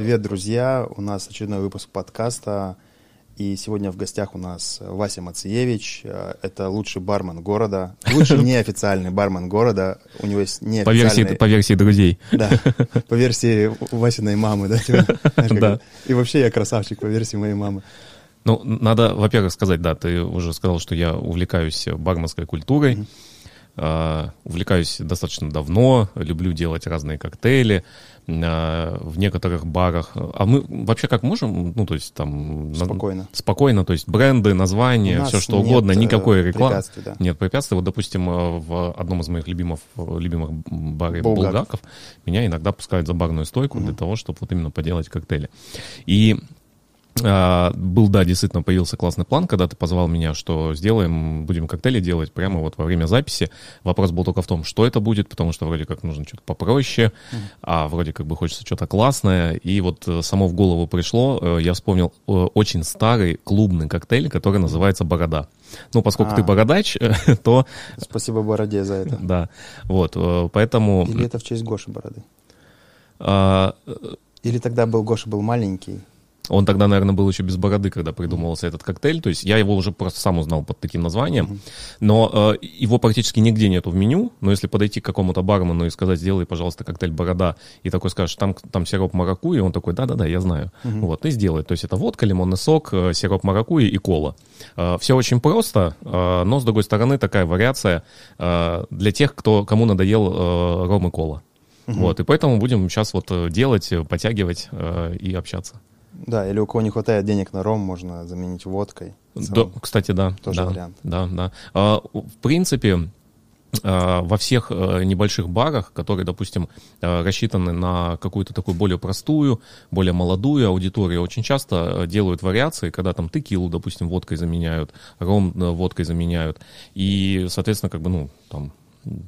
Привет, друзья! У нас очередной выпуск подкаста. И сегодня в гостях у нас Вася Мациевич. Это лучший бармен города. Лучший неофициальный бармен города. У него есть неофициальный... По версии, по версии друзей. Да, по версии Васиной мамы, да? да. И вообще я красавчик по версии моей мамы. Ну, надо, во-первых, сказать, да, ты уже сказал, что я увлекаюсь барменской культурой. Mm-hmm. Uh, увлекаюсь достаточно давно, люблю делать разные коктейли uh, в некоторых барах. А мы вообще как можем, ну, то есть там... Спокойно. Спокойно, то есть бренды, названия, все что угодно, никакой рекламы. Да. Нет препятствий. Вот, допустим, э, в одном из моих любимых, любимых баров Булгаков. Булгаков меня иногда пускают за барную стойку mm-hmm. для того, чтобы вот именно поделать коктейли. И а, был, да, действительно появился классный план, когда ты позвал меня, что сделаем, будем коктейли делать прямо вот во время записи. Вопрос был только в том, что это будет, потому что вроде как нужно что-то попроще, mm. а вроде как бы хочется что-то классное. И вот э, само в голову пришло, э, я вспомнил э, очень старый клубный коктейль, который называется «Борода». Ну, поскольку а. ты бородач, то... Спасибо Бороде за это. Да, вот, поэтому... Или это в честь Гоши Бороды? А... Или тогда был Гоша был маленький, он тогда, наверное, был еще без бороды, когда придумывался этот коктейль. То есть я его уже просто сам узнал под таким названием. Но э, его практически нигде нету в меню. Но если подойти к какому-то бармену и сказать, сделай, пожалуйста, коктейль борода, и такой скажешь, там, там сироп маракуйи, он такой, да-да-да, я знаю. Угу. Вот, и сделает. То есть это водка, лимонный сок, э, сироп маракуйи и кола. Э, все очень просто, э, но, с другой стороны, такая вариация э, для тех, кто, кому надоел э, ром и кола. Угу. Вот, и поэтому будем сейчас вот э, делать, потягивать э, и общаться. Да, или у кого не хватает денег на ром, можно заменить водкой. Да, кстати, да. Тоже да, вариант. Да, да. А, в принципе, а, во всех а, небольших барах, которые, допустим, а, рассчитаны на какую-то такую более простую, более молодую аудиторию, очень часто делают вариации, когда там текилу, допустим, водкой заменяют, ром водкой заменяют. И, соответственно, как бы, ну, там,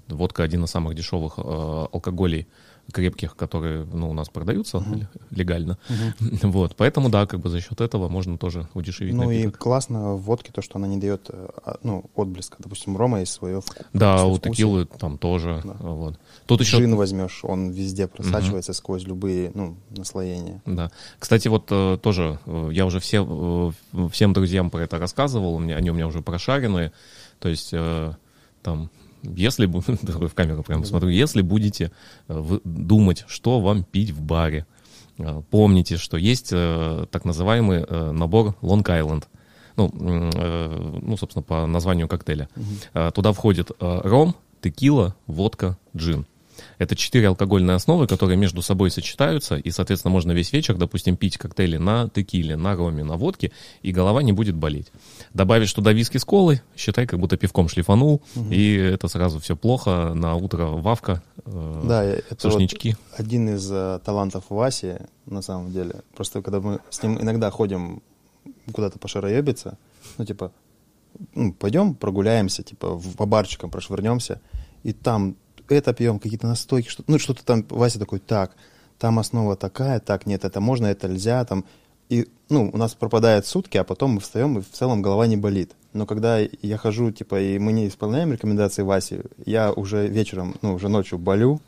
водка один из самых дешевых алкоголей крепких, которые ну, у нас продаются uh-huh. легально. Uh-huh. Вот, поэтому, да, как бы за счет этого можно тоже удешевить Ну напиток. и классно в водке то, что она не дает э, а, ну, отблеска. Допустим, рома есть свое. Да, у текилы там тоже. Да. Вот. Тут еще... Джин возьмешь, он везде просачивается uh-huh. сквозь любые ну, наслоения. Да. Кстати, вот э, тоже э, я уже все, всем друзьям про это рассказывал, они у меня уже прошаренные. То есть там если в камеру прямо смотрю, если будете э, думать, что вам пить в баре, э, помните, что есть э, так называемый набор Long Island. Ну, ну, собственно, по названию коктейля. Угу. Туда входит ром, текила, водка, джин. Это четыре алкогольные основы, которые между собой сочетаются, и, соответственно, можно весь вечер, допустим, пить коктейли на текиле, на роме, на водке, и голова не будет болеть. Добавишь туда виски с колой, считай, как будто пивком шлифанул, угу. и это сразу все плохо, на утро вавка, э, да, это сушнички. Вот один из э, талантов Васи, на самом деле. Просто когда мы с ним иногда ходим куда-то пошароебиться, ну, типа, ну, пойдем прогуляемся, типа, по барчикам прошвырнемся, и там это пьем, какие-то настойки, что ну что-то там, Вася такой, так, там основа такая, так, нет, это можно, это нельзя, там, и, ну, у нас пропадает сутки, а потом мы встаем, и в целом голова не болит. Но когда я хожу, типа, и мы не исполняем рекомендации Васи, я уже вечером, ну, уже ночью болю,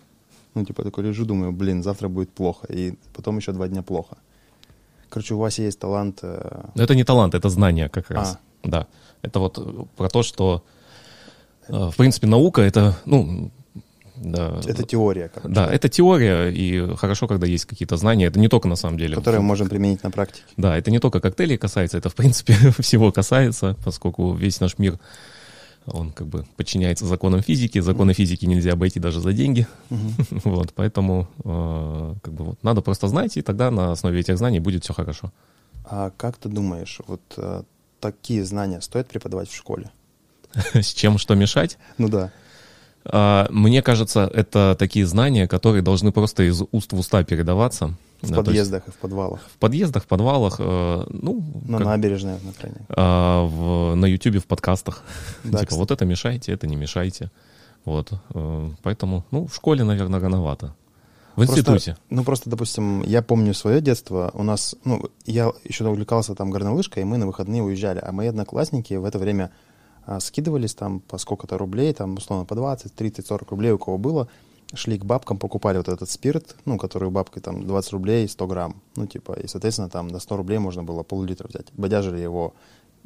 ну, типа, такой лежу, думаю, блин, завтра будет плохо, и потом еще два дня плохо. Короче, у Васи есть талант... Э... Но это не талант, это знание как раз, а. да. Это вот про то, что, э, в принципе, наука — это, ну, да. Это теория. Короче. Да, это теория, и хорошо, когда есть какие-то знания. Это не только на самом деле. Которые мы можем применить на практике. Да, это не только коктейлей касается, это в принципе всего касается, поскольку весь наш мир он как бы подчиняется законам физики. Законы mm-hmm. физики нельзя обойти даже за деньги. Mm-hmm. вот, поэтому э, как бы вот, надо просто знать, и тогда на основе этих знаний будет все хорошо. А как ты думаешь, вот э, такие знания стоит преподавать в школе? С чем что мешать? Ну да. А, мне кажется, это такие знания, которые должны просто из уст в уста передаваться. В да, подъездах есть, и в подвалах. В подъездах, в подвалах, э, ну... На как, набережной, например. Э, в, на Ютубе, в подкастах. Да, типа, кстати. вот это мешайте, это не мешайте. Вот. Э, поэтому, ну, в школе, наверное, рановато. В институте. Просто, ну, просто, допустим, я помню свое детство. У нас, ну, я еще увлекался там горнолыжкой, и мы на выходные уезжали. А мои одноклассники в это время скидывались там по сколько-то рублей, там, условно, по 20, 30, 40 рублей у кого было. шли к бабкам, покупали вот этот спирт, ну, который у бабки там 20 рублей, 100 грамм. Ну, типа, и, соответственно, там на 100 рублей можно было пол-литра взять. Бодяжили его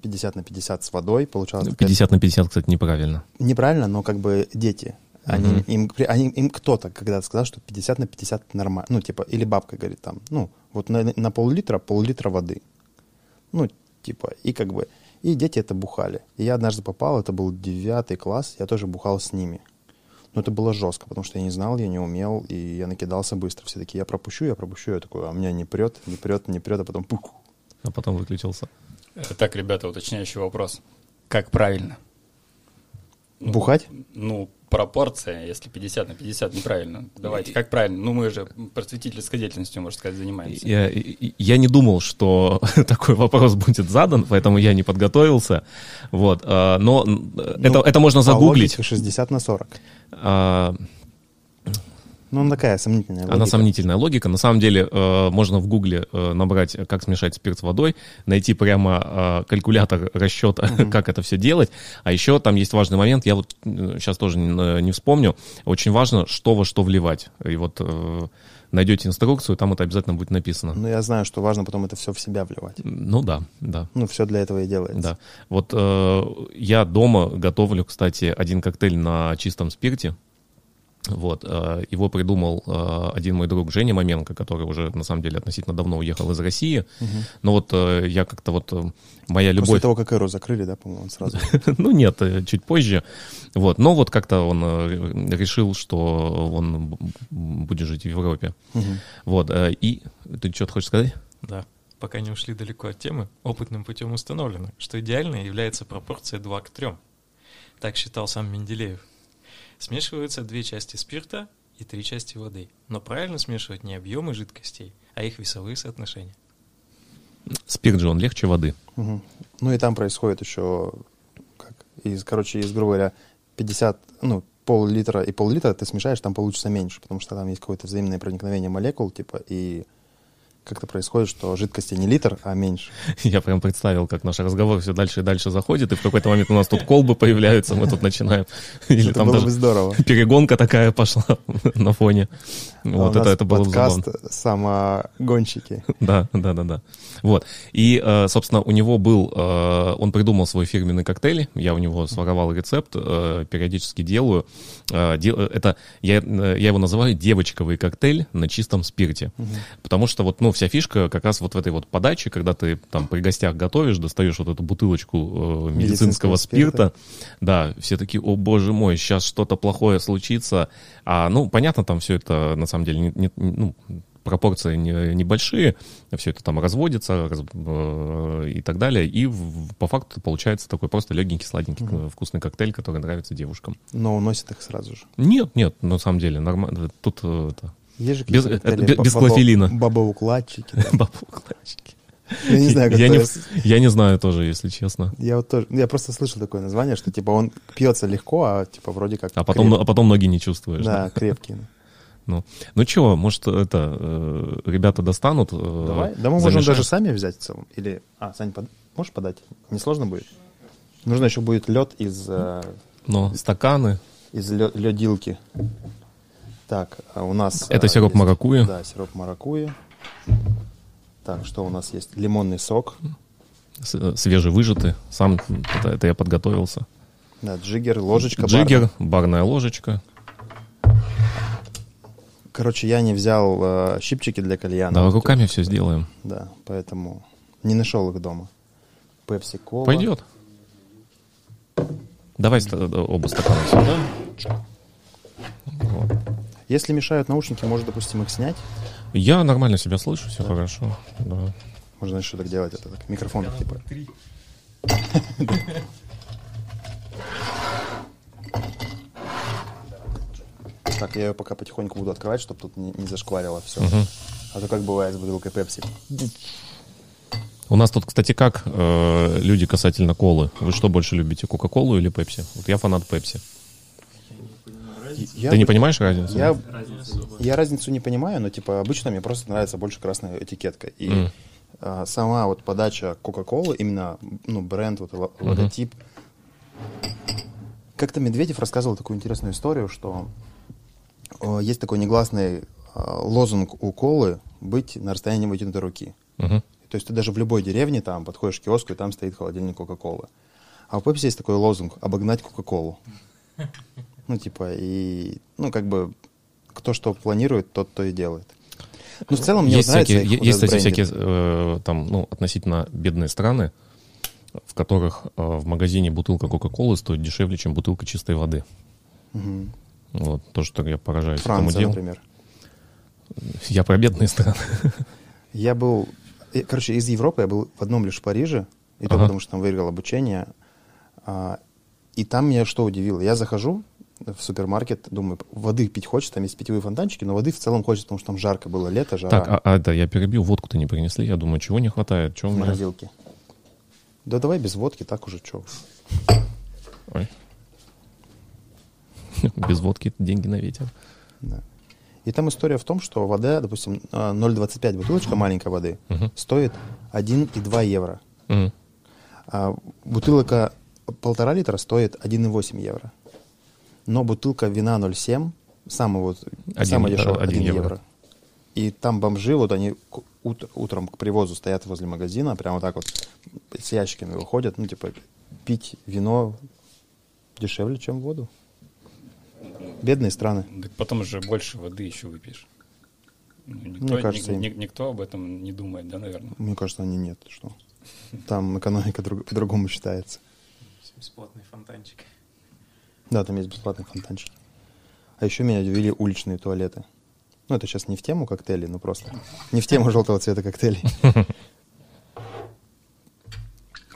50 на 50 с водой, получалось... 50 на 50, кстати, неправильно. Неправильно, но как бы дети. Они, uh-huh. им, они, им кто-то когда сказал, что 50 на 50 нормально. Ну, типа, или бабка говорит там, ну, вот на, на пол-литра, пол-литра воды. Ну, типа, и как бы... И дети это бухали. И я однажды попал, это был девятый класс, я тоже бухал с ними. Но это было жестко, потому что я не знал, я не умел, и я накидался быстро. Все таки я пропущу, я пропущу, я такой, а у меня не прет, не прет, не прет, а потом пух. А потом выключился. Так, ребята, уточняющий вопрос. Как правильно? Ну, Бухать? Ну, пропорция, если 50 на 50, неправильно. Давайте, как правильно? Ну, мы же просветительской деятельностью, можно сказать, занимаемся. Я, я не думал, что такой вопрос будет задан, поэтому я не подготовился. Вот, а, но ну, это, это можно загуглить. 60 на 40. А, ну, она такая сомнительная логика. Она сомнительная логика. На самом деле, э, можно в Гугле э, набрать, как смешать спирт с водой, найти прямо э, калькулятор расчета, uh-huh. как это все делать. А еще там есть важный момент, я вот сейчас э, тоже не, не вспомню. Очень важно, что во что вливать. И вот э, найдете инструкцию, там это обязательно будет написано. Ну, я знаю, что важно потом это все в себя вливать. Ну да, да. Ну, все для этого и делается. Да. Вот э, я дома готовлю, кстати, один коктейль на чистом спирте. Вот, э, его придумал э, один мой друг Женя Маменко, который уже, на самом деле, относительно давно уехал из России. Угу. Но вот э, я как-то вот... Моя любовь... После того, как Эру закрыли, да, по-моему, сразу? ну нет, чуть позже. Вот, но вот как-то он решил, что он будет жить в Европе. Вот, и... Ты что-то хочешь сказать? Да. Пока не ушли далеко от темы, опытным путем установлено, что идеальной является пропорция 2 к 3. Так считал сам Менделеев. Смешиваются две части спирта и три части воды. Но правильно смешивать не объемы жидкостей, а их весовые соотношения. Спирт же он легче воды. Угу. Ну и там происходит еще, как, из, короче, из, грубо говоря, 50, ну, пол-литра и пол-литра ты смешаешь, там получится меньше, потому что там есть какое-то взаимное проникновение молекул, типа, и как-то происходит, что жидкости не литр, а меньше. Я прям представил, как наш разговор все дальше и дальше заходит, и в какой-то момент у нас тут колбы появляются, мы тут начинаем. Или это там было даже бы здорово. Перегонка такая пошла на фоне. А вот это, это было подкаст забавно. самогонщики. Да, да, да, да. Вот. И, э, собственно, у него был, э, он придумал свой фирменный коктейль, я у него своровал рецепт, э, периодически делаю. Это, я, я его называю девочковый коктейль на чистом спирте. Потому что вот, ну, вся фишка как раз вот в этой вот подаче, когда ты там при гостях готовишь, достаешь вот эту бутылочку медицинского, медицинского спирта, спирта, да, все такие, о боже мой, сейчас что-то плохое случится, а, ну, понятно, там все это на самом деле не, не, ну, пропорции не, небольшие, все это там разводится раз, э, и так далее, и в, по факту получается такой просто легенький, сладенький, mm вкусный коктейль, который нравится девушкам. Но уносит их сразу же? Нет, нет, на самом деле, нормально. Тут э, это, есть же без, это, без, без клофелина. Бабоукладчики. Бабоукладчики. Я не знаю, как я, не, я не знаю тоже, если честно. Я вот тоже, я просто слышал такое название, что типа он пьется легко, а типа вроде как. А потом, креп... а потом ноги не чувствуешь. Да, да? крепкий. Ну, ну чего, может, это э, ребята достанут. Э, Давай. Да мы замешаем. можем даже сами взять в целом. Или. А, Сань, под... можешь подать? Несложно будет? Нужно еще будет лед из. Э, Но из... стаканы. Из ледилки. Так, а у нас... Это а, сироп есть, маракуйя? Да, сироп маракуйя. Так, что у нас есть? Лимонный сок. Э, свежевыжатый. Сам это, это я подготовился. Да, джиггер, ложечка Джиггер, барная, барная ложечка. Короче, я не взял э, щипчики для кальяна. Да, руками все сделаем. Да, поэтому не нашел их дома. Пепси кола. Пойдет. Давай оба стакана сюда. Вот. Если мешают наушники, может, допустим, их снять? Я нормально себя слышу, все да. хорошо. Да. Можно еще так делать, это так, микрофон типа. Так, я ее пока потихоньку буду открывать, чтобы тут не, не зашкварило все. Угу. А то как бывает с бутылкой пепси. У нас тут, кстати, как э, люди касательно колы? Вы что больше любите, Кока-Колу или Пепси? Вот я фанат Пепси. Я, Ты не понимаешь разницу? Я, я разницу не понимаю, но типа обычно мне просто нравится больше красная этикетка. И mm. а, сама вот подача Кока-Колы, именно ну, бренд, вот логотип. Mm-hmm. Как-то Медведев рассказывал такую интересную историю, что есть такой негласный а, лозунг у колы быть на расстоянии вытянутой руки. Мгм. То есть ты даже в любой деревне там подходишь к киоску, и там стоит холодильник Кока-Колы. А у Пепси есть такой лозунг «обогнать Кока-Колу». Ну, типа, и, ну, как бы, кто что планирует, тот то и делает. Ну, в целом, мне есть нравится всякие, их есть, кстати, всякие э, там, ну, относительно бедные страны, в которых э, в магазине бутылка Кока-Колы стоит дешевле, чем бутылка чистой воды. Мгм. Вот, то, что я поражаюсь этому Франция, делу. например. Я про бедные страны. Я был, короче, из Европы я был в одном лишь Париже, и то Ага. потому, что там выиграл обучение. А, И там меня что удивило? Я захожу в супермаркет, думаю, воды пить хочется, там есть питьевые фонтанчики, но воды в целом хочется, потому что там жарко было, лето, жара. Так, а, а, да, я перебил, водку-то не принесли. Я думаю, чего не хватает? Чего в меня? морозилке. Да давай без водки, так уже что. Ой. Без водки деньги на ветер. Да. И там история в том, что вода, допустим, а, 0,25 бутылочка маленькой воды Мгм. стоит 1,2 евро. Мгм. А бутылка полтора литра стоит 1,8 евро. Но бутылка вина 0,7, самый вот, дешевый, один 1 евро. евро. И там бомжи, вот они ут- утром к привозу стоят возле магазина, прямо вот так вот с ящиками выходят, ну, типа, пить вино дешевле, чем воду. Бедные страны. Так потом же больше воды еще выпьешь. Ну, никто, Мне кажется, ни- ни- никто об этом не думает, да, наверное? Мне кажется, они нет, что. Там экономика друг- по-другому считается. Бесплатный фонтанчик. Да, там есть бесплатные фонтанчики. А еще меня удивили уличные туалеты. Ну, это сейчас не в тему коктейлей, ну просто. Не в тему желтого цвета коктейлей.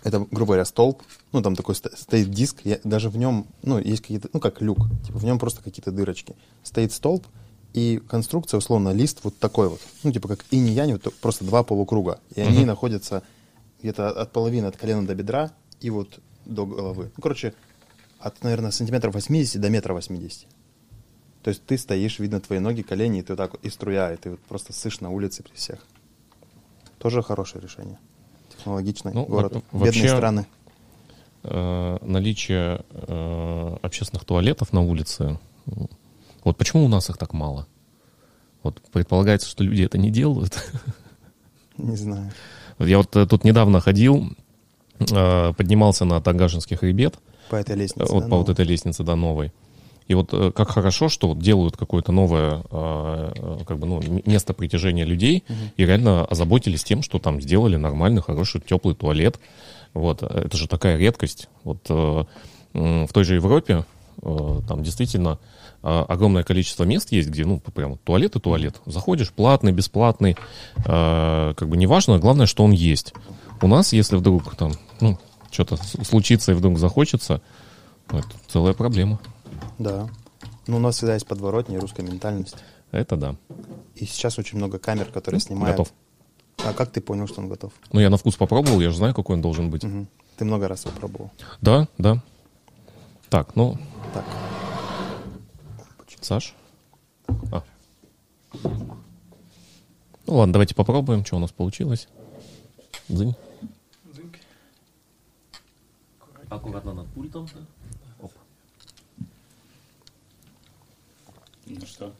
Это, грубо говоря, столб. Ну, там такой сто- стоит диск. Я, даже в нем, ну, есть какие-то, ну, как люк. Типа, в нем просто какие-то дырочки. Стоит столб, и конструкция, условно, лист вот такой вот. Ну, типа, как инь-янь, вот просто два полукруга. И они Мгм. находятся где-то от половины, от колена до бедра и вот до головы. Ну, короче, от, наверное, сантиметров 80 до метра 80. То есть ты стоишь, видно твои ноги, колени, и ты вот так вот, и струя, и ты вот просто сышь на улице при всех. Тоже хорошее решение. Технологичный Ну, город. во- Бедные вообще- страны. Э, наличие э, общественных туалетов на улице. Вот почему у нас их так мало? Вот предполагается, что люди это не делают. Не знаю. Я вот э, тут недавно ходил, э, поднимался на Тагажинский хребет, По этой лестнице. вот да, по ну, вот этой лестнице, да, новой. И вот э, как хорошо, что вот делают какое-то новое э, э, как бы, ну, место притяжения людей и реально озаботились тем, что там сделали нормальный, хороший, теплый туалет. Вот, это же такая редкость. Вот э, в той же Европе э, там действительно э, огромное количество мест есть, где, ну, прям туалет и туалет. Заходишь, платный, бесплатный, э, как бы неважно, главное, что он есть. У нас, если вдруг там, ну, что-то случится и вдруг захочется, ну, это целая проблема. Да. Ну, у нас всегда есть подворотня и русская ментальность. Это да. И сейчас очень много камер, которые снимают. Готов. А как ты понял, что он готов? Ну, я на вкус попробовал, я же знаю, какой он должен быть. Мгм. Ты много раз его пробовал. Да, да. Так, ну, Так. Саш? А. Ну ладно, давайте попробуем, что у нас получилось. Дзынь. Аккуратно над пультом. Оп. Ну что?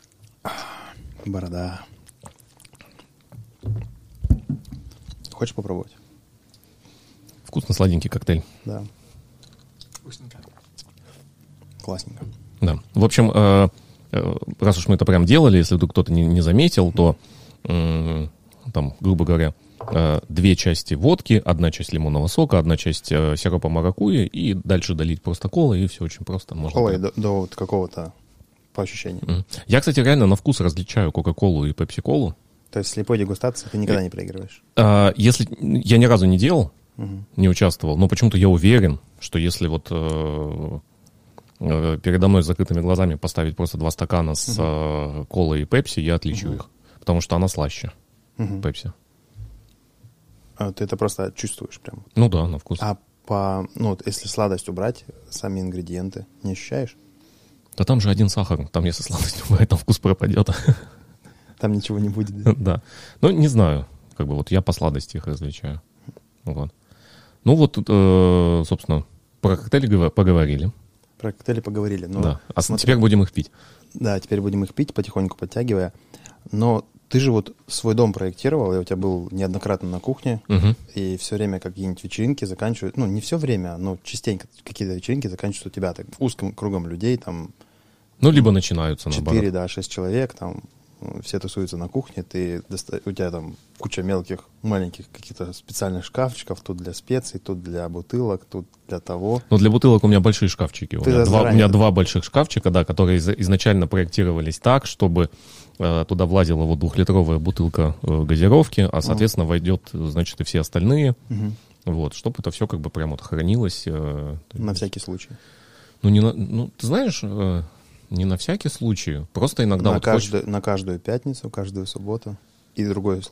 Борода. Хочешь попробовать? Вкусно сладенький коктейль. Да. Вкусненько. Классненько. Да. В общем, э, э, раз уж мы это прям делали, если вдруг кто-то не, не заметил, то там, грубо говоря, э, две части водки, одна часть лимонного сока, одна часть сиропа маракуйи, и дальше долить просто колы, и все очень просто. Можно прям- до, до вот какого-то по ощущениям. Я, кстати, реально на вкус различаю Кока-Колу и Пепси-Колу. То есть в слепой дегустации ты никогда не проигрываешь. А, если я ни разу не делал, Мгм. не участвовал, но почему-то я уверен, что если вот э, э, передо мной с закрытыми глазами поставить просто два стакана с э, колой и пепси, я отличу их. Потому что она слаще, Мгм. пепси. А ты это просто чувствуешь прям. Ну да, на вкус. А по, ну, вот если сладость убрать, сами ингредиенты, не ощущаешь? Да там же один сахар, там если сладость убрать, там вкус пропадет. Там ничего не будет. да? Да. Ну, не знаю. Как бы вот я по сладости их различаю. Вот. Ну вот, э, собственно, про коктейли поговорили. Про коктейли поговорили. Но да. А смотри, теперь будем их пить. Да, теперь будем их пить, потихоньку подтягивая. Но ты же вот свой дом проектировал, я у тебя был неоднократно на кухне, Мгм. и все время какие-нибудь вечеринки заканчивают, ну, не все время, но частенько какие-то вечеринки заканчиваются у тебя так узким кругом людей, там, Ну, либо начинаются, 4, наоборот. да, 6 человек, там, все тусуются на кухне, ты, доста- у тебя там куча мелких, маленьких каких-то специальных шкафчиков, тут для специй, тут для бутылок, тут для того. Но для бутылок у меня большие шкафчики. У Ты меня, два, у меня два больших шкафчика, да, которые из- изначально проектировались так, чтобы туда влазила вот двухлитровая бутылка э, газировки, а, соответственно, войдет, э, значит, и все остальные. Вот, чтобы это все как бы прям вот хранилось. э, На всякий случай. Ну, не на, ну, ты знаешь, э, не на всякий случай. Просто иногда на, вот хочешь- каждую, на каждую пятницу, каждую субботу и другой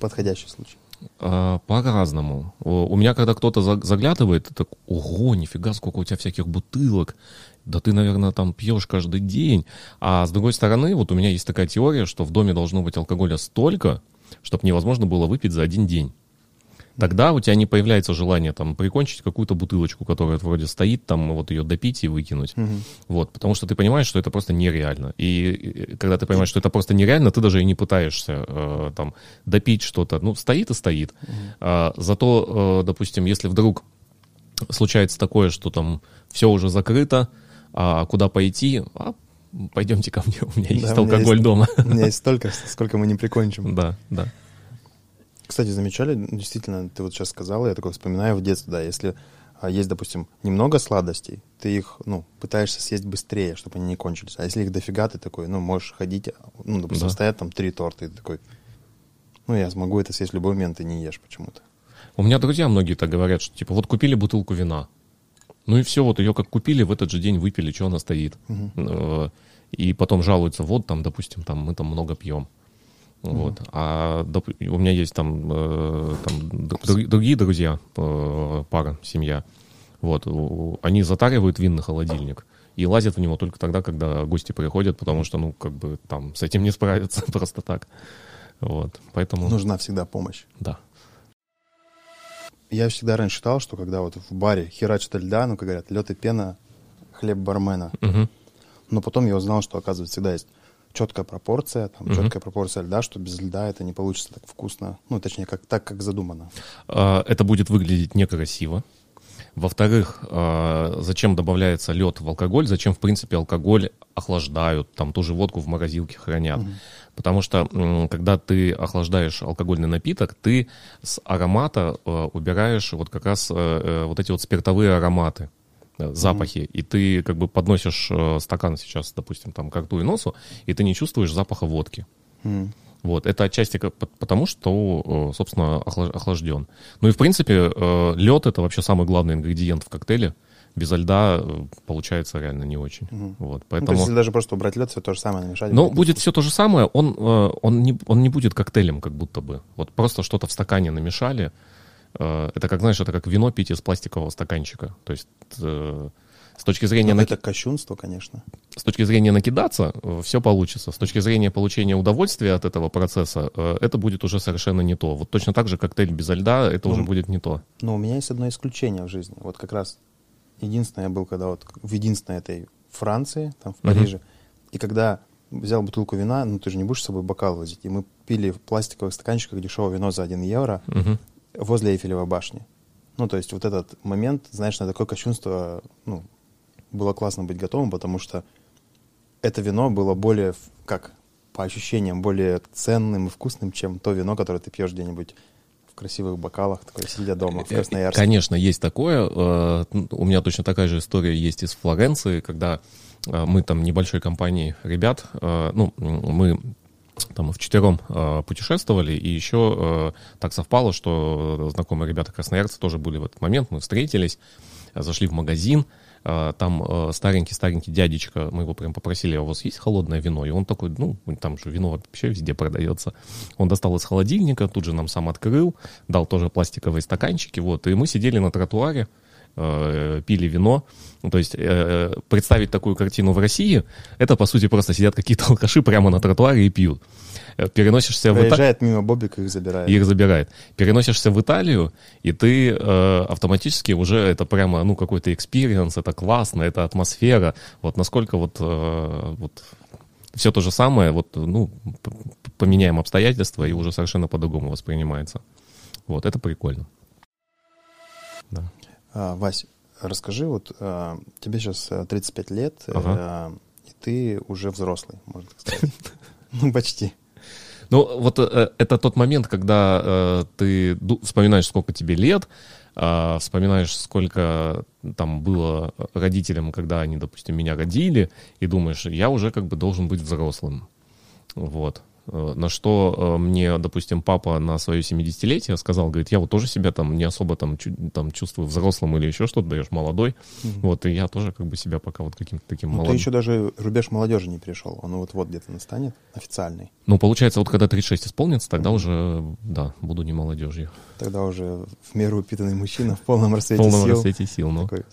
подходящий случай. А, По-разному. У меня, когда кто-то за- заглядывает, так, ого, нифига, сколько у тебя всяких бутылок. Да ты, наверное, там пьешь каждый день. А с другой стороны, вот у меня есть такая теория, что в доме должно быть алкоголя столько, чтобы невозможно было выпить за один день. Тогда у тебя не появляется желание там прикончить какую-то бутылочку, которая вроде стоит, там вот ее допить и выкинуть. Вот, потому что ты понимаешь, что это просто нереально. И когда ты понимаешь, что это просто нереально, ты даже и не пытаешься э, там допить что-то. Ну, стоит и стоит. А, зато, э, допустим, если вдруг случается такое, что там все уже закрыто, а куда пойти? А, пойдемте ко мне, у меня есть Да, у меня алкоголь есть- дома. У меня есть столько, сколько мы не прикончим. Да, да. Кстати, замечали, действительно, ты вот сейчас сказал, я такой вспоминаю в детстве, да, если а, есть, допустим, немного сладостей, ты их, ну, пытаешься съесть быстрее, чтобы они не кончились. А если их дофига, ты такой, ну, можешь ходить, ну, допустим, Да. стоят там три торта, и ты такой, ну, я смогу это съесть в любой момент, и не ешь почему-то. У меня друзья многие так говорят, что типа вот купили бутылку вина, ну и все, вот ее как купили, в этот же день выпили, что она стоит. Э, И потом жалуются, вот там, допустим, там мы там много пьем. Вот. А доп- у меня есть там, э, там друг- другие друзья, э, пара, семья. Вот. Они затаривают винный холодильник и лазят в него только тогда, когда гости приходят, потому что, ну, как бы там с этим не справиться просто так. Вот. Поэтому, Нужна всегда помощь. да. Я всегда раньше считал, что когда вот в баре херачат льда, ну, как говорят, лед и пена, хлеб бармена. Мгм. Но потом я узнал, что, оказывается, всегда есть четкая пропорция, там, Мгм. четкая пропорция льда, что без льда это не получится так вкусно. Ну, точнее, как, так, как задумано. А, это будет выглядеть некрасиво. Во-вторых, а, зачем добавляется лед в алкоголь? Зачем, в принципе, алкоголь охлаждают? Там ту же водку в морозилке хранят. Потому что, когда ты охлаждаешь алкогольный напиток, ты с аромата э, убираешь вот как раз э, э, вот эти вот спиртовые ароматы, э, запахи. И ты как бы подносишь э, стакан сейчас, допустим, там, к рту и носу, и ты не чувствуешь запаха водки. М. Вот, это отчасти потому, что, э, собственно, охла- охлажден. Ну и, в принципе, лед это вообще самый главный ингредиент в коктейле. Без льда э, получается реально не очень. Вот, Ну, то поэтому... есть, если даже просто убрать лед, все то же самое намешать. Ну, будет все то же самое, он, э, он, не, он не будет коктейлем, как будто бы. Вот просто что-то в стакане намешали. Э, Это как, знаешь, это как вино пить из пластикового стаканчика. То есть э, с точки зрения, наки- это кощунство, конечно. с точки зрения накидаться, все получится. С точки зрения получения удовольствия от этого процесса, э, это будет уже совершенно не то. Вот точно так же коктейль без льда, это уже Ну, будет не то. Но у меня есть одно исключение в жизни. Вот как раз единственное я был, когда вот в единственной этой Франции, там в. Париже, и когда взял бутылку вина, ну ты же не будешь с собой бокал возить, и мы пили в пластиковых стаканчиках дешевое вино за 1 евро Мгм. возле Эйфелевой башни. Ну, то есть вот этот момент, знаешь, на такое кощунство, ну, было классно быть готовым, потому что это вино было более, как по ощущениям, более ценным и вкусным, чем то вино, которое ты пьешь где-нибудь в красивых бокалах, такое сидя дома в Э, Красноярске. Конечно, есть такое. Э, У меня точно такая же история есть из Флоренции, когда э, мы там небольшой компанией ребят, э, ну, мы там в четвером э, путешествовали, и еще э, так совпало, что знакомые ребята красноярцы тоже были в этот момент, мы встретились, э, зашли в магазин, э, там э, старенький-старенький дядечка, мы его прям попросили, а у вас есть холодное вино? И он такой, ну, там же вино вообще везде продается. Он достал из холодильника, тут же нам сам открыл, дал тоже пластиковые стаканчики, вот, и мы сидели на тротуаре, э, пили вино. Ну, то есть э, представить такую картину в России, это, по сути, просто сидят какие-то алкаши прямо на тротуаре и пьют. Э, Переносишься в Италию, Проезжает мимо Бобик и их забирает. их забирает. Переносишься в Италию, и ты э, автоматически уже это прямо, ну, какой-то experience, это классно, это атмосфера. Вот насколько вот, э, вот все то же самое, вот, ну, поменяем обстоятельства, и уже совершенно по-другому воспринимается. Вот, это прикольно. Да. А, Вась, расскажи, вот а, тебе сейчас 35 э, лет, ага. а, и ты уже взрослый, можно так сказать. Ну, почти. Ну, вот э, это тот момент, когда э, ты вспоминаешь, сколько тебе лет, э, вспоминаешь, сколько там было родителям, когда они, допустим, меня родили, и думаешь, я уже как бы должен быть взрослым. Вот. Э, на что э, мне, допустим, папа на свое 70-летие сказал, говорит, я вот тоже себя там не особо там, там чувствую взрослым или еще что-то, даешь молодой. Mm-hmm. Вот, и я тоже как бы себя пока вот каким-то таким ну, молодым. Ты еще даже рубеж молодежи не перешел, он вот-вот где-то настанет, официальный. Ну, получается, вот когда 36 исполнится, тогда mm-hmm. уже, да, буду не молодежью. Тогда уже в меру упитанный мужчина в полном рассвете сил. В полном рассвете сил, ну. Такой.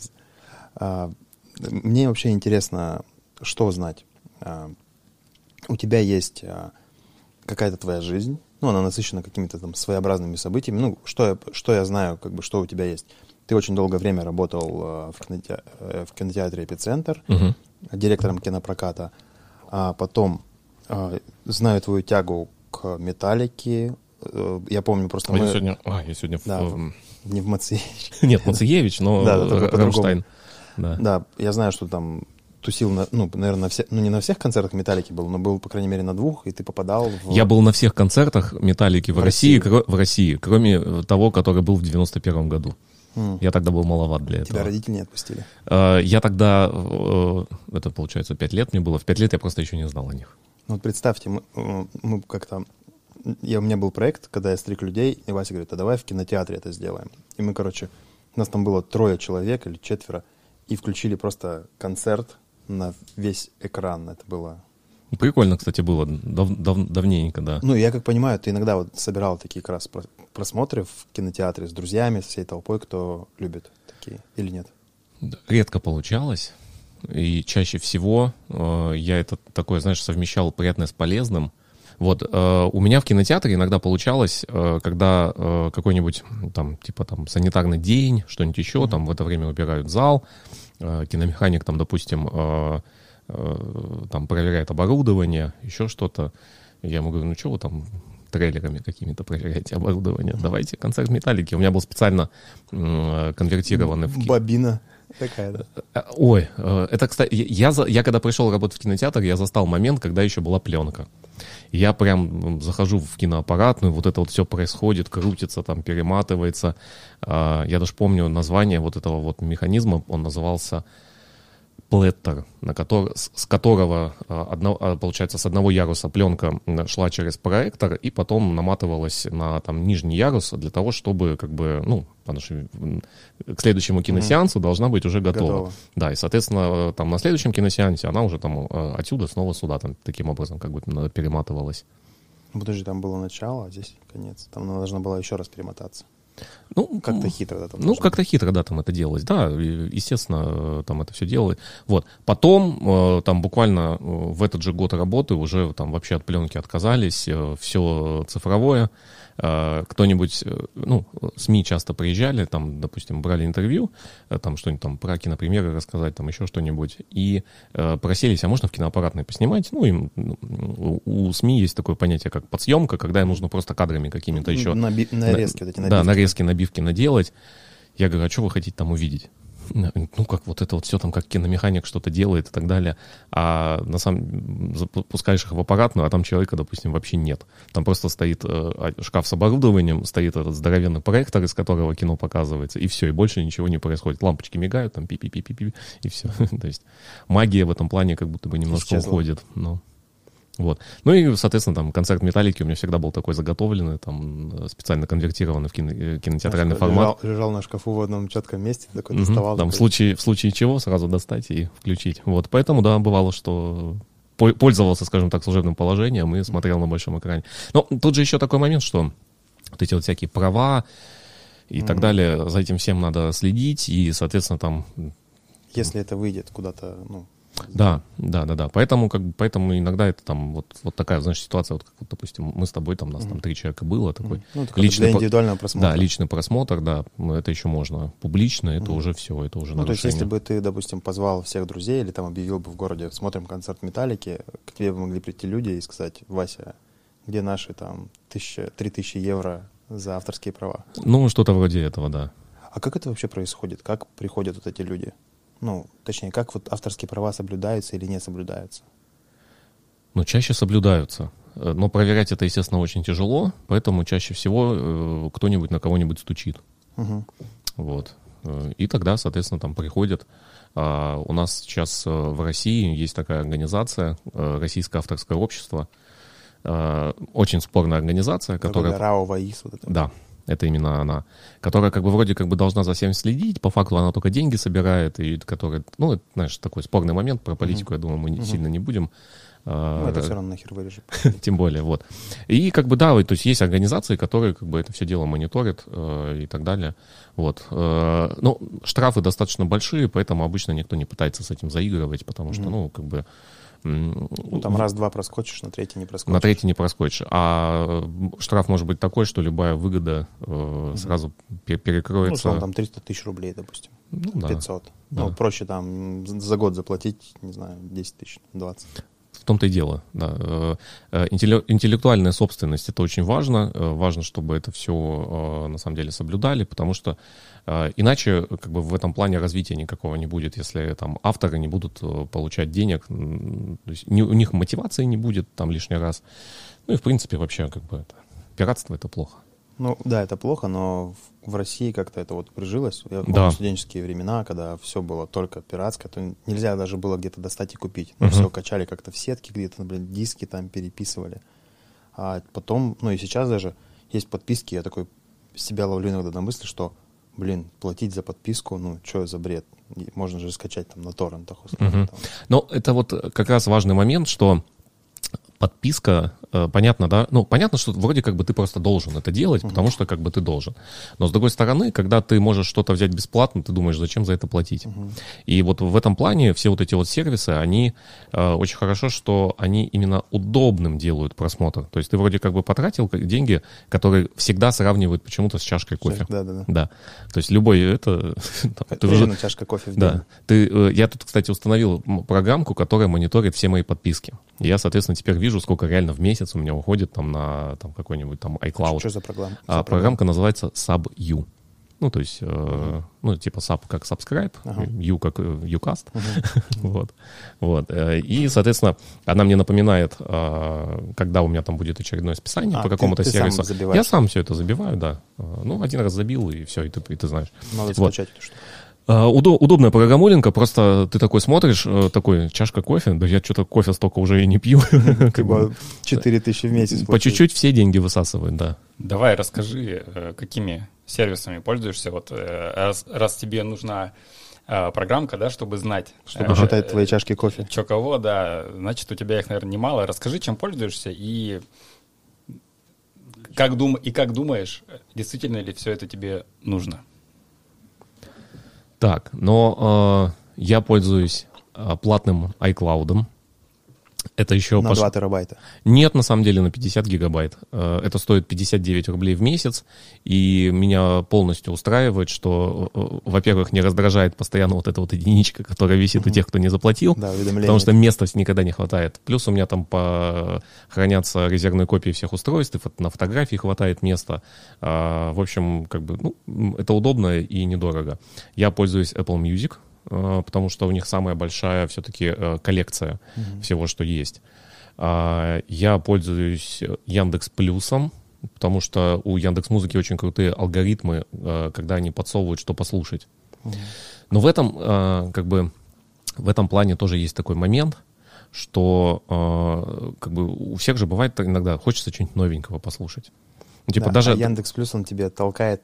А, мне вообще интересно, что знать. А, у тебя есть а, какая-то твоя жизнь, ну, она насыщена какими-то там своеобразными событиями. Ну, что я, что я знаю, как бы, что у тебя есть. Ты очень долгое время работал э, в, кинотеатре, э, в кинотеатре «Эпицентр», угу. директором кинопроката. А потом э, знаю твою тягу к «Металлике». Я помню просто... А мы... я сегодня... А, я сегодня... Да, в... Не в Мациевич. Нет, Мациевич, но да, да, Рамштайн. Да. да, я знаю, что там тусил, на, ну, наверное, на все, ну, не на всех концертах Металлики был, но был, по крайней мере, на двух, и ты попадал в... Я был на всех концертах Металлики в, в России, России. Кро- в России, кроме того, который был в 91 году. Я тогда был маловат для Тебя этого. Тебя родители не отпустили? Uh, я тогда, uh, это получается, 5 лет мне было, в 5 лет я просто еще не знал о них. Ну вот представьте, мы, э, мы как-то... Я, у меня был проект, когда я стриг людей, и Вася говорит, а давай в кинотеатре это сделаем. И мы, короче, у нас там было трое человек или четверо, и включили просто концерт на весь экран. Это было... Прикольно, кстати, было. Дав, дав, давненько, да. Ну, я как понимаю, ты иногда вот собирал такие как раз просмотры в кинотеатре с друзьями, со всей толпой, кто любит такие, или нет? Редко получалось. И чаще всего э, я это такое, знаешь, совмещал приятное с полезным. Вот, э, у меня в кинотеатре иногда получалось, э, когда э, какой-нибудь там, типа там санитарный день, что-нибудь еще, mm-hmm. там в это время убирают зал, киномеханик там, допустим, э, э, там проверяет оборудование, еще что-то. Я ему говорю, ну что вы там трейлерами какими-то проверяете оборудование? Давайте концерт металлики. У меня был специально конвертированный в... Бобина такая, да? Ой, это, кстати, я, я когда пришел работать в кинотеатр, я застал момент, когда еще была пленка. Я прям захожу в киноаппаратную, вот это вот все происходит, крутится, там перематывается. А, я даже помню название вот этого вот механизма, он назывался плеттер, на который, с которого, а, одно, а, получается, с одного яруса пленка шла через проектор и потом наматывалась на там, нижний ярус для того, чтобы, как бы, ну, потому что к следующему киносеансу mm-hmm. должна быть уже готова. готова. Да, и, соответственно, там на следующем киносеансе она уже там а, отсюда снова сюда, там, таким образом, как бы перематывалась. Подожди, там было начало, а здесь конец. Там она должна была еще раз перемотаться. Ну, как-то хитро, да, там Ну, как-то хитро, да, там это делалось. Да, естественно, там это все делалось. Вот. Потом, э, там буквально э, в этот же год работы уже там вообще от пленки отказались, э, все цифровое. Э, кто-нибудь, э, ну, СМИ часто приезжали, там, допустим, брали интервью, э, там что-нибудь там про кинопремьеры рассказать, там еще что-нибудь, и э, просились, а можно в киноаппаратной поснимать? Ну, им, у, у СМИ есть такое понятие, как подсъемка, когда им нужно просто кадрами какими-то еще... Наби- нарезки, на, вот эти набивки. Да, нарезки, набивки наделать. Я говорю, а что вы хотите там увидеть? Ну, как вот это вот все там, как киномеханик что-то делает и так далее, а на самом запускаешь их в аппаратную, а там человека, допустим, вообще нет. Там просто стоит э, шкаф с оборудованием, стоит этот здоровенный проектор, из которого кино показывается, и все, и больше ничего не происходит. Лампочки мигают, там пи-пи-пи-пи-пи, и все. То есть магия в этом плане как будто бы немножко Исчезла. уходит. Но... Вот. Ну и, соответственно, там концерт Металлики у меня всегда был такой заготовленный, там э, специально конвертированный в кино, э, кинотеатральный Знаешь, формат. Лежал, лежал на шкафу в одном четком месте, такой угу, доставал. Там в случае, в случае чего сразу достать и включить. Вот, поэтому, да, бывало, что пользовался, скажем так, служебным положением и смотрел на большом экране. Но тут же еще такой момент, что вот эти вот всякие права и mm так далее, за этим всем надо следить, и, соответственно, там... Если это выйдет куда-то, ну, Да, да, да, да. Поэтому, как бы, поэтому иногда это там вот, вот такая, знаешь, ситуация, вот, как, вот, допустим, мы с тобой, там, нас mm-hmm. там три человека было, такой ну, личный для индивидуального просмотра. Да, личный просмотр, да, ну, это еще можно. Публично, это mm-hmm. уже все, это уже Ну, нарушение. то есть, если бы ты, допустим, позвал всех друзей или там объявил бы в городе, смотрим концерт Металлики, к тебе бы могли прийти люди и сказать, Вася, где наши там тысяча, три тысячи евро за авторские права? Ну, что-то вроде этого, да. А как это вообще происходит? Как приходят вот эти люди? Ну, точнее, как вот авторские права соблюдаются или не соблюдаются? Ну, чаще соблюдаются. Э, но проверять это, естественно, очень тяжело, поэтому чаще всего э, кто-нибудь на кого-нибудь стучит. Угу. Вот. Э, и тогда, соответственно, там приходят. А у нас сейчас в России есть такая организация, Российское авторское общество. Очень спорная организация, которая... РАО ВАИС. Вот это. Да, это именно она, которая как бы вроде как бы должна за всем следить, по факту она только деньги собирает, и которая, ну, это, знаешь, такой спорный момент, про политику, uh-huh. я думаю, мы uh-huh. сильно не будем. Ну, это все равно нахер вырежем. Тем более, вот. И как бы, да, то есть есть организации, которые как бы это все дело мониторят э, и так далее. Вот. Э, ну, штрафы достаточно большие, поэтому обычно никто не пытается с этим заигрывать, потому что, ну, как бы ну, там раз-два проскочишь, на третий не проскочишь. На третий не проскочишь. А штраф может быть такой, что любая выгода э, сразу перекроется. Ну, там 300 тысяч рублей, допустим. Ну, 500. Да. Ну, проще там за год заплатить, не знаю, 10 тысяч, 20 в том-то и дело. Да. Э, э, интеллектуальная собственность это очень важно. Э, важно, чтобы это все на самом деле соблюдали, потому что иначе как бы в этом плане развития никакого не будет, если там авторы не будут получать денег, то есть у них мотивации не будет там лишний раз. Ну и в принципе вообще как бы это, пиратство это плохо. Ну да, это плохо, но в, России как-то это вот прижилось. Я помню да. студенческие времена, когда все было только пиратское, то нельзя даже было где-то достать и купить. Мы uh-huh. все качали как-то в сетке, где-то, блин, диски там переписывали. А потом, ну и сейчас даже есть подписки, я такой себя ловлю иногда на мысли, что, блин, платить за подписку, ну, что за бред? Можно же скачать там на торрентах. Условно, uh-huh. Но это вот как раз важный момент, что подписка, э, понятно, да, ну, понятно, что вроде как бы ты просто должен это делать, потому что как бы ты должен. Но с другой стороны, когда ты можешь что-то взять бесплатно, ты думаешь, зачем за это платить? И вот в этом плане все вот эти вот сервисы, они э, очень хорошо, что они именно удобным делают просмотр. То есть ты вроде как бы потратил деньги, которые всегда сравнивают почему-то с чашкой кофе. Да, да, да. Да. То есть любой это... ты уже чашка кофе в день. Да. Ты, э, я тут, кстати, установил программку, которая мониторит все мои подписки. Я, соответственно, теперь вижу, сколько реально в месяц у меня уходит там на там, какой-нибудь там iCloud. Что за программа? А, программка называется SubU. Ну, то есть, uh-huh. э, ну, типа sub как subscribe, uh-huh. U как Ucast. Uh-huh. вот. вот. Э, и, соответственно, она мне напоминает, э, когда у меня там будет очередное списание а, по какому-то ты, сервису. Сам Я сам все это забиваю, да. Э, ну, один раз забил, и все, и ты, и ты знаешь. Надо вот. скачать эту штуку. А, удобная программулинка, просто ты такой смотришь, э, такой, чашка кофе, да я что-то кофе столько уже и не пью. Типа 4 тысячи в месяц. По чуть-чуть все деньги высасывают, да. Давай расскажи, э, какими сервисами пользуешься, вот э, раз, раз тебе нужна программка, да, чтобы знать. Чтобы считать твои чашки кофе. Че кого, да, значит, у тебя их, наверное, немало. Расскажи, чем пользуешься и как, дум... и как думаешь, действительно ли все это тебе нужно? Так, но э, я пользуюсь э, платным iCloud. Это еще... На пош... 2 терабайта? Нет, на самом деле, на 50 гигабайт. Э, это стоит 59 рублей в месяц, и меня полностью устраивает, что, э, во-первых, не раздражает постоянно вот эта вот единичка, которая висит у тех, кто не заплатил, да, потому что места никогда не хватает. Плюс у меня там по... хранятся резервные копии всех устройств, и на фотографии хватает места. А, в общем, как бы, ну, это удобно и недорого. Я пользуюсь Apple Music, Э, потому что у них самая большая все-таки э, коллекция mm-hmm. всего, что есть. А, я пользуюсь Яндекс Плюсом, потому что у Яндекс Музыки очень крутые алгоритмы, э, когда они подсовывают, что послушать. Mm-hmm. Но в этом, как бы, в этом плане тоже есть такой момент, что как бы у всех же бывает иногда хочется что-нибудь новенького послушать. Типа да, даже... А Яндекс Плюс, он тебе толкает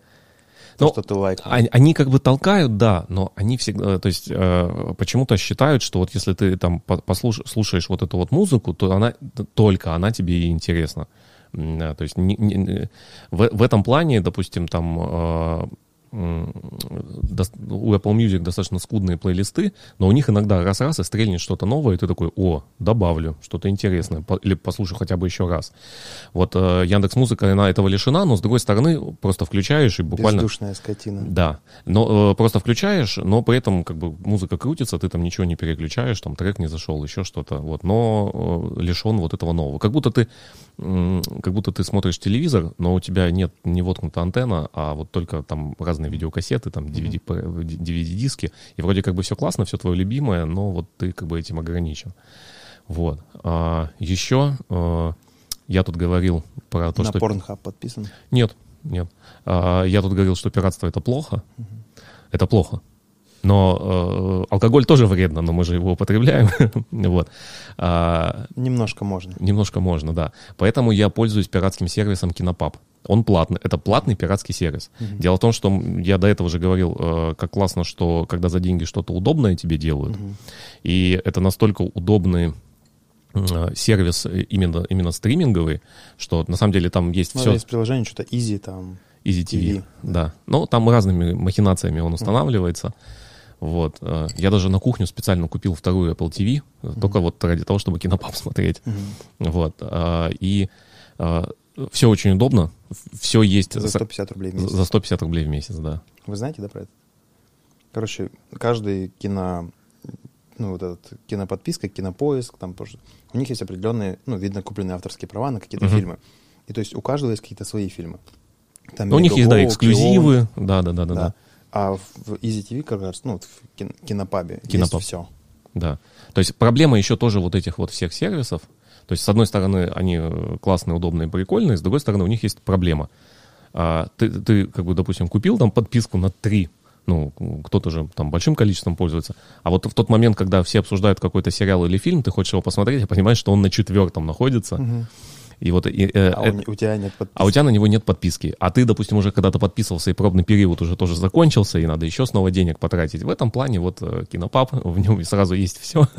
то, ну, что ты лайкнул. Они, они как бы толкают, да, но они всегда, то есть э, почему-то считают, что вот если ты там послуш, слушаешь вот эту вот музыку, то она только она тебе и интересна. То есть не, не, в, в этом плане, допустим, там э, у Apple Music достаточно скудные плейлисты, но у них иногда раз-раз и стрельнет что-то новое, и ты такой, о, добавлю, что-то интересное, или послушаю хотя бы еще раз. Вот э, Яндекс Музыка, она этого лишена, но с другой стороны, просто включаешь и буквально... Бездушная скотина. Да, но э, просто включаешь, но при этом как бы музыка крутится, ты там ничего не переключаешь, там трек не зашел, еще что-то, вот, но э, лишен вот этого нового. Как будто ты, как будто ты смотришь телевизор, но у тебя нет не воткнута антенна, а вот только там разные видеокассеты, там DVD, DVD-диски, и вроде как бы все классно, все твое любимое, но вот ты как бы этим ограничен. Вот. А, еще а, я тут говорил про то, На что... На Pornhub подписан? Нет, нет. А, я тут говорил, что пиратство это плохо. Угу. Это плохо. Но э, алкоголь тоже вредно, но мы же его употребляем. вот. а, немножко можно. Немножко можно, да. Поэтому я пользуюсь пиратским сервисом Кинопаб. Он платный, это платный пиратский сервис. Mm-hmm. Дело в том, что я до этого уже говорил, э, как классно, что когда за деньги что-то удобное тебе делают, mm-hmm. и это настолько удобный э, сервис именно, именно стриминговый, что на самом деле там есть ну, все... Есть приложение, что-то Easy там... Easy TV, TV да. да. Но там разными махинациями он устанавливается. Mm-hmm. Вот. Э, я даже на кухню специально купил вторую Apple TV, mm-hmm. только вот ради того, чтобы кинопап смотреть. Mm-hmm. Вот. Э, и э, все очень удобно, все есть... За 150 рублей в месяц. За 150 рублей в месяц, да. Вы знаете, да, про это? Короче, каждый кино, ну, вот этот киноподписка, кинопоиск, там тоже, у них есть определенные, ну, видно, купленные авторские права на какие-то uh-huh. фильмы. И то есть у каждого есть какие-то свои фильмы. Там у них есть, да, эксклюзивы, да, да, да, да, да. А в Easy TV как раз, ну, в кинопабе Кинопаб. есть все. Да. То есть проблема еще тоже вот этих вот всех сервисов. То есть, с одной стороны, они э, классные, удобные, прикольные, с другой стороны, у них есть проблема. А, ты, ты, как бы, допустим, купил там подписку на три, ну, кто-то же там большим количеством пользуется. А вот в тот момент, когда все обсуждают какой-то сериал или фильм, ты хочешь его посмотреть, и понимаешь, что он на четвертом находится. Угу. И вот, и, э, а у, у тебя нет подписки. А у тебя на него нет подписки. А ты, допустим, уже когда-то подписывался, и пробный период уже тоже закончился, и надо еще снова денег потратить. В этом плане вот э, кинопап, в нем сразу есть все угу.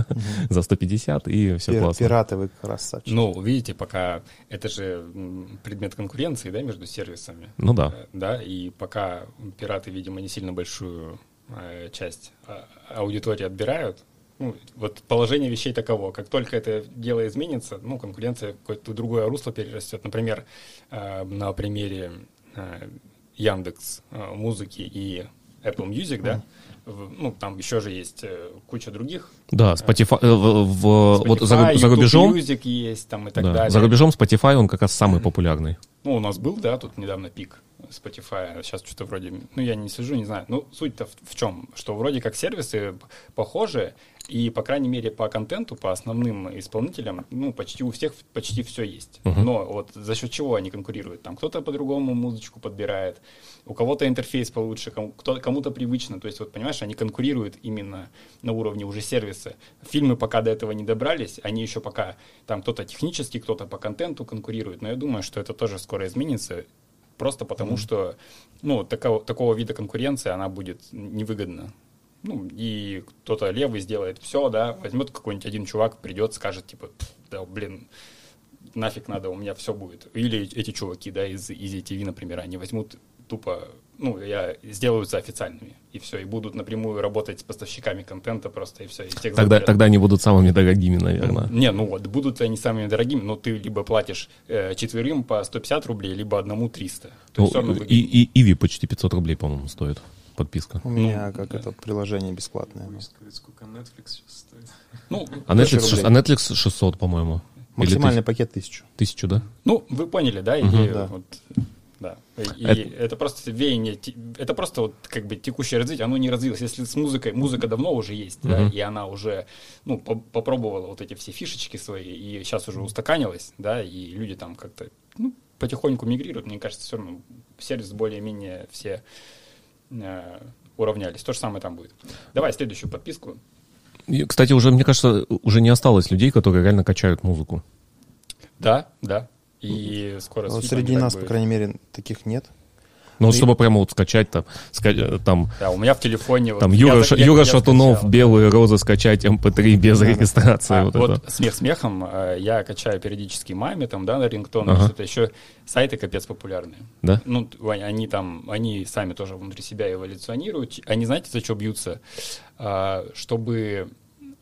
за 150, и все Пир, классно. Пираты вы красавчики. Ну, видите, пока это же предмет конкуренции, да, между сервисами. Ну да. Э, да, и пока пираты, видимо, не сильно большую часть а, аудитории отбирают, ну, вот положение вещей таково. Как только это дело изменится, ну, конкуренция какое-то другое русло перерастет. Например, э, на примере э, Яндекс э, музыки и Apple Music, mm. да, ну, там еще же есть э, куча других. Да, Spotify, э, в, в, Spotify вот за, за рубежом... Music есть там и так да, далее. За рубежом Spotify, он как раз самый популярный. Ну, у нас был, да, тут недавно пик. Spotify, сейчас что-то вроде, ну, я не сижу, не знаю. Ну, суть-то в, в чем? Что вроде как сервисы похожи, и, по крайней мере, по контенту, по основным исполнителям, ну, почти у всех почти все есть. Uh-huh. Но вот за счет чего они конкурируют? Там кто-то по-другому музычку подбирает, у кого-то интерфейс получше, кому- кто- кому-то привычно. То есть, вот, понимаешь, они конкурируют именно на уровне уже сервиса. Фильмы пока до этого не добрались, они еще пока, там кто-то технически, кто-то по контенту конкурирует. Но я думаю, что это тоже скоро изменится, просто потому mm-hmm. что, ну, такого, такого вида конкуренции, она будет невыгодна ну, и кто-то левый сделает все, да, возьмет какой-нибудь один чувак, придет, скажет, типа, да, блин, нафиг надо, у меня все будет. Или эти чуваки, да, из Easy TV, например, они возьмут тупо, ну, я сделаются официальными, и все, и будут напрямую работать с поставщиками контента просто, и все. И тех тогда, тогда они будут самыми дорогими, наверное. Не, ну вот, будут они самыми дорогими, но ты либо платишь э, четверым по 150 рублей, либо одному 300. То ну, и, и Иви почти 500 рублей, по-моему, стоит подписка. У меня как да. это приложение бесплатное. Ну. Сколько Netflix сейчас стоит? Ну, а Netflix, а Netflix 600, по-моему. Максимальный пакет 1000. Тысячу, да? Ну, вы поняли, да, идею? Угу, да. Вот, да. И это... это просто веяние, это просто вот как бы текущее развитие, оно не развилось. Если с музыкой, музыка давно уже есть, uh да, и она уже, ну, по попробовала вот эти все фишечки свои, и сейчас уже устаканилась, да, и люди там как-то, ну, потихоньку мигрируют. Мне кажется, все равно сервис более-менее все Э, уравнялись. То же самое там будет. Давай следующую подписку. И, кстати, уже, мне кажется, уже не осталось людей, которые реально качают музыку. Да, да. И скоро... Вот среди нас, будет. по крайней мере, таких нет. Ну, чтобы прямо вот скачать там, ска- там, Да, у меня в телефоне... вот там Юра, я- Юра я Шатунов, скачал. белые розы скачать, MP3 без регистрации. А, вот вот это. смех смехом, э, я качаю периодически маме, там, да, на рингтон, Ага. что-то еще. Сайты капец популярные. Да? Ну, они там, они сами тоже внутри себя эволюционируют. Они, знаете, за что бьются? А, Чтобы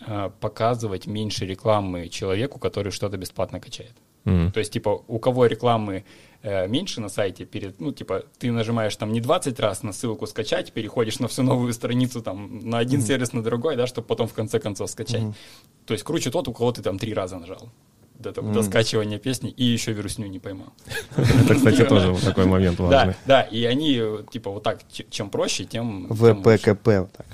а, показывать меньше рекламы человеку, который что-то бесплатно качает. Мгм. То есть, типа, у кого рекламы э, меньше на сайте, перед, ну, типа, ты нажимаешь там не 20 раз на ссылку скачать, переходишь на всю новую страницу там на один сервис, на другой, да, чтобы потом в конце концов скачать. То есть круче тот, у кого ты там три раза нажал до, того- до скачивания песни и еще вирусню не поймал. Это, кстати, тоже вот такой момент Да, важный. да, и они, э, типа, вот так, чем проще, тем... ВПКП, вот так.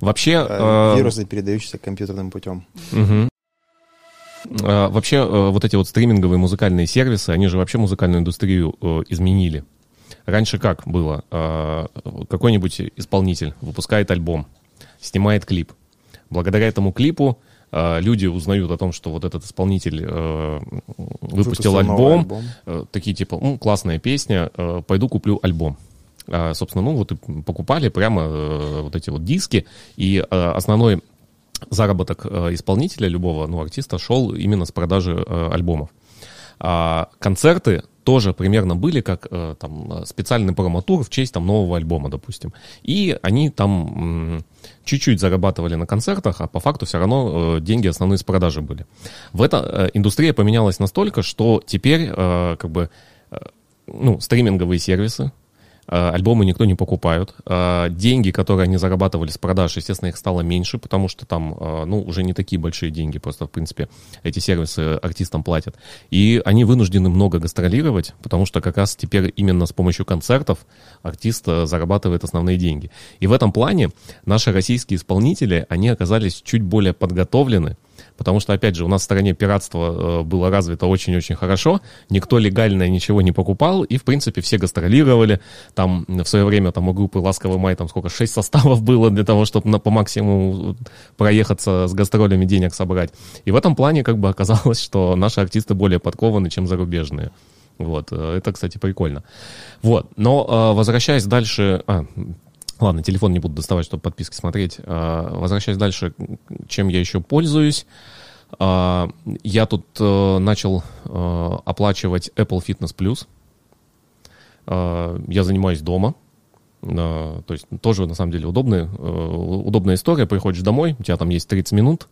Вообще, Э, э, Вирусы, передающиеся компьютерным путем. А, Вообще, э, вот эти вот стриминговые музыкальные сервисы, они же вообще музыкальную индустрию э, изменили. Раньше как было? А, Какой-нибудь исполнитель выпускает альбом, снимает клип. Благодаря этому клипу а, люди узнают о том, что вот этот исполнитель э, выпустил альбом, альбом. э, такие типа, ну, классная песня, э, пойду куплю альбом. А, собственно, ну вот и покупали прямо вот эти вот диски, и основной заработок э, исполнителя любого, ну, артиста шел именно с продажи э, альбомов. А концерты тоже примерно были как э, там специальный промотур в честь там нового альбома, допустим. И они там чуть-чуть зарабатывали на концертах, а по факту все равно деньги основные с продажи были. В это индустрия поменялась настолько, что теперь как бы ну, стриминговые сервисы, альбомы никто не покупают. Э, Деньги, которые они зарабатывали с продаж, естественно, их стало меньше, потому что там, э, ну, уже не такие большие деньги, просто, в принципе, эти сервисы артистам платят. И они вынуждены много гастролировать, потому что как раз теперь именно с помощью концертов артист э, зарабатывает основные деньги. И в этом плане наши российские исполнители, они оказались чуть более подготовлены, Потому что, опять же, у нас в стране пиратство э, было развито очень-очень хорошо, никто легально ничего не покупал, и, в принципе, все гастролировали. Там в свое время там у группы «Ласковый май» там сколько, шесть составов было для того, чтобы на, по максимуму проехаться с гастролями, денег собрать. И в этом плане как бы оказалось, что наши артисты более подкованы, чем зарубежные. Вот, э, это, кстати, прикольно. Вот, но э, возвращаясь дальше... А, Ладно, телефон не буду доставать, чтобы подписки смотреть. А, Возвращаясь дальше, чем я еще пользуюсь. А, Я тут э, начал э, оплачивать Apple Fitness Plus. А, Я занимаюсь дома. То есть тоже, на самом деле, удобная, э, удобная история. Приходишь домой, у тебя там есть 30 минут,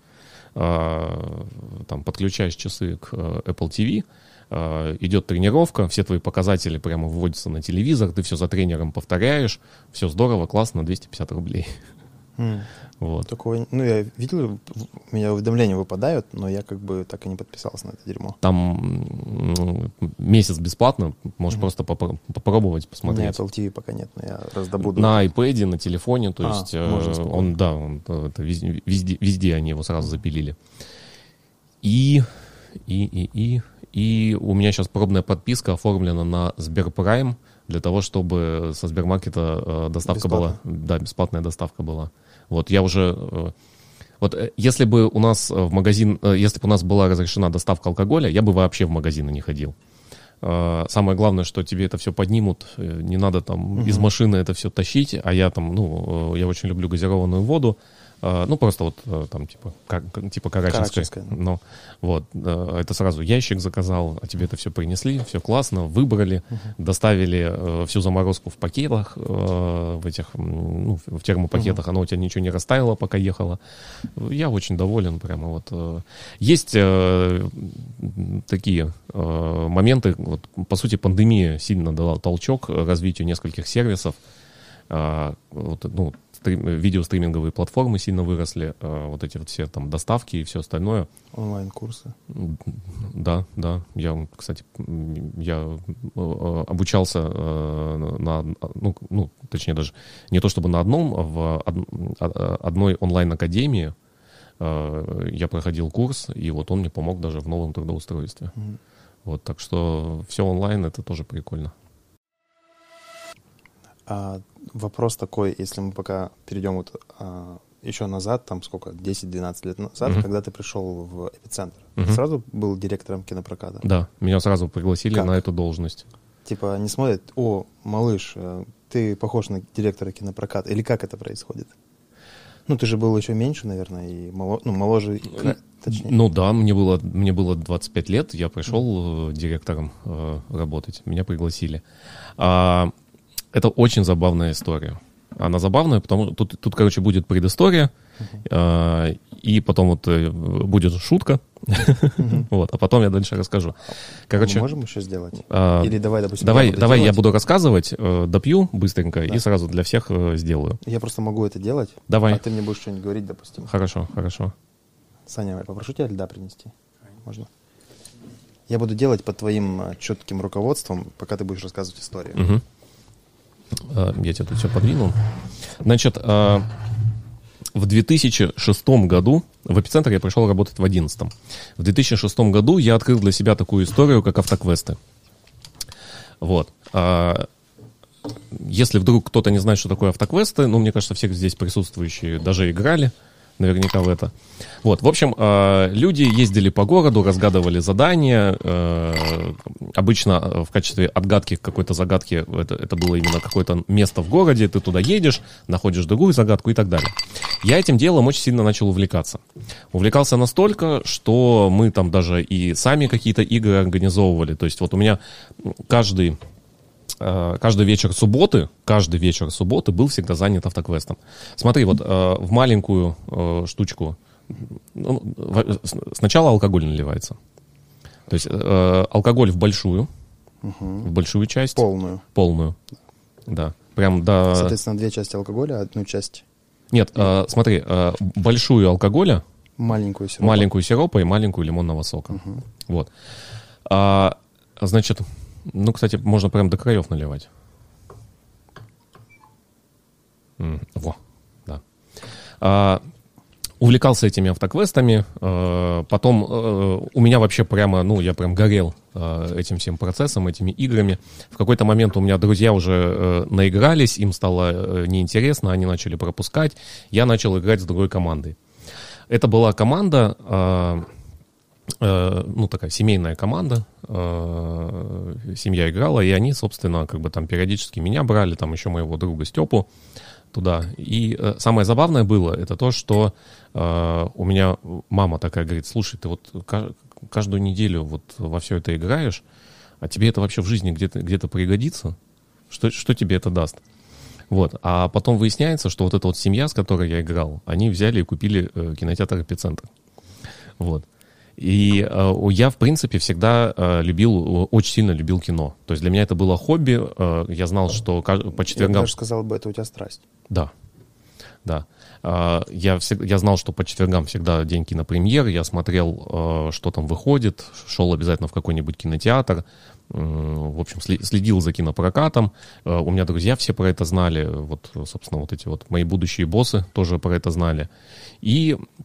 там подключаешь часы к Apple TV, идет тренировка, все твои показатели прямо выводятся на телевизор, ты все за тренером повторяешь, все здорово, классно, 250 рублей. М. Вот. Такого, ну, я видел, у меня уведомления выпадают, но я как бы так и не подписался на это дерьмо. Там м, месяц бесплатно, можешь просто попро- попробовать, У меня посмотреть. Apple TV пока нет, но я раздобуду. На iPad, на телефоне, то А, есть э, он, да, он, э, это везде, везде, везде они его сразу запилили. И, и, и, и, и у меня сейчас пробная подписка оформлена на Сберпрайм для того, чтобы со Сбермаркета э, доставка была, да, бесплатная доставка была. Вот я уже, э, вот э, если бы у нас в магазин, если бы у нас была разрешена доставка алкоголя, я бы вообще в магазины не ходил. Самое главное, что тебе это все поднимут, не надо там из машины это все тащить, а я там, ну, я очень люблю газированную воду, ну, просто вот э, там типа, как, типа карачинской. Карачинская. Ну, вот, э, это сразу ящик заказал, а тебе это все принесли, все классно, выбрали, доставили э, всю заморозку в пакетах, э, в этих, ну, в термопакетах, оно у тебя ничего не растаяло, пока ехала. Я очень доволен, прямо вот. э. Есть э, такие э, моменты, вот, по сути, пандемия сильно дала толчок развитию нескольких сервисов, вот, ну, стрим- видеостриминговые платформы сильно выросли, а, вот эти вот все там доставки и все остальное. Онлайн-курсы. Да, да. Я, кстати, я э, обучался э, на, ну, ну, точнее даже не то чтобы на одном, а в а- одной онлайн-академии э, я проходил курс, и вот он мне помог даже в новом трудоустройстве. Мгм. Вот, так что все онлайн, это тоже прикольно. А вопрос такой, если мы пока перейдем вот а, еще назад, там сколько, 10-12 лет назад, Мгм. когда ты пришел в эпицентр, ты сразу был директором кинопроката? Да, меня сразу пригласили Как? на эту должность. Типа они смотрят, о, малыш, э, ты похож на директора кинопроката. Или как это происходит? Ну, ты же был еще меньше, наверное, и мало, ну, моложе, точнее. Ну да, мне было, мне было 25 лет, я пришел э, директором э, работать, меня пригласили. А, это очень забавная история. Она забавная, потому что тут, тут короче, будет предыстория, uh-huh. и потом вот э, будет шутка, uh-huh. вот, а потом я дальше расскажу. Короче, мы можем еще сделать? А, Или давай, допустим, давай, я давай я буду рассказывать, э, допью быстренько да. и сразу для всех э, сделаю. Я просто могу это делать. Давай. А ты мне будешь что-нибудь говорить, допустим. Хорошо, хорошо. Саня, я попрошу тебя льда принести. Можно? Я буду делать под твоим четким руководством, пока ты будешь рассказывать историю. Угу. Я тебе тут все подвинул. Значит, а, в 2006 году, в эпицентр я пришел работать в 2011. В 2006 году я открыл для себя такую историю, как автоквесты. Вот. А, если вдруг кто-то не знает, что такое автоквесты, ну, мне кажется, все здесь присутствующие даже играли наверняка в это. Вот, в общем, э, люди ездили по городу, разгадывали задания. Э, обычно э, в качестве отгадки какой-то загадки это, это было именно какое-то место в городе, ты туда едешь, находишь другую загадку и так далее. Я этим делом очень сильно начал увлекаться. Увлекался настолько, что мы там даже и сами какие-то игры организовывали. То есть вот у меня каждый каждый вечер субботы, каждый вечер субботы был всегда занят автоквестом. Смотри, вот э, в маленькую э, штучку ну, сначала алкоголь наливается. То есть алкоголь в большую, угу. в большую часть. Полную. Полную, да. Прям до... Соответственно, две части алкоголя, одну часть... Нет, э, смотри, э, большую алкоголя, маленькую сиропа, маленькую сиропа и маленькую лимонного сока. Угу. Вот. А, значит, ну, кстати, можно прям до краев наливать. во, да. А, увлекался этими автоквестами. А, потом а, у меня вообще прямо, ну, я прям горел а, этим всем процессом, этими играми. В какой-то момент у меня друзья уже а, наигрались, им стало а, неинтересно, они начали пропускать. Я начал играть с другой командой. Это была команда... Э, ну, такая семейная команда, э, семья играла, и они, собственно, как бы там периодически меня брали, там еще моего друга Степу туда. И э, самое забавное было, это то, что у меня мама такая говорит, слушай, ты вот каждую неделю вот во все это играешь, а тебе это вообще в жизни где-то где пригодится? Что, что тебе это даст? Вот. А потом выясняется, что вот эта вот семья, с которой я играл, они взяли и купили кинотеатр «Эпицентр». Вот. И э, я, в принципе, всегда э, любил, очень сильно любил кино. То есть для меня это было хобби. Э, я знал, что по четвергам... Я даже сказал бы, это у тебя страсть. Да, да. Э, я, всегда, я знал, что по четвергам всегда день кинопремьер. Я смотрел, э, что там выходит. Шел обязательно в какой-нибудь кинотеатр. Э, в общем, следил за кинопрокатом. Э, у меня друзья все про это знали. Вот, собственно, вот эти вот мои будущие боссы тоже про это знали. И а,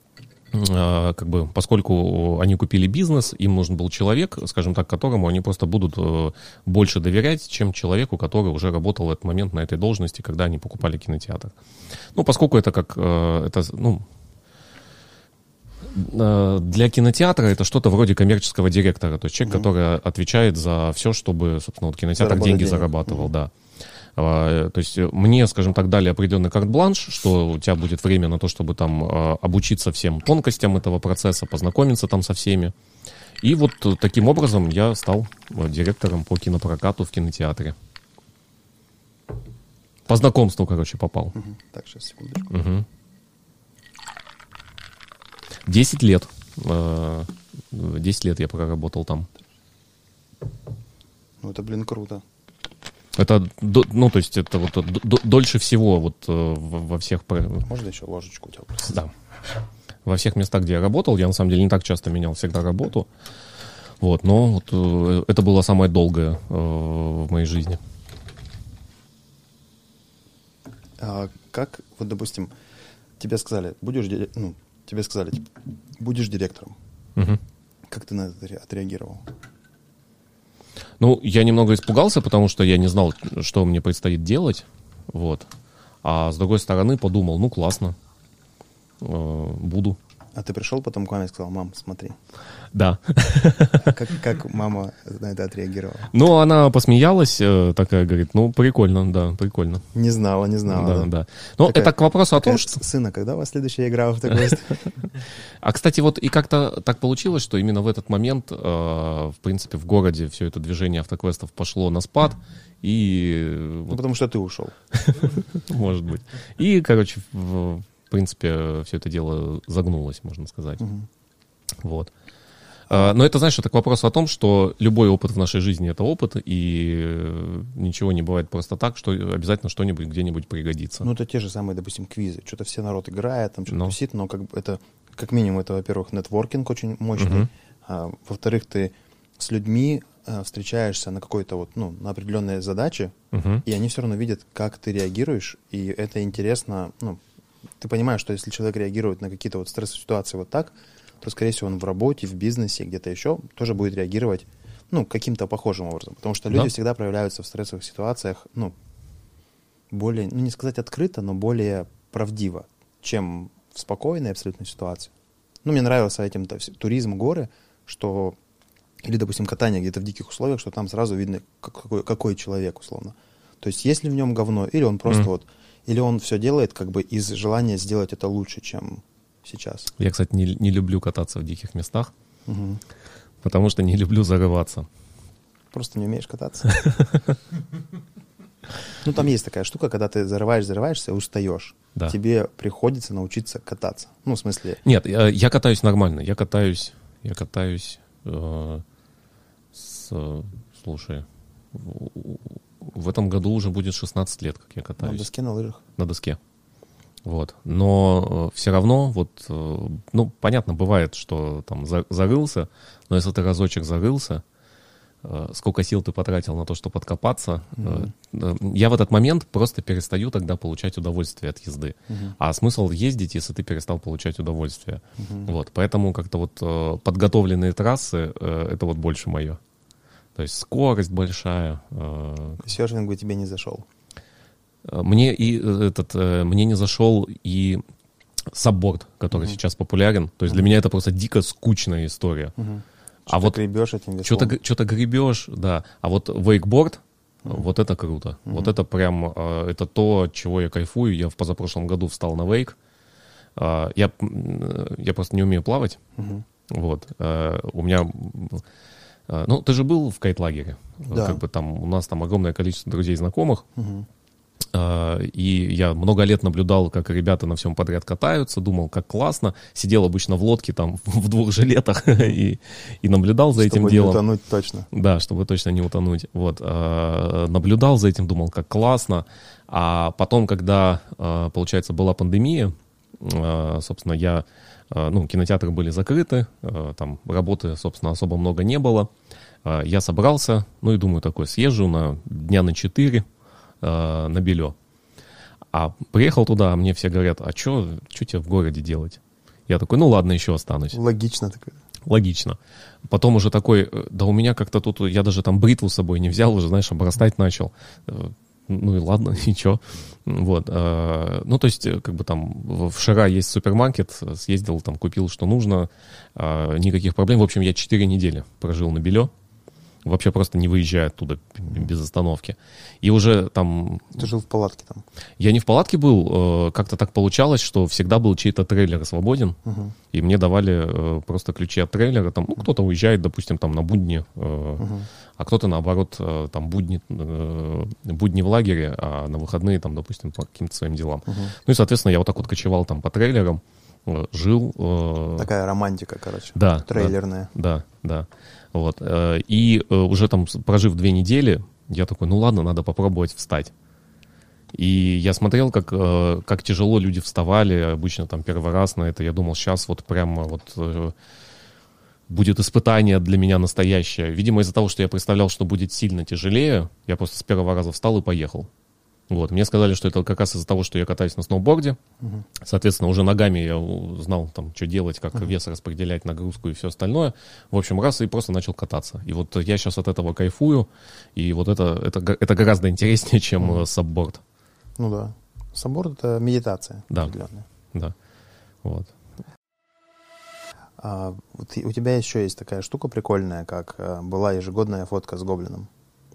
как бы, поскольку они купили бизнес, им нужен был человек, скажем так, которому они просто будут э, больше доверять, чем человеку, который уже работал в этот момент на этой должности, когда они покупали кинотеатр. Ну, поскольку это как, э, это, ну, э, для кинотеатра это что-то вроде коммерческого директора, то есть человек, угу. который отвечает за все, чтобы, собственно, вот кинотеатр деньги денег. зарабатывал, угу. да. А, то есть э, мне, скажем так, дали определенный карт-бланш, что у тебя будет время на то, чтобы там а, обучиться всем тонкостям этого процесса, познакомиться там со всеми. И вот таким образом я стал э, директором по кинопрокату в кинотеатре. По знакомству, короче, попал. Угу. Так, сейчас, секундочку. Угу. 10 лет. 10 э, лет я проработал там. Ну, это, блин, круто. Это, ну, то есть это вот дольше всего вот э, во всех... Можно еще ложечку у тебя? Да. Во всех местах, где я работал, я на самом деле не так часто менял всегда работу. Вот, но вот э, это было самое долгое э, в моей жизни. А как, вот, допустим, тебе сказали, будешь, ну, тебе сказали, типа, будешь директором. Угу. Как ты на это отреагировал? Ну, я немного испугался, потому что я не знал, что мне предстоит делать. Вот. А с другой стороны подумал, ну классно, э, буду. А ты пришел потом к маме и сказал, мам, смотри. Да. А как, как мама на это отреагировала? Ну, она посмеялась, э, такая говорит, ну, прикольно, да, прикольно. Не знала, не знала. Да, да. Ну, Такая- это к вопросу о том, что... Сына, когда у вас следующая игра в автоквест? А, кстати, вот и как-то так получилось, что именно в этот момент, э, в принципе, в городе все это движение автоквестов пошло на спад, и... Ну, потому что ты ушел. может быть. И, короче, в принципе, все это дело загнулось, можно сказать. Вот. А, Но это, знаешь, это к вопросу о том, что любой опыт в нашей жизни — это опыт, и э, ничего не бывает просто так, что обязательно что-нибудь где-нибудь пригодится. Ну, это те же самые, допустим, квизы. Что-то все народ играет, там что-то Ну. тусит, но как бы это, как минимум, это, во-первых, нетворкинг очень мощный. Мгм. А, во-вторых, ты с людьми а, встречаешься на какой-то вот, ну, на определенные задачи, Мгм. и они все равно видят, как ты реагируешь, и это интересно, ну, ты понимаешь, что если человек реагирует на какие-то вот стрессовые ситуации вот так, то, скорее всего, он в работе, в бизнесе, где-то еще тоже будет реагировать, ну, каким-то похожим образом. Потому что люди Да. всегда проявляются в стрессовых ситуациях, ну, более, ну, не сказать открыто, но более правдиво, чем в спокойной абсолютной ситуации. Ну, мне нравился этим туризм, горы, что или, допустим, катание где-то в диких условиях, что там сразу видно, как- какой, какой человек, условно. То есть, есть ли в нем говно, или он просто Мгм. вот, или он все делает как бы из желания сделать это лучше, чем сейчас. Я, кстати, не, не люблю кататься в диких местах, Мгм. потому что не люблю зарываться. Просто не умеешь кататься. Ну, там есть такая штука, когда ты зарываешь, зарываешься, устаешь. Да. Тебе приходится научиться кататься. Ну, в смысле, Нет, я, я катаюсь нормально. Я катаюсь, я катаюсь э, с, слушай, в, этом году уже будет 16 лет, как я на катаюсь доске, на лыжах. на доске. Вот. Но все равно, вот, э, ну, понятно, бывает, что там за- зарылся, но если ты разочек зарылся, э, сколько сил ты потратил на то, чтобы подкопаться, э, э, я в этот момент просто перестаю тогда получать удовольствие от езды. А смысл ездить, если ты перестал получать удовольствие? Вот, поэтому как-то вот э, подготовленные трассы, э, это вот больше мое. То есть скорость большая, э, Серфинг бы тебе не зашел. Э, Мне и э, этот э, мне не зашел и сабборд, который сейчас популярен. То есть для меня это просто дико скучная история. А Что-то вот гребешь этим веслом. что-то что-то гребешь, да. А вот вейкборд, вот это круто. Вот это прям это то, от чего я кайфую. Я в позапрошлом году встал на вейк. Я я просто не умею плавать. Вот. Э, У меня ну, ты же был в кайт-лагере. Да. Как бы там у нас там огромное количество друзей знакомых. Мгм. А, И я много лет наблюдал, как ребята на всем подряд катаются, думал, как классно. Сидел обычно в лодке там в двух жилетах и, и наблюдал за этим Чтобы не делом. утонуть точно. Да, чтобы точно не утонуть. Вот. а, Наблюдал за этим, думал, как классно. А потом, когда, а, получается, была пандемия, собственно, я, ну, кинотеатры были закрыты, там работы, собственно, особо много не было. Я собрался, ну и думаю, такой, съезжу на дня на 4 на Белё. А приехал туда, а мне все говорят, а что тебе в городе делать? Я такой, ну ладно, еще останусь. Логично такое. Логично. Потом уже такой, э, да у меня как-то тут, я даже там бритву с собой не взял, уже, знаешь, обрастать начал. Э, Ну и ладно, чё. Вот. э, Ну, то есть, э, как бы там в Шара есть супермаркет, э, съездил, там купил, что нужно, э, никаких проблем. В общем, я 4 недели прожил на Белё, вообще просто не выезжая оттуда без остановки. И уже там Ты жил в палатке там. я не в палатке был, э, как-то так получалось, что всегда был чей-то трейлер свободен, Мгм. и мне давали э, просто ключи от трейлера. Там, ну, кто-то уезжает, допустим, там на будни, э, а кто-то, наоборот, там будни, будни в лагере, а на выходные, там, допустим, по каким-то своим делам. Ну и, соответственно, я вот так вот кочевал там по трейлерам, жил. Такая романтика, короче. да, да. Трейлерная. Да, да. Вот. э, И э, уже там, прожив две недели, я такой, ну ладно, надо попробовать встать. И я смотрел, как, э, как тяжело люди вставали, обычно там первый раз на это. Я думал, сейчас вот прямо вот будет испытание для меня настоящее. Видимо, из-за того, что я представлял, что будет сильно тяжелее, я просто с первого раза встал и поехал. Вот. Мне сказали, что это как раз из-за того, что я катаюсь на сноуборде. Соответственно, уже ногами я знал, там, что делать, как вес распределять, нагрузку и все остальное. В общем, раз и просто начал кататься. И вот я сейчас от этого кайфую. И вот это, это, это гораздо интереснее, чем э, сабборд. Ну да. Собор — это медитация Да. определенная. Да. Вот. А, вот у тебя еще есть такая штука прикольная, как а, была ежегодная фотка с гоблином.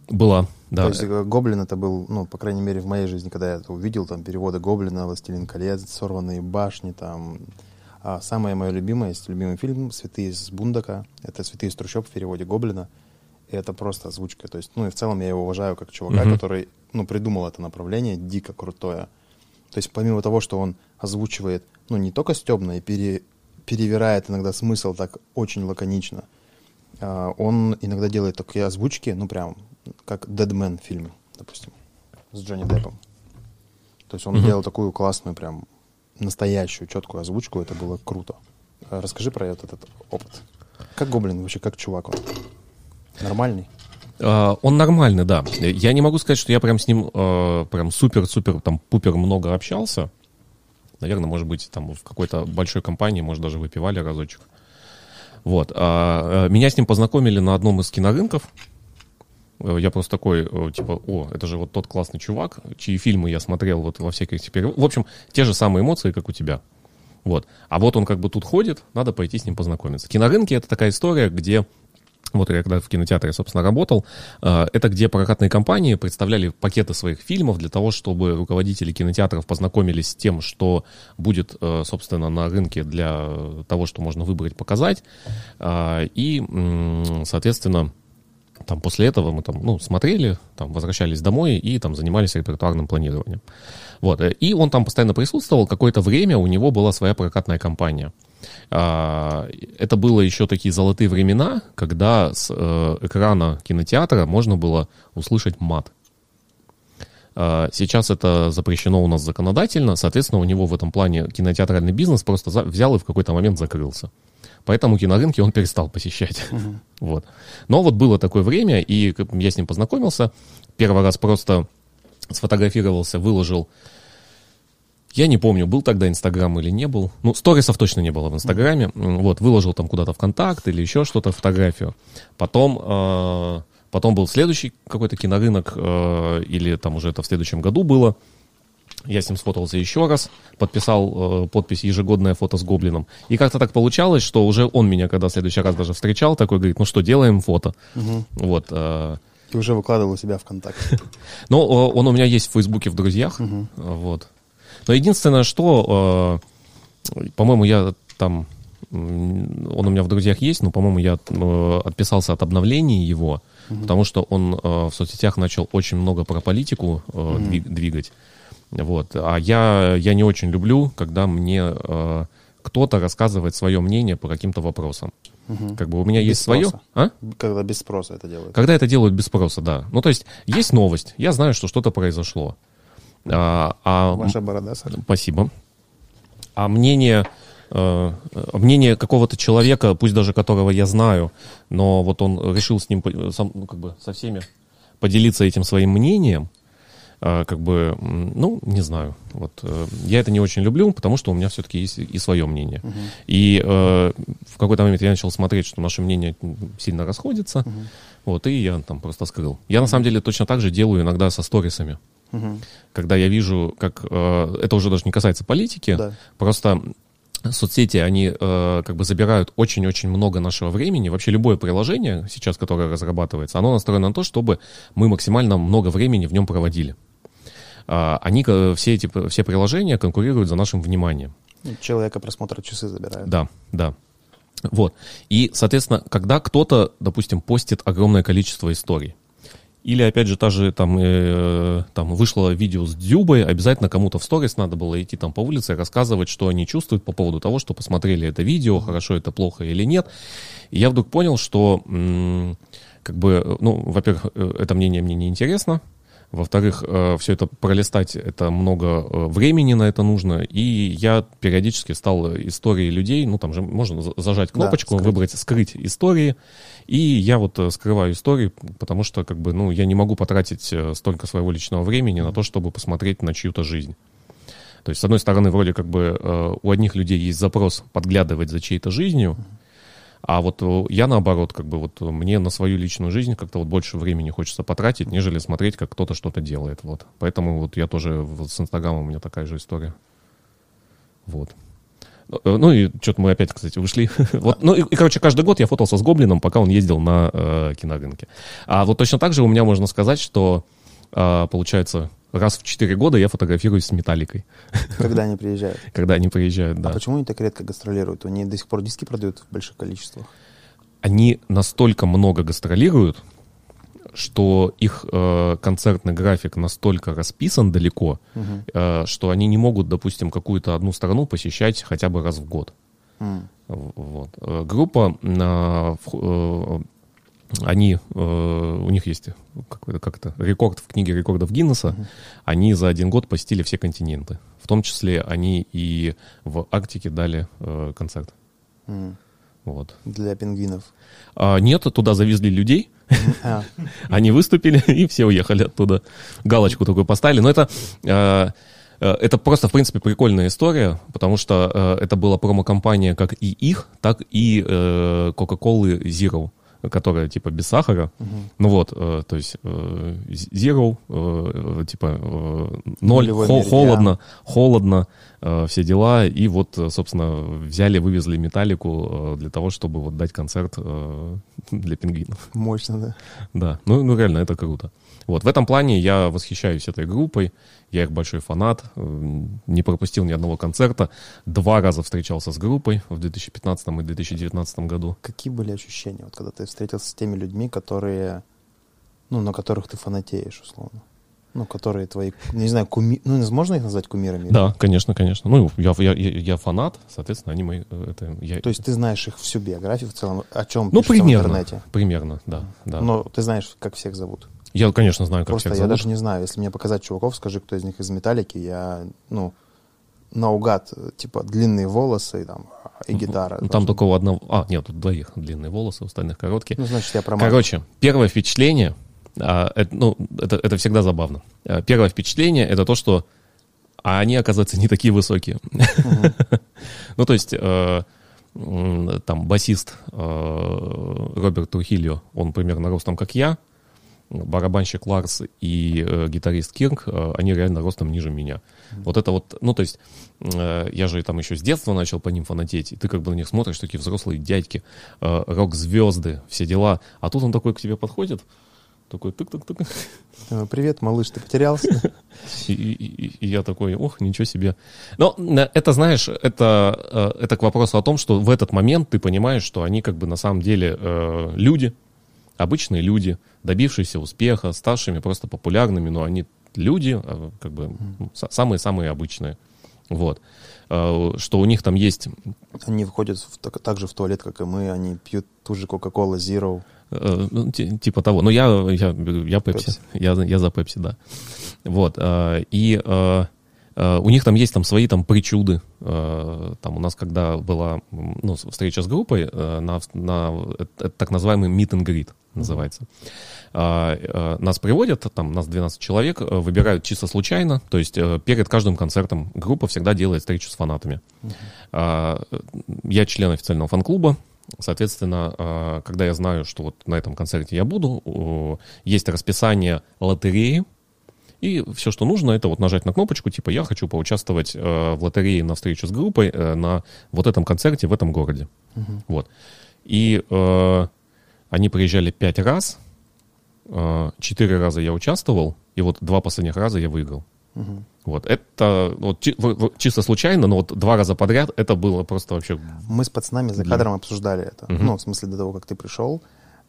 Была, да. То есть э, Гоблин это был, ну, по крайней мере, в моей жизни, когда я это увидел, там, переводы Гоблина, «Властелин колец», «Сорванные башни», там. А самое мое любимое, есть любимый фильм «Святые из Бундака». Это «Святые из трущоб» в переводе Гоблина. И это просто озвучка. То есть, ну, и в целом я его уважаю как чувака, mm-hmm. который, ну, придумал это направление дико крутое. То есть, помимо того, что он озвучивает, ну, не только стебно и пере, перевирает иногда смысл так очень лаконично, а, он иногда делает такие озвучки, ну, прям как Deadman в фильме, допустим, с Джонни Деппом. То есть он mm-hmm. делал такую классную, прям настоящую, четкую озвучку, это было круто. А расскажи про этот, этот опыт. Как Гоблин вообще, как чувак он? Нормальный? Uh, он нормальный, да. Я не могу сказать, что я прям с ним uh, прям супер-супер там пупер много общался. Наверное, может быть, там в какой-то большой компании, может, даже выпивали разочек. Вот. Uh, меня с ним познакомили на одном из кинорынков. Э, я просто такой, э, типа, о, это же вот тот классный чувак, чьи фильмы я смотрел вот во всяких теперь... В общем, те же самые эмоции, как у тебя. Вот. А вот он как бы тут ходит, надо пойти с ним познакомиться. Кинорынки — это такая история, где вот я когда в кинотеатре, собственно, работал, э, это где прокатные компании представляли пакеты своих фильмов для того, чтобы руководители кинотеатров познакомились с тем, что будет, собственно, на рынке для того, что можно выбрать, показать. И, соответственно, там после этого мы там, ну, смотрели, там, возвращались домой и там занимались репертуарным планированием. Вот. И он там постоянно присутствовал. Какое-то время у него была своя прокатная компания. А, это было еще такие золотые времена, когда с э, экрана кинотеатра можно было услышать мат. А, сейчас это запрещено у нас законодательно, соответственно, у него в этом плане кинотеатральный бизнес просто взял и в какой-то момент закрылся. Поэтому кинорынки он перестал посещать. Uh-huh. Вот. Но вот было такое время, и я с ним познакомился. Первый раз просто сфотографировался, выложил. Я не помню, был тогда Инстаграм или не был. Ну, сторисов точно не было в Инстаграме. Вот, выложил там куда-то ВКонтакт или еще что-то, фотографию. Потом, э, потом был следующий какой-то кинорынок, э, или там уже это в следующем году было. Я с ним сфотался еще раз, подписал э, подпись «Ежегодное фото с гоблином». И как-то так получалось, что уже он меня, когда в следующий раз даже встречал, такой говорит, ну что, делаем фото. Угу. Вот. Э, Ты уже выкладывал у себя ВКонтакте. Ну, он у меня есть в Фейсбуке в друзьях. Угу. Вот. Но единственное, что, э, по-моему, я там, он у меня в друзьях есть, но, по-моему, я э, отписался от обновления его, угу. потому что он э, в соцсетях начал очень много про политику э, угу. двигать. Вот. А я, я не очень люблю, когда мне э, кто-то рассказывает свое мнение по каким-то вопросам. Угу. Как бы у меня без есть спроса. свое. А? Когда без спроса это делают. Когда это делают без спроса, да. Ну, то есть, есть новость, я знаю, что что-то произошло. А, а, Ваша борода, сэр. Спасибо. А мнение, э, мнение какого-то человека, пусть даже которого я знаю, но вот он решил с ним, сам, ну, как бы со всеми поделиться этим своим мнением, как бы, ну, не знаю. Вот, э, я это не очень люблю, потому что у меня все-таки есть и свое мнение. Uh-huh. И э, в какой-то момент я начал смотреть, что наше мнение сильно расходится, uh-huh. вот, и я там просто скрыл. Я на самом деле точно так же делаю иногда со сторисами. Uh-huh. Когда я вижу, как... Э, это уже даже не касается политики, да. просто соцсети, они э, как бы забирают очень-очень много нашего времени. Вообще любое приложение сейчас, которое разрабатывается, оно настроено на то, чтобы мы максимально много времени в нем проводили. А, они, все эти все приложения конкурируют за нашим вниманием. Человека просмотра часы забирают. Да, да. Вот. И, соответственно, когда кто-то, допустим, постит огромное количество историй, или, опять же, та же там, э, там вышло видео с Дзюбой, обязательно кому-то в сторис надо было идти там по улице и рассказывать, что они чувствуют по поводу того, что посмотрели это видео, хорошо это, плохо или нет. И я вдруг понял, что, м- как бы, ну, во-первых, э, это мнение мне не интересно, во-вторых, э, все это пролистать, это много э, времени на это нужно. И я периодически стал истории людей, ну там же можно зажать кнопочку, да, выбрать скрыть истории. И я вот э, скрываю истории, потому что как бы, ну, я не могу потратить столько своего личного времени на то, чтобы посмотреть на чью-то жизнь. То есть, с одной стороны, вроде как бы у одних людей есть запрос подглядывать за чьей-то жизнью, а вот э, я наоборот, как бы вот мне на свою личную жизнь как-то вот больше времени хочется потратить, нежели смотреть, как кто-то что-то делает. Вот. Поэтому вот я тоже вот с Инстаграмом у меня такая же история. Вот. Ну и что-то мы опять, кстати, ушли. вот, ну и, и, короче, каждый год я фотался с Гоблином, пока он ездил на э, кинорынке. А вот точно так же у меня можно сказать, что э, получается раз в 4 года я фотографируюсь с Металликой. Когда они приезжают? Когда они приезжают, да. А почему они так редко гастролируют? Они до сих пор диски продают в больших количествах? Они настолько много гастролируют, что их э, концертный график настолько расписан далеко, угу. э, что они не могут, допустим, какую-то одну страну посещать хотя бы раз в год. Mm. Вот. Э, группа, э, э, они, э, у них есть как, как это, рекорд в книге рекордов Гиннесса, mm-hmm. они за один год посетили все континенты. В том числе они и в Арктике дали э, концерт. Mm. Вот. Для пингвинов? А, нет, туда завезли людей. А. Они выступили, и все уехали оттуда. Галочку такую поставили. Но это... Э, э, это просто, в принципе, прикольная история, потому что э, это была промо-компания как и их, так и Coca-Cola Zero которая типа без сахара. Угу. Ну вот, э, то есть э, zero, э, типа э, ноль, хо- холодно, холодно, э, все дела. И вот, собственно, взяли, вывезли металлику э, для того, чтобы вот дать концерт э, для пингвинов. Мощно, да? Да, ну, ну реально, это круто. Вот, в этом плане я восхищаюсь этой группой, я их большой фанат, не пропустил ни одного концерта, два раза встречался с группой в 2015 и 2019 году. Какие были ощущения, вот, когда ты встретился с теми людьми, которые, ну, на которых ты фанатеешь, условно? Ну, которые твои, не знаю, куми... ну, можно их назвать кумирами? Да, конечно, конечно. Ну, я, я, я, фанат, соответственно, они мои... Э, это, я... То есть ты знаешь их всю биографию в целом, о чем ну, примерно, в интернете? примерно, да, да. Но ты знаешь, как всех зовут? Я, конечно, знаю, как Просто всех я даже не знаю. Если мне показать чуваков, скажи, кто из них из Металлики, я, ну, наугад, типа, длинные волосы там, и гитара. Ну, там такого одного... А, нет, тут двоих длинные волосы, у остальных короткие. Ну, значит, я промазал. Короче, первое впечатление, а, это, ну, это, это всегда забавно. А, первое впечатление — это то, что а они, оказывается, не такие высокие. Ну, то есть... Э, там басист э, Роберт Трухильо, он примерно ростом, как я, барабанщик Ларс и э, гитарист Кирк, э, они реально ростом ниже меня. Mm-hmm. Вот это вот, ну, то есть, э, я же там еще с детства начал по ним фанатеть, и ты как бы на них смотришь, такие взрослые дядьки, э, рок-звезды, все дела. А тут он такой к тебе подходит, такой тык-тык-тык. Э, привет, малыш, ты потерялся? И, и, и я такой, ох, ничего себе. Но э, это, знаешь, это, э, это к вопросу о том, что в этот момент ты понимаешь, что они как бы на самом деле э, люди, обычные люди, добившиеся успеха, ставшими просто популярными, но они люди, а, как бы самые-самые обычные. Вот. А, что у них там есть... Они входят в, так, так же в туалет, как и мы, они пьют ту же Coca-Cola Zero. Э, ну, типа того. Но я, я, я Pepsi. Я, я за Pepsi, да. Вот. А, и у них там есть там свои там причуды. Э, там у нас, когда была ну, встреча с группой, э, на, на это так называемый meet and greet называется. Нас приводят, там нас 12 человек, выбирают чисто случайно, то есть перед каждым концертом группа всегда делает встречу с фанатами. Я член официального фан-клуба, Соответственно, когда я знаю, что вот на этом концерте я буду, есть расписание лотереи, и все, что нужно, это вот нажать на кнопочку, типа, я хочу поучаствовать э, в лотерее на встречу с группой э, на вот этом концерте в этом городе. Uh-huh. Вот. И э, они приезжали пять раз, э, четыре раза я участвовал, и вот два последних раза я выиграл. Uh-huh. Вот, это вот, чи, чисто случайно, но вот два раза подряд это было просто вообще... Мы с пацанами за кадром для... обсуждали это. Uh-huh. Ну, в смысле, до того, как ты пришел.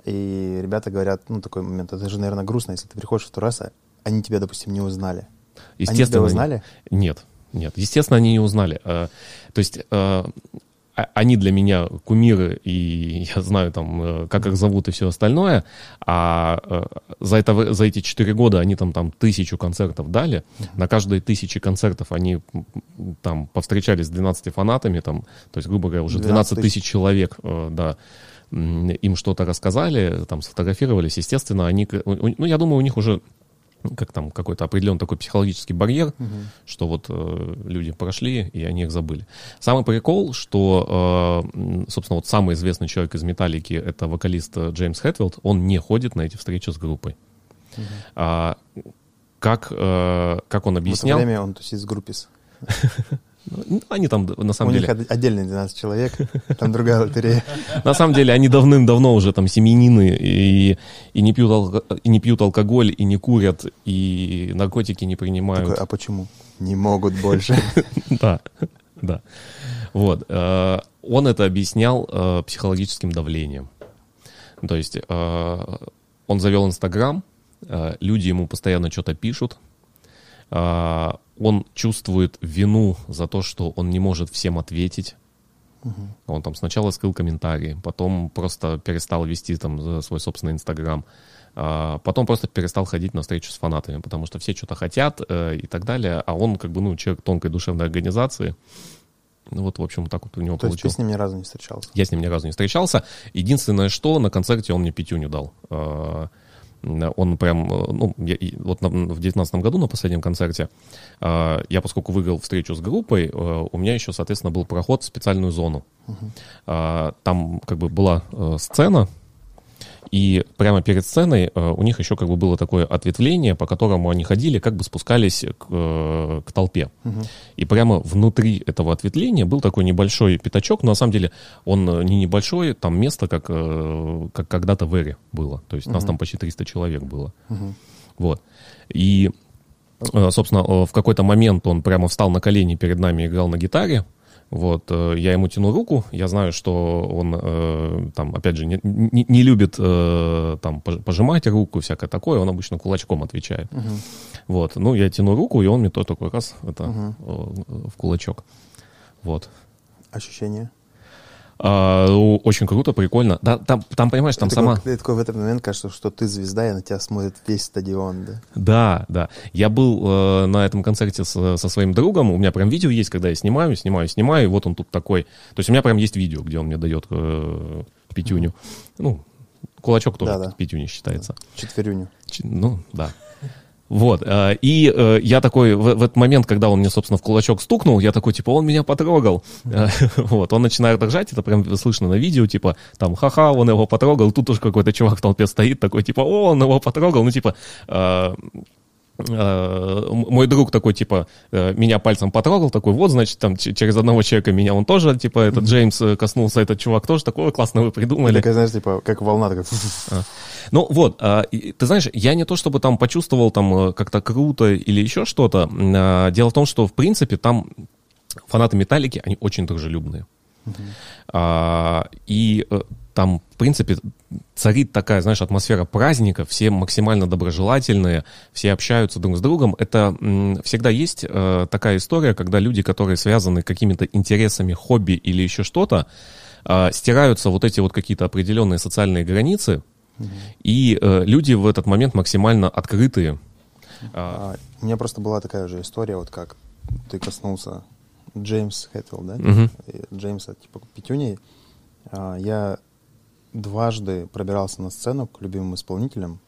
И ребята говорят, ну, такой момент, это же, наверное, грустно, если ты приходишь в второй раз, они тебя, допустим, не узнали. Естественно, они тебя узнали? Нет, нет. Естественно, они не узнали. А, то есть а, а, они для меня кумиры, и я знаю там, э, как их зовут и все остальное, а э, за, это, за эти четыре года они там, там тысячу концертов дали, на каждые тысячи концертов они там повстречались с 12 фанатами, там, то есть, грубо говоря, уже 12 тысяч человек, э, да, им что-то рассказали, там, сфотографировались, естественно, они, ну, я думаю, у них уже как там какой-то определенный такой психологический барьер, угу. что вот э, люди прошли и они их забыли. Самый прикол, что, э, собственно, вот самый известный человек из Металлики, это вокалист э, Джеймс Хэтфилд, он не ходит на эти встречи с группой. Угу. А, как, э, как он объяснял... В это время он тусит с группис. Ну, они там, на самом У деле... них отдельно 12 человек, там другая лотерея. На самом деле они давным-давно уже там семенины и, и, не пьют алко- и не пьют алкоголь, и не курят, и наркотики не принимают. Такой, а почему? Не могут больше. Да, да. Вот. э, Он это объяснял э, психологическим давлением. То есть э, он завел Инстаграм, люди ему постоянно что-то пишут, он чувствует вину за то, что он не может всем ответить. Он там сначала скрыл комментарии, потом просто перестал вести там за свой собственный Инстаграм, а потом просто перестал ходить на встречу с фанатами, потому что все что-то хотят э, и так далее, а он как бы, ну, человек тонкой душевной организации. Ну вот, в общем, так вот у него То есть ты получилось. с ним ни разу не встречался? Я с ним ни разу не встречался. Единственное, что на концерте он мне пятюню дал. Э, Он прям, э, ну, я- вот на- в девятнадцатом году на последнем концерте, э, я поскольку выиграл встречу с группой, э, у меня еще, соответственно, был проход в специальную зону. Э, Там как бы была э, сцена, и прямо перед сценой э, у них еще как бы было такое ответвление, по которому они ходили, как бы спускались к, э, к толпе. И прямо внутри этого ответвления был такой небольшой пятачок, но на самом деле он э, не небольшой, там место, как, как когда-то в Эре было. То есть нас там почти 300 человек было. Вот. И, собственно, в какой-то момент он прямо встал на колени перед нами и играл на гитаре. Вот, э, я ему тяну руку, я знаю, что он э, там, опять же, не, не- не любит э, там пож- пожимать руку, всякое такое, он обычно кулачком отвечает. Вот, ну, я тяну руку, и он мне тоже такой раз, это, э, в кулачок. Вот. Ощущение? А, ну, очень круто, прикольно. Да, там, там, понимаешь, там Ты сама... такой, ты такой в этот момент кажется, что ты звезда, и на тебя смотрит весь стадион, да? Да, да. Я был э, на этом концерте с- со своим другом. У меня прям видео есть, когда я снимаю, снимаю, снимаю. И вот он тут такой. То есть у меня прям есть видео, где он мне дает э, пятюню. Ну, кулачок тоже Да-да. пятюней считается. Четверюню. Ч- Ну, да. Вот. э, И э, я такой, в, в этот момент, когда он мне, собственно, в кулачок стукнул, я такой, типа, он меня потрогал. Вот. Он начинает ржать, это прям слышно на видео, типа, там, ха-ха, он его потрогал. Тут тоже какой-то чувак в толпе стоит, такой, типа, о, он его потрогал. Ну, типа, э, мой друг такой, типа, э, меня пальцем потрогал, такой, вот, значит, там, через одного человека меня он тоже, типа, этот Джеймс э, коснулся, этот чувак тоже такой, «Ой, классно вы придумали. Такая, знаешь, типа, как волна, такая... Ну вот, а, ты знаешь, я не то чтобы там почувствовал там э, как-то круто или еще что-то. а, Дело в том, что в принципе там фанаты Металлики, они очень дружелюбные. А, И э, там, в принципе, царит такая, знаешь, атмосфера праздника, все максимально доброжелательные, все общаются друг с другом. Это всегда есть э, такая история, когда люди, которые связаны какими-то интересами, хобби или еще что-то, а, стираются вот эти вот какие-то определенные социальные границы, и э, люди в этот момент максимально открытые. А, А, У меня просто была такая же история, вот как ты коснулся Джеймс Хэтвилл, да? И Джеймса, типа, пятюней. А, Я дважды пробирался на сцену к любимым исполнителям,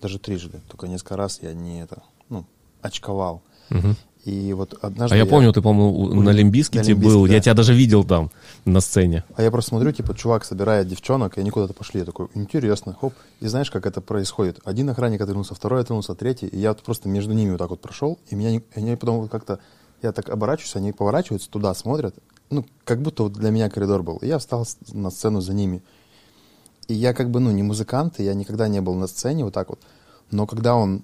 даже трижды, только несколько раз я не это, ну, очковал. мгм. И вот однажды... А я помню, ты, по-моему, на Лимбиските На был, Лимбиските, я да. тебя даже видел там на сцене. А я просто смотрю, типа, чувак собирает девчонок, и они куда-то пошли. Я такой, интересно, хоп. И знаешь, как это происходит? Один охранник отвернулся, второй отвернулся, третий. И я вот просто между ними вот так вот прошел, и меня, они потом вот как-то... Я так оборачиваюсь, они поворачиваются, туда смотрят. Ну, как будто вот для меня коридор был. И я встал на сцену за ними. И я как бы, ну, не музыкант, и я никогда не был на сцене вот так вот. Но когда он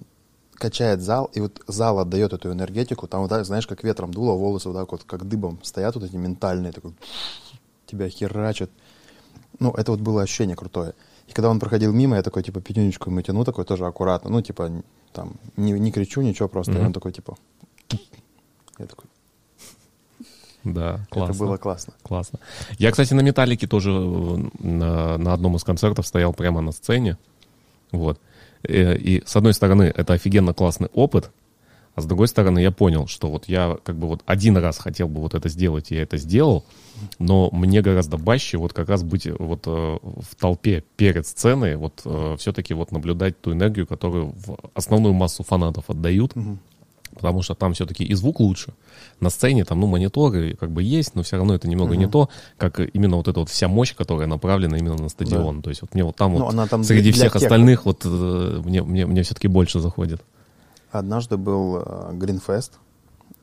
качает зал, и вот зал отдает эту энергетику, там вот так, знаешь, как ветром дуло, волосы вот так вот, как дыбом стоят вот эти ментальные, такой, тебя херачат. Ну, это вот было ощущение крутое. И когда он проходил мимо, я такой, типа, пятюнечку ему тяну, такой тоже аккуратно. Ну, типа, там, не, не кричу, ничего, просто. И Мгм. он такой, типа... Я такой, Да, классно. это было классно. Классно. Я, кстати, на Металлике тоже э, на, на одном из концертов стоял прямо на сцене. Вот. Э, И, с одной стороны, это офигенно классный опыт, а с другой стороны, я понял, что вот я как бы вот один раз хотел бы вот это сделать, и я это сделал, но мне гораздо баще вот как раз быть вот э, в толпе перед сценой, вот все-таки вот наблюдать ту энергию, которую в основную массу фанатов отдают, потому что там все-таки и звук лучше. На сцене там, ну, мониторы как бы есть, но все равно это немного не то, как именно вот эта вот вся мощь, которая направлена именно на стадион. То есть вот мне вот там Ну, вот там среди всех тех, остальных вот э, мне, мне, мне все-таки больше заходит. Однажды был э, Гринфест.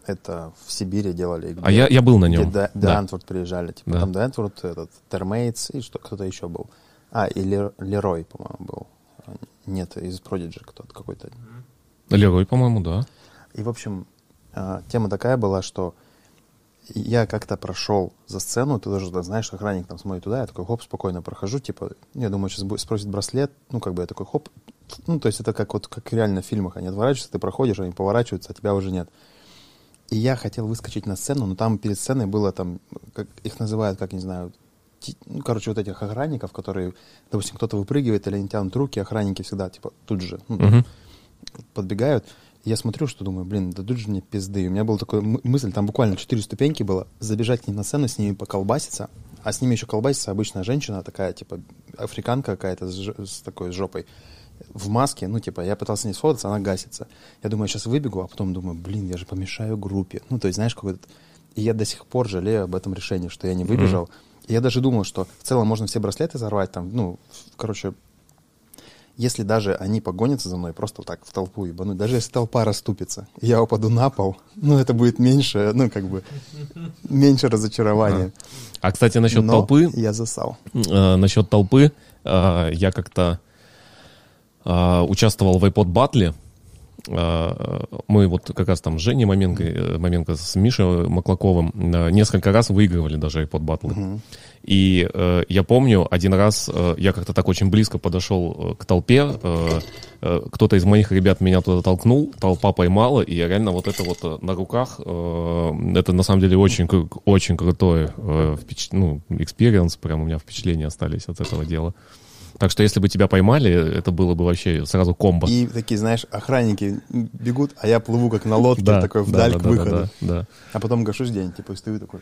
Это в Сибири делали. а я, я был на нем. Где да. Дантворд приезжали. Типа, Да. Там Дантворд, этот, Термейтс и что, кто-то еще был. А, и Лер- Лерой, по-моему, был. А, Нет, из Prodigy кто-то какой-то. Лерой, по-моему, да. И, в общем, а, тема такая была, что я как-то прошел за сцену, ты тоже да, знаешь, охранник там смотрит туда, я такой, хоп, спокойно прохожу, типа, я думаю, сейчас будет, спросит браслет, ну, как бы я такой, хоп, ну, то есть это как вот, как реально в фильмах, они отворачиваются, ты проходишь, они поворачиваются, а тебя уже нет. И я хотел выскочить на сцену, но там перед сценой было там, как их называют, как, не знаю, ти- ну, короче, вот этих охранников, которые, допустим, кто-то выпрыгивает или они тянут руки, охранники всегда, типа, тут же, ну, Мгм. подбегают. Я смотрю, что думаю, блин, дадут же мне пизды. И у меня была такая мы- мысль, там буквально четыре ступеньки было, забежать к ним на сцену, с ними поколбаситься. А с ними еще колбасится обычная женщина, такая, типа, африканка какая-то с, с такой жопой. В маске, ну, типа, я пытался с ней сфотаться, она гасится. Я думаю, сейчас выбегу, а потом думаю, блин, я же помешаю группе. Ну, то есть, знаешь, какой-то... И я до сих пор жалею об этом решении, что я не выбежал. И я даже думал, что в целом можно все браслеты взорвать, там, ну, короче, если даже они погонятся за мной, просто вот так в толпу ебануть, даже если толпа расступится, я упаду на пол, ну, это будет меньше, ну, как бы, меньше разочарования. А, кстати, насчет Но толпы, я засал. э, насчет толпы, э, я как-то э, участвовал в iPod батле. Э, Мы вот как раз там с Женей Маменко, э, Маменко с Мишей Маклаковым э, несколько раз выигрывали даже iPod батлы. И э, я помню, один раз э, я как-то так очень близко подошел э, к толпе, э, э, кто-то из моих ребят меня туда толкнул, толпа поймала, и я реально вот это вот э, на руках, э, это на самом деле очень, очень крутой э, впеч- ну, experience, прям у меня впечатления остались от этого дела. Так что если бы тебя поймали, это было бы вообще сразу комбо. И такие, знаешь, охранники бегут, а я плыву как на лодке, такой вдаль да, к да, выходу. да, да. А потом гашусь день, типа, и стою такой,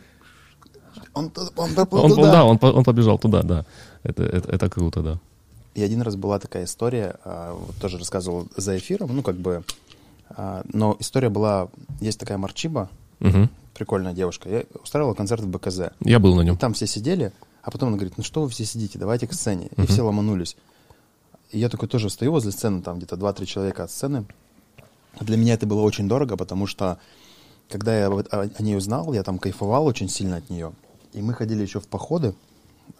он, он Он, туда. да, он, он побежал туда, да. Это, это, это круто, да. И один раз была такая история, а, вот тоже рассказывал за эфиром, ну, как бы, а, но история была, есть такая Марчиба, Мгм. прикольная девушка, я устраивала концерт в БКЗ. Я был на И нем. там все сидели, а потом она говорит, ну что вы все сидите, давайте к сцене. И все ломанулись. И я такой тоже стою возле сцены, там где-то 2-3 человека от сцены. Для меня это было очень дорого, потому что когда я о ней узнал, я там кайфовал очень сильно от нее. И мы ходили еще в походы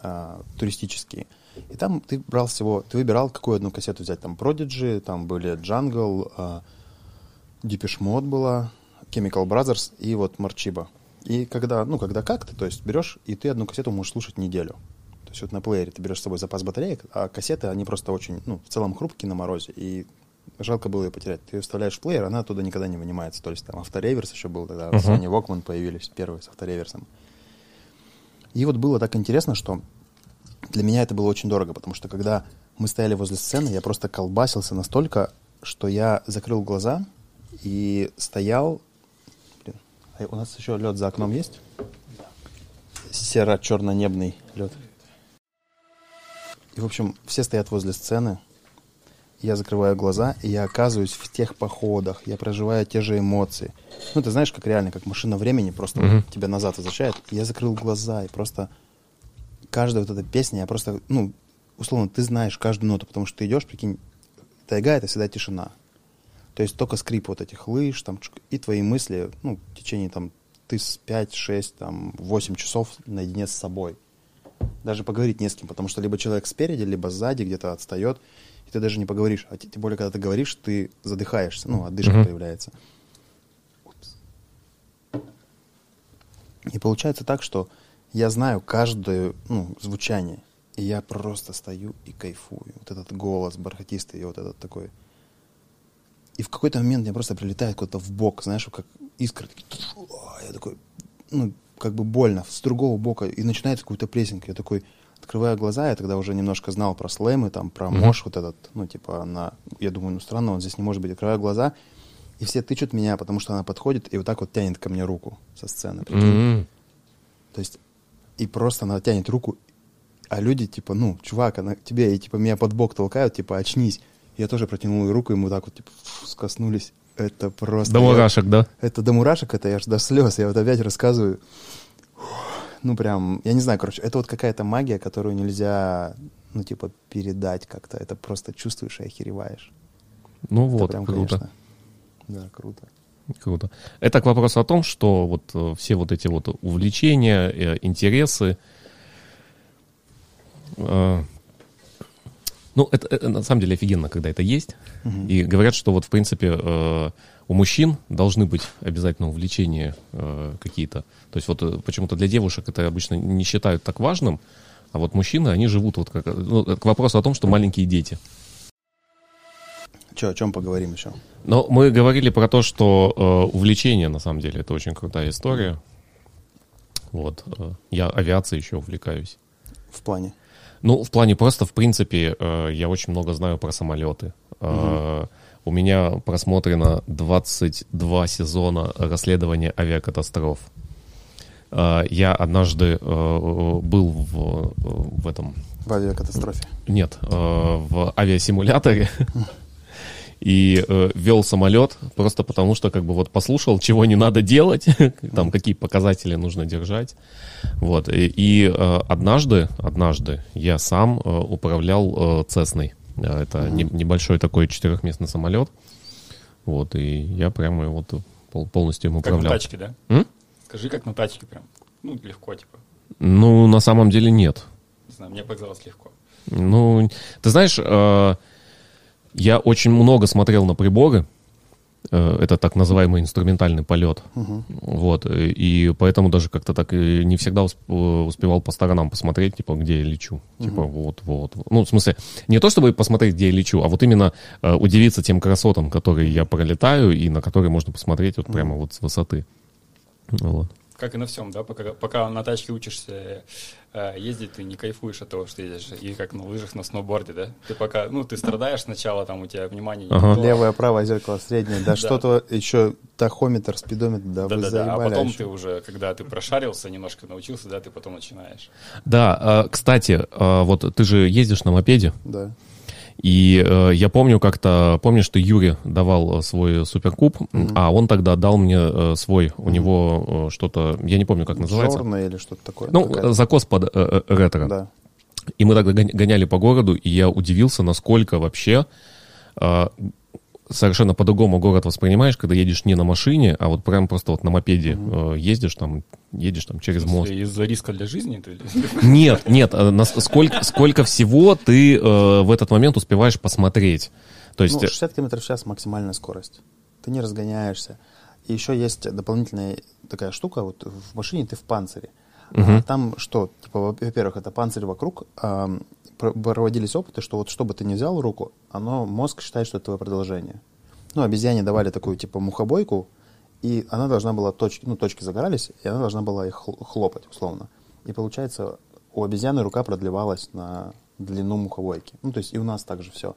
а, туристические. И там ты брал всего, ты выбирал, какую одну кассету взять. Там Prodigy, там были Jungle, а, Depeche Mode была, Chemical Brothers и вот Марчиба. И когда, ну, когда как ты, то есть берешь, и ты одну кассету можешь слушать неделю. То есть вот на плеере ты берешь с собой запас батареек, а кассеты, они просто очень, ну, в целом хрупкие на морозе, и жалко было ее потерять. Ты ее вставляешь в плеер, она оттуда никогда не вынимается. То есть там автореверс еще был тогда, Мгм. Sony Walkman появились первые с автореверсом. И вот было так интересно, что для меня это было очень дорого, потому что когда мы стояли возле сцены, я просто колбасился настолько, что я закрыл глаза и стоял... Блин, а у нас еще лед за окном есть? Серо-черно-небный лед. И, в общем, все стоят возле сцены. Я закрываю глаза, и я оказываюсь в тех походах. Я проживаю те же эмоции. Ну, ты знаешь, как реально, как машина времени просто вот тебя назад возвращает. Я закрыл глаза, и просто каждая вот эта песня, я просто, ну, условно, ты знаешь каждую ноту, потому что ты идешь, прикинь, тайга — это всегда тишина. То есть только скрип вот этих лыж, там, и твои мысли, ну, в течение, там, ты с 5, 6, там, 8 часов наедине с собой. Даже поговорить не с кем, потому что либо человек спереди, либо сзади где-то отстает, и ты даже не поговоришь. А те- тем более, когда ты говоришь, ты задыхаешься, ну, отдышка Мгм. появляется. Упс. И получается так, что я знаю каждое ну, звучание, и я просто стою и кайфую. Вот этот голос бархатистый, и вот этот такой. И в какой-то момент мне просто прилетает куда-то в бок, знаешь, как искры. такие, а, Я такой, ну, как бы больно, с другого бока, и начинается какой-то прессинг. Я такой открываю глаза, я тогда уже немножко знал про слэмы, там, про мош вот этот, ну, типа, она, я думаю, ну, странно, он здесь не может быть. Открываю глаза, и все тычут меня, потому что она подходит и вот так вот тянет ко мне руку со сцены. М. То есть, и просто она тянет руку, а люди, типа, ну, чувак, она тебе, и, типа, меня под бок толкают, типа, очнись. Я тоже протянул руку, и мы так вот, типа, скоснулись. Это просто... До я- мурашек, да? Это до мурашек, это я аж до слез. Я вот опять рассказываю. Ну, прям, я не знаю, короче, это вот какая-то магия, которую нельзя, ну, типа, передать как-то. Это просто чувствуешь и охереваешь. Ну Это вот, прям, круто. конечно. Да, круто. Круто. Это к вопросу о том, что вот э, все вот эти вот увлечения, э, интересы, э, ну, это, это на самом деле офигенно, когда это есть. Мгм. И говорят, что вот, в принципе, э, у мужчин должны быть обязательно увлечения э, какие-то. То есть вот э, почему-то для девушек это обычно не считают так важным, а вот мужчины, они живут вот как... Ну, это к вопросу о том, что маленькие дети. Че, о чем поговорим еще? Но мы говорили про то, что э, увлечение, на самом деле, это очень крутая история. Вот. э, я авиацией еще увлекаюсь. В плане. Ну, в плане просто, в принципе, э, я очень много знаю про самолеты. Э, У меня просмотрено 22 сезона расследования авиакатастроф. Э, Я однажды э, был в, в этом В авиакатастрофе. нет, э, в авиасимуляторе и э, вел самолет просто потому, что как бы вот послушал, чего не надо делать, там какие показатели нужно держать. Вот. И, и, э, однажды, однажды я сам э, управлял э, Цесной. Это не- небольшой такой четырехместный самолет. Вот, и я прямо вот пол- полностью им Как на управлял. тачке, да? М? Скажи, как на тачке прям. Ну, легко, типа. Ну, на самом деле нет. Не знаю, мне показалось легко. Ну, ты знаешь, э, я очень много смотрел на приборы. Э, Это так называемый инструментальный полет. Вот. э, И поэтому даже как-то так не всегда э, успевал по сторонам посмотреть, типа, где я лечу. Типа, вот, вот. Ну, в смысле, не то чтобы посмотреть, где я лечу, а вот именно э, удивиться тем красотам, которые я пролетаю, и на которые можно посмотреть вот прямо вот с высоты. Вот. Как и на всем, да? Пока, пока на тачке учишься э, ездить, ты не кайфуешь от того, что едешь. И как на лыжах, на сноуборде, да? Ты пока, ну, ты страдаешь сначала, там у тебя внимание не Ага. то. Левое, правое зеркало, среднее. Да, что-то еще тахометр, спидометр, да, вы Да-да-да, а потом еще. ты уже, когда ты прошарился, немножко научился, да, ты потом начинаешь. Да, э, кстати, э, вот ты же ездишь на мопеде. Да. И э, я помню как-то, помнишь, ты Юре давал э, свой суперкуб, а он тогда дал мне э, свой, у него э, что-то, я не помню, как называется. Жорное или что-то такое. Ну, Какая-то- э, закос под э, э, ретро. Да. И мы тогда гон- гоняли по городу, и я удивился, насколько вообще э, совершенно по-другому город воспринимаешь, когда едешь не на машине, а вот прям просто вот на мопеде э, ездишь там, едешь там через мост. Из-за риска для жизни ты Нет, нет, э, сколько, сколько всего ты э, в этот момент успеваешь посмотреть. То есть, Ну, 60 км в час максимальная скорость. Ты не разгоняешься. И еще есть дополнительная такая штука, вот в машине ты в панцире. А там что? Типа, во- во-первых, это панцирь вокруг. про- проводились опыты, что вот что бы ты ни взял руку, оно, мозг считает, что это твое продолжение. Ну, обезьяне давали такую, типа, мухобойку, и она должна была, точки, ну, точки загорались, и она должна была их хл- хлопать, условно. И получается, у обезьяны рука продлевалась на длину мухобойки. Ну, то есть и у нас также все.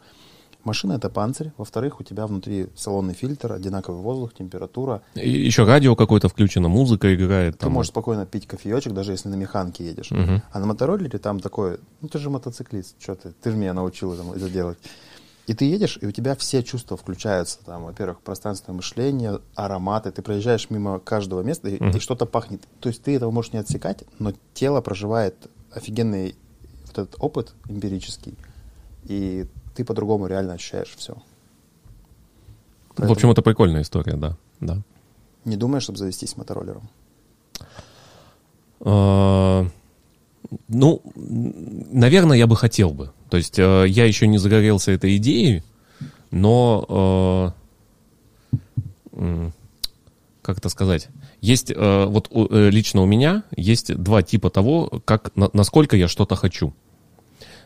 Машина — это панцирь. Во-вторых, у тебя внутри салонный фильтр, одинаковый воздух, температура. и еще радио какое-то включено, музыка играет. Ты Там. можешь спокойно пить кофеечек, даже если на механке едешь. Мгм. А на мотороллере там такое, ну ты же мотоциклист, что ты, ты же меня научил это, это делать. И ты едешь, и у тебя все чувства включаются. Там, во-первых, пространственное мышление, ароматы. Ты проезжаешь мимо каждого места, и, и что-то пахнет. То есть ты этого можешь не отсекать, но тело проживает офигенный вот этот опыт эмпирический. И ты по-другому реально ощущаешь все. В общем, это прикольная история, да. да. Не думаешь, чтобы завестись мотороллером? А, Ну, наверное, я бы хотел бы. То есть э, я еще не загорелся этой идеей, но э, как это сказать? Есть э, вот лично у меня есть два типа того, как на- насколько я что-то хочу.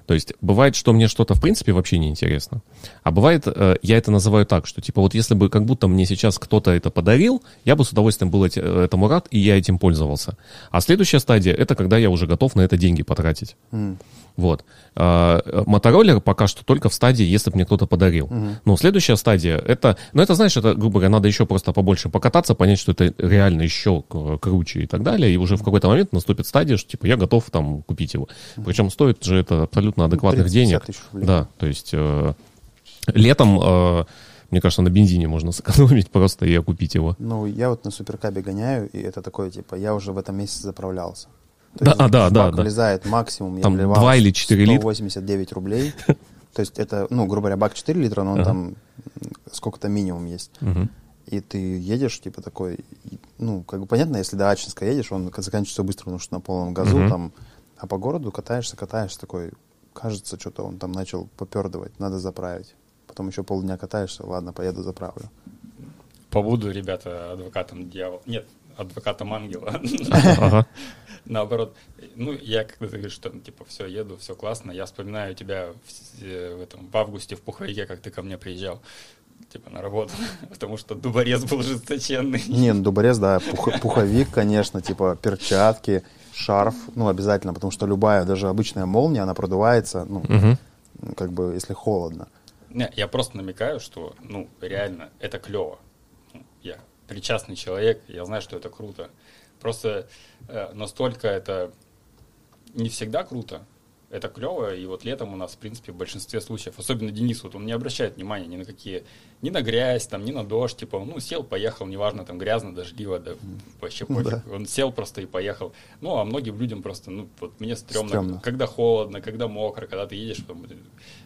То есть бывает, что мне что-то в принципе вообще не интересно. А бывает, э, я это называю так, что типа вот если бы как будто мне сейчас кто-то это подарил, я бы с удовольствием был э, этому рад, и я этим пользовался. А следующая стадия — это когда я уже готов на это деньги потратить. М. Вот. А, Мотороллер пока что только в стадии, если бы мне кто-то подарил. Но следующая стадия, это, ну это, знаешь, это, грубо говоря, надо еще просто побольше покататься, понять, что это реально еще круче и так далее, и уже в какой-то момент наступит стадия, что типа я готов там купить его. Причем стоит же это абсолютно адекватных 30-50 денег. Да, то есть э, летом, э, мне кажется, на бензине можно сэкономить просто и окупить его. Ну, я вот на суперкабе гоняю, и это такое, типа, я уже в этом месяце заправлялся. То Да, есть а, да, в да, бак да. влезает максимум, я Там вливал два или четыре литра. 189 рублей. То есть это, ну, грубо говоря, бак 4 литра, но он Ага. там сколько-то минимум есть. И ты едешь, типа, такой, ну, как бы понятно, если до Ачинска едешь, он заканчивается быстро, потому что на полном газу там, а по городу катаешься, катаешься, такой, кажется, что-то он там начал попердывать, надо заправить. Потом еще полдня катаешься, ладно, поеду заправлю. Побуду, ребята, адвокатом дьявола. Нет, адвокатом ангела. Ага. Наоборот, ну, я когда ты говоришь, что, ну, типа, все, еду, все классно, я вспоминаю тебя в, э, в, этом, в августе в Пуховике, как ты ко мне приезжал, типа, на работу, потому что дуборез был жесточенный. Не, ну, дуборез, да, пух- пуховик, конечно, типа перчатки, шарф, ну, обязательно, потому что любая, даже обычная молния, она продувается, ну, Мгм. как бы, если холодно. Не, я просто намекаю, что, ну, реально, это клево. Причастный человек, я знаю, что это круто. Просто э, настолько это не всегда круто, это клево, и вот летом у нас, в принципе, в большинстве случаев, особенно Денис, вот он не обращает внимания ни на какие, ни на грязь, там, ни на дождь, типа, ну, сел, поехал, неважно, там, грязно, дождливо, да, вообще Ну пофиг. да. Он сел просто и поехал. Ну, а многим людям просто, ну, вот мне стрёмно, Стрёмно. когда холодно, когда мокро, когда ты едешь, э,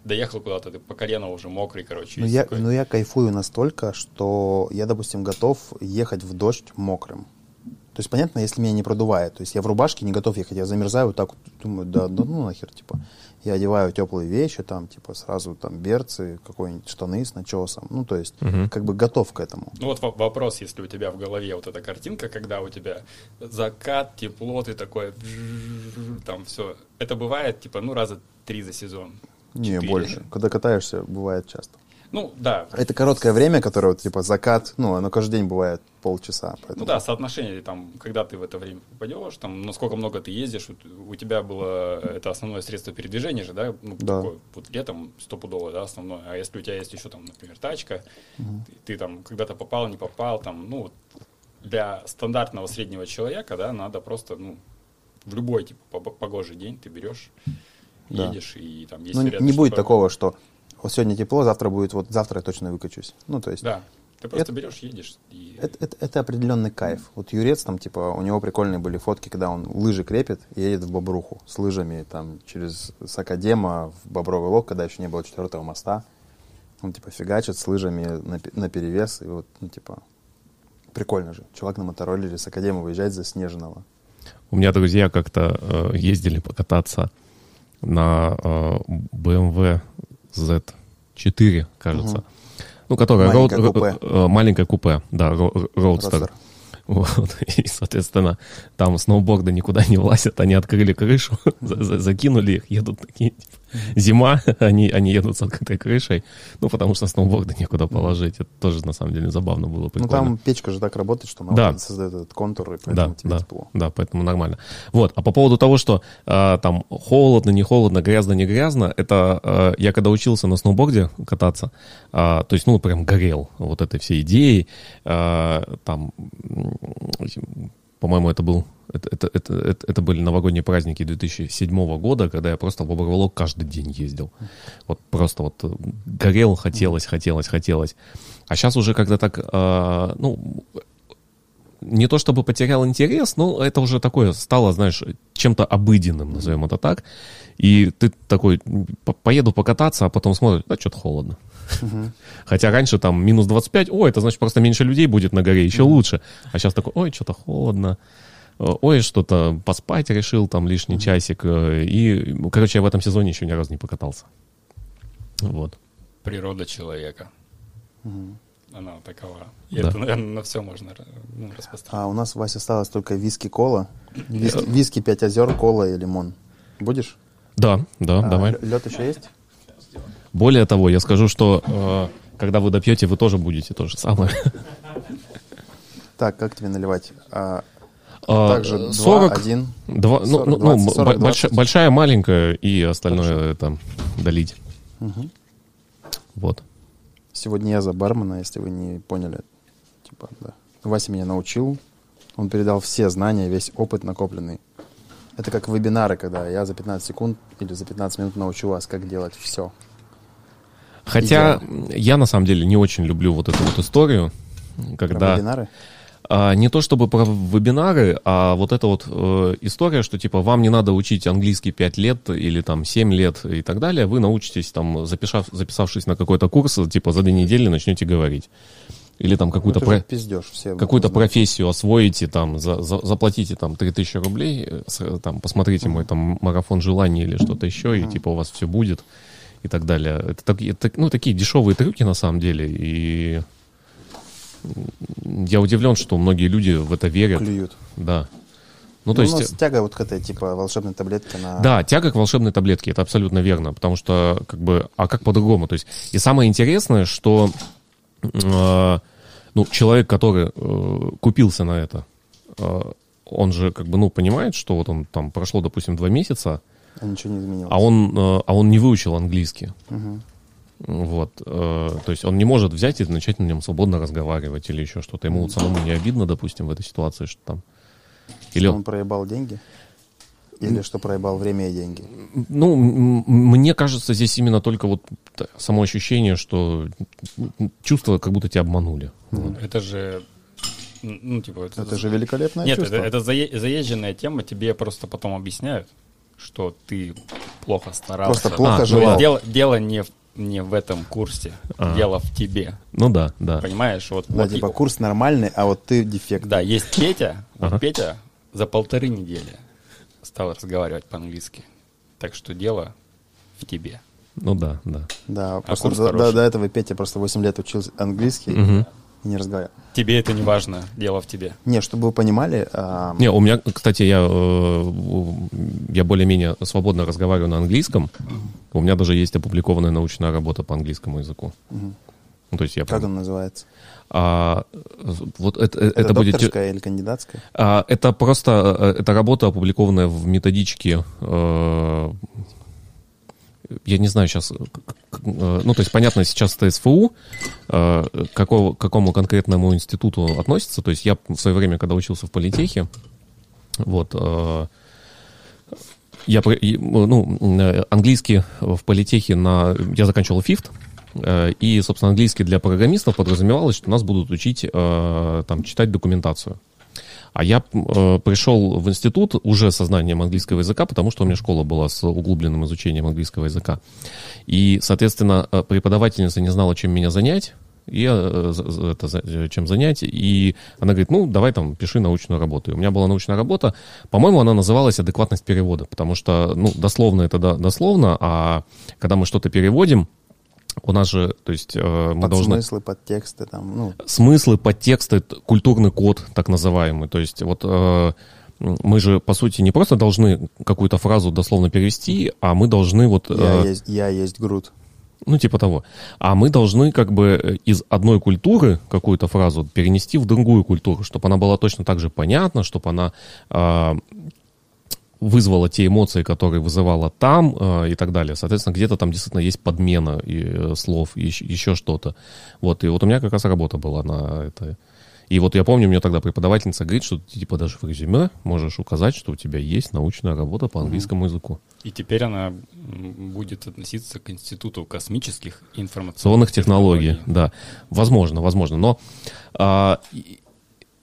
доехал куда-то, ты по колено уже мокрый, короче. Ну, я, такой. но я кайфую настолько, что я, допустим, готов ехать в дождь мокрым. То есть, понятно, если меня не продувает. То есть я в рубашке не готов ехать, я замерзаю вот так вот, думаю, да, да ну нахер, типа. Я одеваю теплые вещи, там, типа, сразу там берцы, какой-нибудь штаны с начесом. Ну, то есть, Мгм. как бы готов к этому. Ну вот во- вопрос, если у тебя в голове вот эта картинка, когда у тебя закат, тепло, ты такой, там все. Это бывает, типа, ну, раза три за сезон. Не, больше. Когда катаешься, бывает часто. Ну, да. Это короткое время, которое, вот, типа, закат, ну, оно каждый день бывает полчаса. Ну Поэтому... да, соотношение, там, когда ты в это время попадешь, там, насколько много ты ездишь, у тебя было, это основное средство передвижения же, да, ну, Да. такое, вот летом стопудово, да, основное, а если у тебя есть еще, там, например, тачка, ты, ты там когда-то попал, не попал, там, ну, для стандартного среднего человека, да, надо просто, ну, в любой, типа, пог- погожий день ты берешь, Да. едешь, и там есть Ну, не- будет такого, что вот сегодня тепло, завтра будет, вот завтра я точно выкачусь. Ну, то есть, Да, ты просто Это- берешь, едешь, и... Это, это- это определенный кайф. Вот Юрец там, типа, у него прикольные были фотки, когда он лыжи крепит и едет в Бобруху с лыжами там через Сакадема в Бобровый Лог, когда еще не было четвертого моста. Он, типа, фигачит с лыжами на, перевес. И вот, ну, типа, прикольно же. Чувак на мотороллере с Академа выезжает заснеженного. У меня друзья как-то э, ездили покататься на э, BMW Z4, кажется. Мгм. Ну, которая Маленькое роуд- купе. э, маленькое купе, да, ро- ро- роудстер. Вот. И, соответственно, там сноуборды никуда не влазят, они открыли крышу, за- за- закинули их, едут такие, типа, зима, они, они едут с открытой крышей, ну, потому что сноуборды некуда положить. Это тоже, на самом деле, забавно было, Ну, прикольно. там печка же так работает, что она Да. создает этот контур, и поэтому Да, тебе да, тепло. да, поэтому нормально. Вот, а по поводу того, что э, там холодно, не холодно, грязно, не грязно, это э, я когда учился на сноуборде кататься, э, то есть, ну, прям горел вот этой всей идеей, э, там, по-моему, это был, это, это, это, это- это были новогодние праздники 2007 года, когда я просто в Боброволок каждый день ездил. Вот просто вот э, горел, хотелось, хотелось, хотелось. А сейчас уже когда так, э, ну, не то чтобы потерял интерес, но это уже такое стало, знаешь, чем-то обыденным, назовем это так. И ты такой, «По- поеду покататься, а потом смотришь, да, что-то холодно. Хотя раньше там минус 25, ой, это значит просто меньше людей будет на горе, еще лучше. А сейчас такой, ой, что-то холодно. Э, Ой, что-то поспать решил, там лишний часик. э, И, короче, я в этом сезоне еще ни разу не покатался. Вот. Природа человека. Мгм. Она такова. И Да. это, наверное, на все можно ну, распространить. А у нас, Вася, осталось только виски-кола. Виски, виски 5 озер, кола и лимон. Будешь? Да, да, давай. Лед еще есть? Более того, я скажу, что э, когда вы допьете, вы тоже будете то же самое. Так, как тебе наливать? А, А, также 2, 40, 1. два- ну, 40, ну, ну, 20, 40, бо- больша- 20. большая, маленькая и остальное это долить. Вот. Сегодня я за бармена, если вы не поняли. Типа, да. Вася меня научил. Он передал все знания, весь опыт накопленный. Это как вебинары, когда я за 15 секунд или за 15 минут научу вас, как делать все. Хотя я на самом деле не очень люблю вот эту вот историю, когда вебинары? а, не то чтобы про вебинары, а вот эта вот э, история, что типа вам не надо учить английский 5 лет или там 7 лет и так далее, вы научитесь там, записав, записавшись на какой-то курс, типа за две недели начнете говорить. или там какую-то Ну, про- какую-то профессию освоите, там, за- за- заплатите там 3000 рублей, э, с- там, посмотрите мой там марафон желаний или что-то еще, и типа у вас все будет и так далее. Это, так- это, ну, такие дешевые трюки на самом деле, и я удивлен, что многие люди в это верят. Клюют. Да. Ну, то Ну, есть... тяга вот к этой, типа, волшебной таблетке на... Да, тяга к волшебной таблетке, это абсолютно верно, потому что, как бы, а как по-другому? То есть, и самое интересное, что, э, ну, человек, который э, купился на это, э, он же, как бы, ну, понимает, что вот он там прошло, допустим, два месяца, А ничего не изменилось. а он, э, а он не выучил английский. Мгм. Вот, э, то есть он не может взять и начать на нем свободно разговаривать или еще что-то. Ему вот самому не обидно, допустим, в этой ситуации, что там. Или Что он проебал деньги? Или что проебал время и деньги? Ну, мне кажется, здесь именно только вот само ощущение, что чувство, как будто тебя обманули. Вот. Это же, ну, типа... Это, Это же великолепное Нет, чувство. это, это зае- заезженная тема, тебе просто потом объясняют, что ты плохо старался. Просто плохо А, желал. Дело, дело не, в, не в этом курсе, А. дело в тебе, Ну да, да. понимаешь? Вот, Да, вот типа и- курс нормальный, а вот ты дефект. Да, есть Петя, вот Ага. Петя за полторы недели стал разговаривать по-английски. Так что дело в тебе. Ну да, да. Да, просто курс до, до- до этого Петя просто 8 лет учился английский Мгм. И не разговаривал. Тебе это не важно, дело в тебе. Не, чтобы вы понимали, а, Не, у меня, кстати, я, э, я более-менее свободно разговариваю на английском. У меня даже есть опубликованная научная работа по английскому языку. Ну, то есть я как прям- он называется? А, вот это, это, Это, будет... докторская или кандидатская? А, Это просто э, это работа, опубликованная в методичке. э, Я не знаю сейчас, ну то есть понятно сейчас это СФУ, э, какого, к какому конкретному институту относится. То есть я в свое время, когда учился в политехе, вот, э, я, ну, э, английский в политехе на, я заканчивал ФИФТ, э, и, собственно, английский для программистов подразумевалось, что нас будут учить э, там, читать документацию. А я э, пришел в институт уже со знанием английского языка, потому что у меня школа была с углубленным изучением английского языка. И, соответственно, э, преподавательница не знала, чем меня занять, и э, это, за- чем занять. И она говорит, ну, давай там, пиши научную работу. И у меня была научная работа, по-моему, она называлась «Адекватность перевода», потому что, ну, дословно это да, дословно, а когда мы что-то переводим, у нас же, то есть э, мы Под должны смыслы, под тексты там, ну, смыслы, подтексты, культурный код, так называемый. То есть вот э, мы же, по сути, не просто должны какую-то фразу дословно перевести, а мы должны вот... я, э, есть, я есть груд. ну, типа того. А мы должны как бы из одной культуры какую-то фразу перенести в другую культуру, чтобы она была точно так же понятна, чтобы она а, вызвала те эмоции, которые вызывала там а, и так далее. Соответственно, где-то там действительно есть подмена и, э, слов, и еще, что-то. Вот, и вот у меня как раз работа была на это. И вот я помню, мне тогда преподавательница говорит, что ты типа даже в резюме можешь указать, что у тебя есть научная работа по английскому языку. И теперь она будет относиться к Институту космических информационных информационных технологий, да. Возможно, возможно. Но а,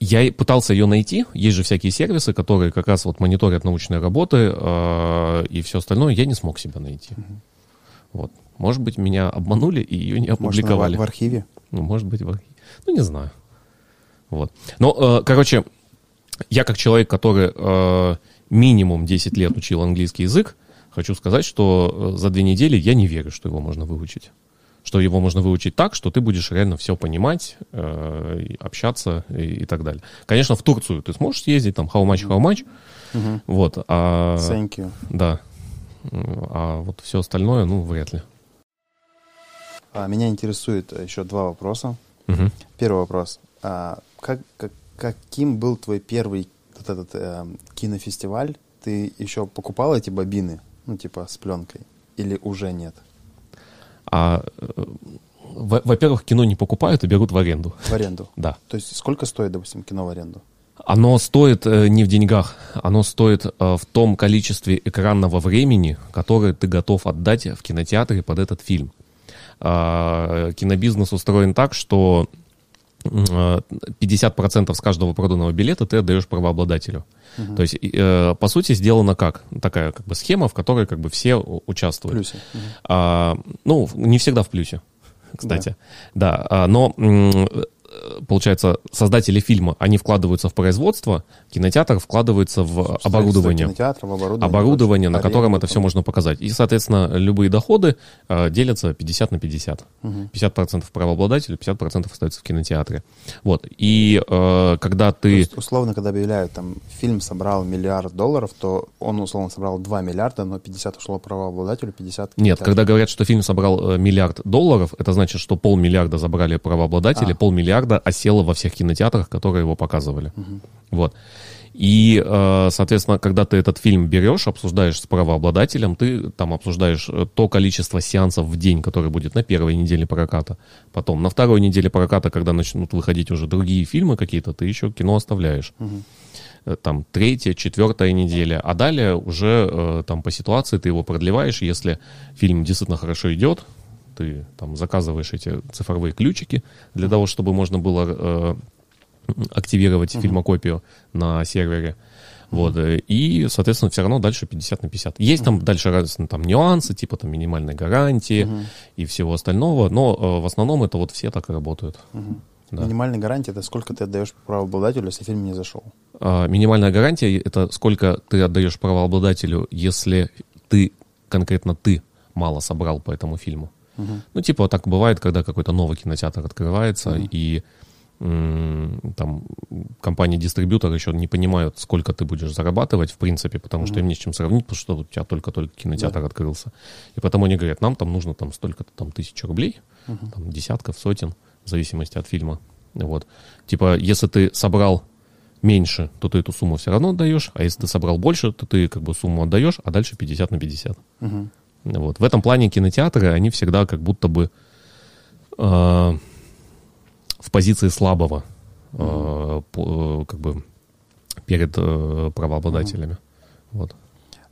я пытался ее найти. Есть же всякие сервисы, которые как раз вот мониторят научные работы а, и все остальное. Я не смог себя найти. Вот. Может быть, меня обманули и ее не Может, она в, опубликовали. в архиве? Ну, может быть, в архиве. Ну, не знаю. Вот. Но, э, короче, я как человек, который э, минимум 10 лет учил английский язык, хочу сказать, что э, за две недели я не верю, что его можно выучить. Что его можно выучить так, что ты будешь реально все понимать, э, общаться и, и так далее. Конечно, в Турцию ты сможешь съездить, там, how much, how much, вот, а, Thank you. да, а вот все остальное, ну, вряд ли. А, меня интересует э, еще два вопроса. Мгм. Первый вопрос. А, как, как- каким был твой первый вот этот э, кинофестиваль? Ты еще покупал эти бобины, ну, типа, с пленкой? Или уже нет? А, э, во- во-первых, кино не покупают и берут в аренду. В аренду? Да. То есть сколько стоит, допустим, кино в аренду? Оно стоит э, не в деньгах, оно стоит э, в том количестве экранного времени, которое ты готов отдать в кинотеатре под этот фильм. А, кинобизнес устроен так, что э, 50% с каждого проданного билета ты отдаешь правообладателю. То есть, э, по сути, сделана как? Такая как бы схема, в которой как бы все В участвуют. плюсе. Мгм. А, ну, не всегда в плюсе, кстати. Да, а, но получается, создатели фильма, они вкладываются в производство, кинотеатр вкладывается в оборудование. Кинотеатр, в оборудование. Оборудование, на котором это все можно показать. И, соответственно, любые доходы э, делятся 50 на 50. Мгм. 50% правообладателю, 50% остается в кинотеатре. Вот. И э, когда То ты... есть, условно, когда объявляют, там, фильм собрал миллиард долларов, то он, условно, собрал 2 миллиарда, но 50 ушло правообладателю, 50 Нет, когда говорят, что фильм собрал э, миллиард долларов, это значит, что полмиллиарда забрали правообладатели, А. полмиллиарда осело во всех кинотеатрах, которые его показывали. Мгм. Вот. И, э, соответственно, когда ты этот фильм берешь, обсуждаешь с правообладателем, ты там обсуждаешь э, то количество сеансов в день, которое будет на первой неделе проката. Потом на второй неделе проката, когда начнут выходить уже другие фильмы какие-то, ты еще кино оставляешь. Э, Там третья, четвертая неделя. А далее уже там по ситуации ты его продлеваешь. Если фильм действительно хорошо идет, ты там заказываешь эти цифровые ключики для того, чтобы можно было э, активировать фильмокопию на сервере. Вот, э, и, соответственно, все равно дальше 50 на 50. Есть там дальше разные там нюансы, типа там минимальной гарантии и всего остального, но э, в основном это вот все так и работают. Мгм. Да. Минимальная гарантия это сколько ты отдаешь правообладателю, если фильм не зашел. А, Минимальная гарантия — это сколько ты отдаешь правообладателю, если ты, конкретно ты, мало собрал по этому фильму. Мгм. Ну, типа, вот так бывает, когда какой-то новый кинотеатр открывается, и м, там компании-дистрибьюторы еще не понимают, сколько ты будешь зарабатывать, в принципе, потому что им не с чем сравнить, потому что у тебя только-только кинотеатр открылся. И потому они говорят, нам там нужно там столько-то там тысяч рублей, там десятков, сотен, в зависимости от фильма. Вот. Типа, если ты собрал меньше, то ты эту сумму все равно отдаешь, а если ты собрал больше, то ты как бы сумму отдаешь, а дальше 50 на 50. Мгм. Вот. В этом плане кинотеатры, они всегда как будто бы э, в позиции слабого, э, по- э, как бы перед э, правообладателями. Вот.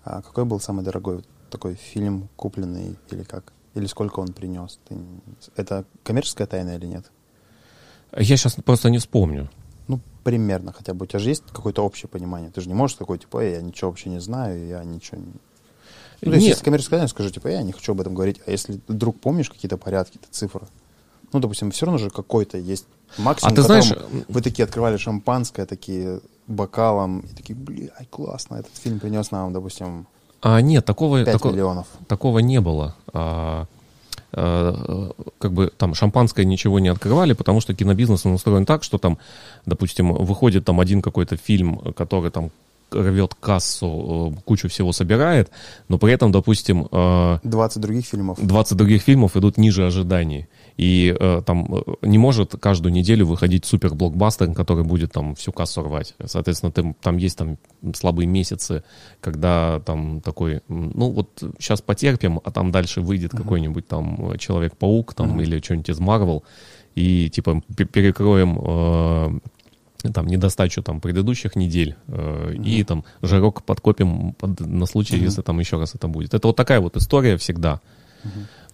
А какой был самый дорогой такой фильм, купленный или как? Или сколько он принес? Ты Это коммерческая тайна или нет? Я сейчас просто не вспомню. Ну, примерно хотя бы. У тебя же есть какое-то общее понимание? Ты же не можешь такой, типа, «Эй, я ничего вообще не знаю, я ничего не... Ну, то есть, если коммерческая тайна, скажи, типа, я не хочу об этом говорить. А если вдруг помнишь какие-то порядки, какие-то цифры? Ну, допустим, все равно же какой-то есть максимум. А ты знаешь, Вы такие открывали шампанское, такие бокалом, и такие, блядь, классно, этот фильм принес нам, допустим, А нет, такого, 5 тако- миллионов. такого не было. А, а, как бы там шампанское ничего не открывали, потому что кинобизнес он устроен так, что там, допустим, выходит там один какой-то фильм, который там рвет кассу, э, кучу всего собирает, но при этом, допустим, э, 20 других фильмов. 20 других фильмов идут ниже ожиданий. И э, там э, не может каждую неделю выходить супер блокбастер, который будет там всю кассу рвать. Соответственно, ты- там есть там слабые месяцы, когда там такой, ну вот сейчас потерпим, а там дальше выйдет какой-нибудь там э, Человек-паук там или что-нибудь из Марвел, и типа пе- перекроем э, там недостачу там предыдущих недель э, и там жирок подкопим под- на случай, если там еще раз это будет. Это вот такая вот история всегда.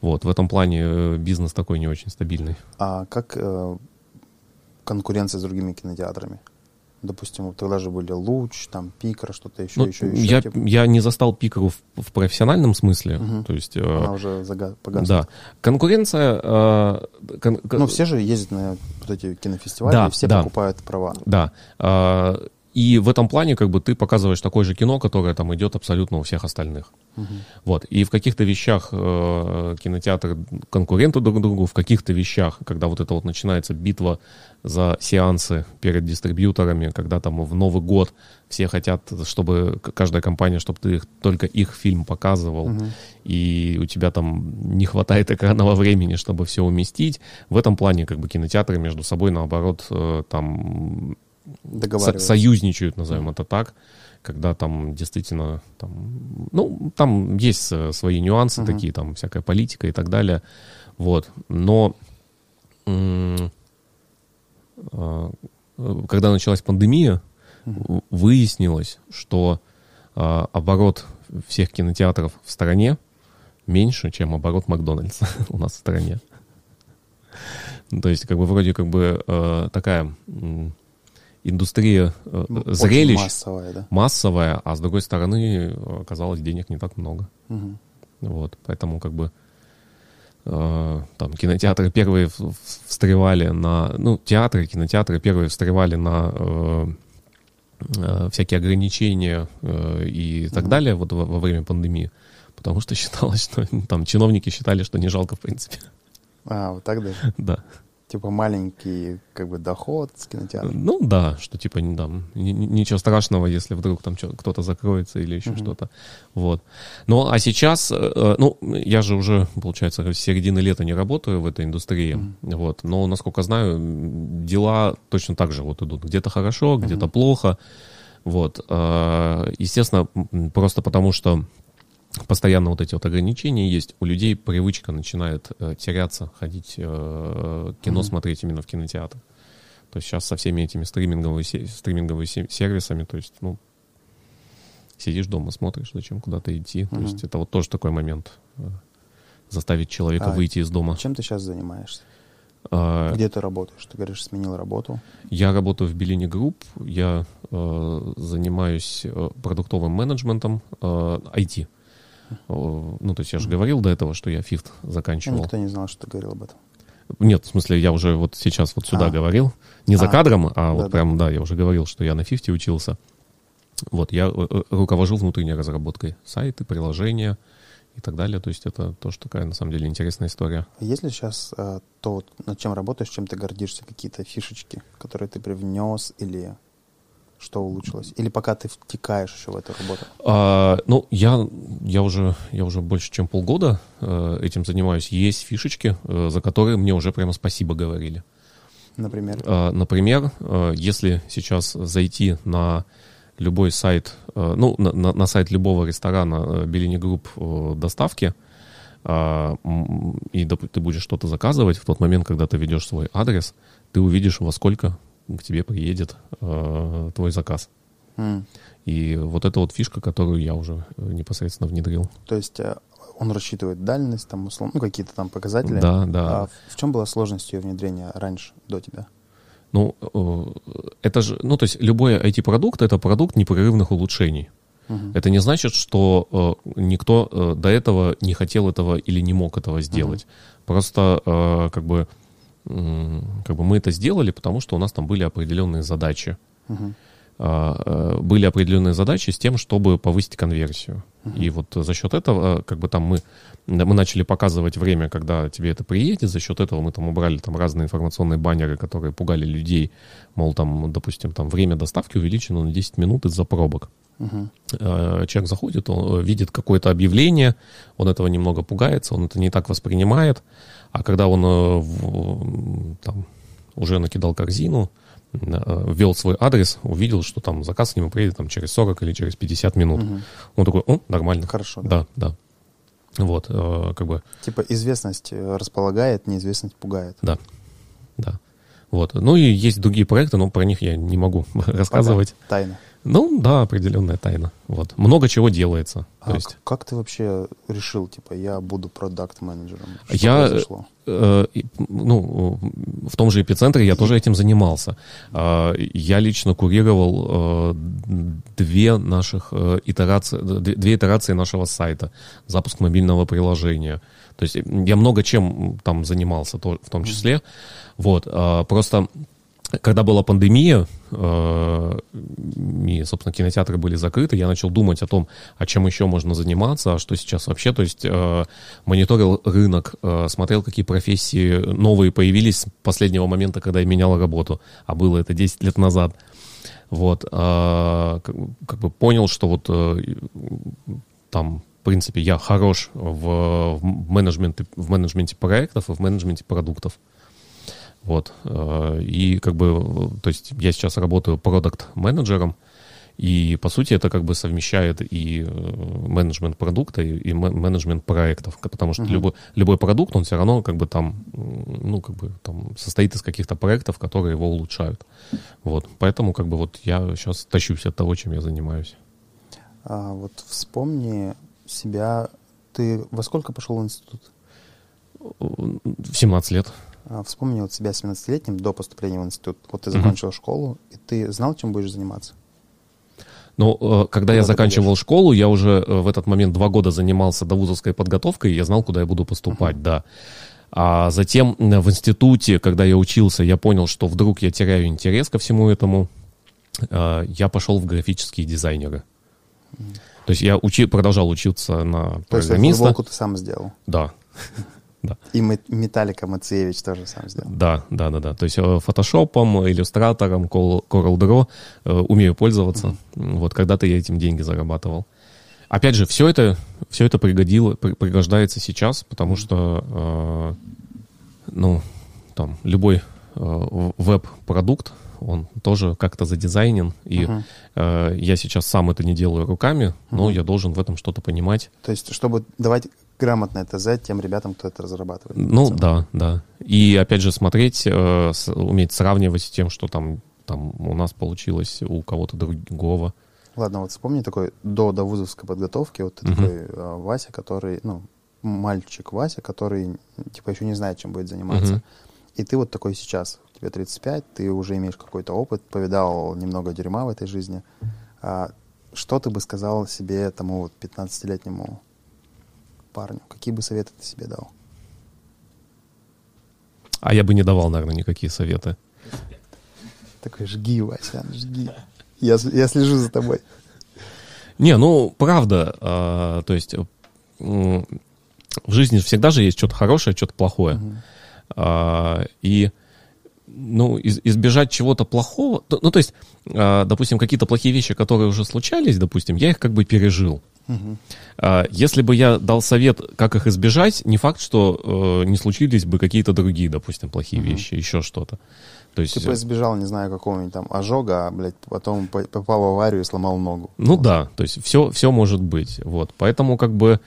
Вот в этом плане э, бизнес такой не очень стабильный. А как э, конкуренция с другими кинотеатрами? Допустим, тогда же были Луч, там Пикар, что-то еще, Ну, еще, еще. я, типа, я не застал пикеру в, в профессиональном смысле, Мгм. то есть э, она уже зага- погасла. да конкуренция. э, кон- Ну, все же ездят на вот эти кинофестивали, Да, и все да. покупают права. Да. А, И в этом плане как бы ты показываешь такое же кино, которое там идет абсолютно у всех остальных. Вот. И в каких-то вещах э, кинотеатры конкуренты друг другу, в каких-то вещах, когда вот это вот начинается битва за сеансы перед дистрибьюторами, когда там в Новый год все хотят, чтобы каждая компания, чтобы ты их- только их фильм показывал, и у тебя там не хватает экранного времени, чтобы все уместить. В этом плане как бы кинотеатры между собой наоборот э, там со- союзничают, назовем это так, когда там действительно, там, ну, там есть э, свои нюансы такие, там всякая политика и так далее, вот, но э, когда началась пандемия, в- выяснилось, что э, оборот всех кинотеатров в стране меньше, чем оборот Макдональдса у нас в стране. То есть, как бы, вроде как бы э, такая индустрия э, Ну, Очень зрелищ массовая, да. массовая, а с другой стороны, э, оказалось, денег не так много. Мгм. Вот, поэтому как бы э, там кинотеатры первые встревали на, ну, театры, кинотеатры первые встревали на э, э, всякие ограничения э, и так mm-hmm. далее вот во, во время пандемии, потому что считалось, что там чиновники считали, что не жалко в принципе. А, вот так даже? Да типа маленький как бы доход с кинотеатра. Ну да, что типа там ничего страшного, если вдруг там кто-то закроется или еще uh-huh. что-то. Вот. Ну а сейчас, э, э, ну я же уже, получается, с середины лета не работаю в этой индустрии, uh-huh. вот. Но насколько знаю, дела точно так же вот идут. Где-то хорошо, где-то uh-huh. плохо. Вот. Э, естественно, просто потому что постоянно вот эти вот ограничения есть, у людей привычка начинает э, теряться, ходить э, кино mm-hmm. смотреть именно в кинотеатр. То есть сейчас со всеми этими стриминговыми, стриминговыми сервисами, то есть, ну, сидишь дома, смотришь, зачем куда-то идти. Mm-hmm. То есть это вот тоже такой момент. Э, заставить человека а выйти из дома. Чем ты сейчас занимаешься? А, Где ты работаешь? Ты говоришь, сменил работу? Я работаю в Bellini Group. Я э, занимаюсь э, продуктовым менеджментом э, IT. Ну, то есть я же говорил до этого, что я фифт заканчивал. Никто не знал, что ты говорил об этом. Нет, в смысле, я уже вот сейчас вот сюда а. говорил. Не за а. кадром, а да, вот да. прям, да, я уже говорил, что я на фифте учился. Вот, я э, э, руковожу внутренней разработкой сайты, приложения и так далее. То есть это тоже такая, на самом деле, интересная история. А есть ли сейчас то, над чем работаешь, чем ты гордишься, какие-то фишечки, которые ты привнес или что улучшилось? Или пока ты втекаешь еще в эту работу? А, ну, я, я, уже, я уже больше, чем полгода э, этим занимаюсь. Есть фишечки, э, за которые мне уже прямо спасибо говорили. Например? А, например, э, если сейчас зайти на любой сайт, э, ну, на, на, на сайт любого ресторана Bellini Group доставки, а, и ты будешь что-то заказывать, в тот момент, когда ты ведешь свой адрес, ты увидишь, во сколько к тебе приедет э, твой заказ. Mm. И вот это вот фишка, которую я уже э, непосредственно внедрил. То есть э, он рассчитывает дальность, там, условно, ну, какие-то там показатели. Да, да. А в чем была сложность ее внедрения раньше, до тебя? Ну, э, это же, ну, то есть любой IT-продукт — это продукт непрерывных улучшений. Uh-huh. Это не значит, что никто до этого не хотел этого или не мог этого сделать. Uh-huh. Просто как бы как бы мы это сделали, потому что у нас там были определенные задачи. Uh-huh. Были определенные задачи с тем, чтобы повысить конверсию. И вот за счет этого, как бы там мы, мы начали показывать время, когда тебе это приедет, за счет этого мы там убрали там разные информационные баннеры, которые пугали людей, мол, там, допустим, там время доставки увеличено на 10 минут из-за пробок. Uh-huh. Человек заходит, он видит какое-то объявление, он этого немного пугается, он это не так воспринимает, а когда он э, там, уже накидал корзину, э, ввел свой адрес, увидел, что там заказ к нему приедет там, через 40 или через 50 минут. Угу. Он такой, о, нормально. Хорошо. Да, да. да. Вот, э, как бы. Типа известность располагает, неизвестность пугает. Да, да. Вот. Ну и есть другие проекты, но про них я не могу рассказывать. Пока. Тайна. Ну, да, определенная тайна. Вот. Много чего делается. А То есть... как ты вообще решил, типа, я буду продакт-менеджером? Я, произошло? э, ну, в том же эпицентре я тоже этим занимался. Э, я лично курировал э, две наших э, итерации, две итерации нашего сайта. Запуск мобильного приложения. То есть я много чем там занимался, то, в том числе. Mm-hmm. Вот. Э, просто когда была пандемия, э, и, собственно, кинотеатры были закрыты, я начал думать о том, о чем еще можно заниматься, а что сейчас вообще, то есть э, мониторил рынок, э, смотрел, какие профессии новые появились с последнего момента, когда я менял работу, а было это 10 лет назад. Вот, как бы понял, что вот там в принципе, я хорош в, в, менеджменте, в менеджменте проектов и в менеджменте продуктов. Вот. Э, и как бы, то есть я сейчас работаю продукт-менеджером, и, по сути, это как бы совмещает и э, менеджмент продукта, и менеджмент проектов. Потому что uh-huh. любой, любой продукт, он все равно как бы там, ну, как бы там состоит из каких-то проектов, которые его улучшают. Вот. Поэтому как бы вот я сейчас тащусь от того, чем я занимаюсь. А, вот вспомни себя. Ты во сколько пошел в институт? В 17 лет. А, вспомни вот себя 17-летним до поступления в институт. Вот ты закончил mm-hmm. школу, и ты знал, чем будешь заниматься? Ну, э, когда я Куда ты заканчивал пойдешь? школу, я уже э, в этот момент два года занимался довузовской подготовкой, и я знал, куда я буду поступать, да. А затем э, в институте, когда я учился, я понял, что вдруг я теряю интерес ко всему этому. Я пошел в графические дизайнеры. То есть я учи, продолжал учиться на То есть программиста. футболку ты сам сделал. Да, И Ме- Металлика Мациевич тоже сам сделал. да, да, да, да. То есть э, фотошопом, иллюстратором, Corel Draw э, умею пользоваться. Вот когда-то я этим деньги зарабатывал. Опять же, все это, все это пригодило, при- пригождается сейчас, потому что, э, ну, там, любой э, веб-продукт, он тоже как-то задизайнен, и Мгм. э, я сейчас сам это не делаю руками, но я должен в этом что-то понимать. То есть, чтобы давать грамотное ТЗ тем ребятам, кто это разрабатывает. Ну да, да. И опять же смотреть, э, с- уметь сравнивать с тем, что там, там у нас получилось у кого-то другого. Ладно, вот вспомни такой до довузовской подготовки, вот ты Мгм. такой э, Вася, который, ну, мальчик Вася, который, типа, еще не знает, чем будет заниматься. Мгм. И ты вот такой сейчас, тебе 35, ты уже имеешь какой-то опыт, повидал немного дерьма в этой жизни. А что ты бы сказал себе тому вот 15-летнему парню? Какие бы советы ты себе дал? А я бы не давал, наверное, никакие советы. Такой, жги, Вася, жги. Я, я слежу за тобой. Не, ну, правда, э, то есть э, в жизни всегда же есть что-то хорошее, что-то плохое. А, и, ну, из- избежать чего-то плохого, то- ну, то есть, а, допустим, какие-то плохие вещи, которые уже случались, допустим, я их как бы пережил. А, Если бы я дал совет, как их избежать, не факт, что э, не случились бы какие-то другие, допустим, плохие вещи, еще что-то. То есть, Типа избежал, не знаю, какого-нибудь там ожога, а, блядь, потом по- попал в аварию и сломал ногу. Ну да, то есть все, все может быть. Вот. Поэтому как бы,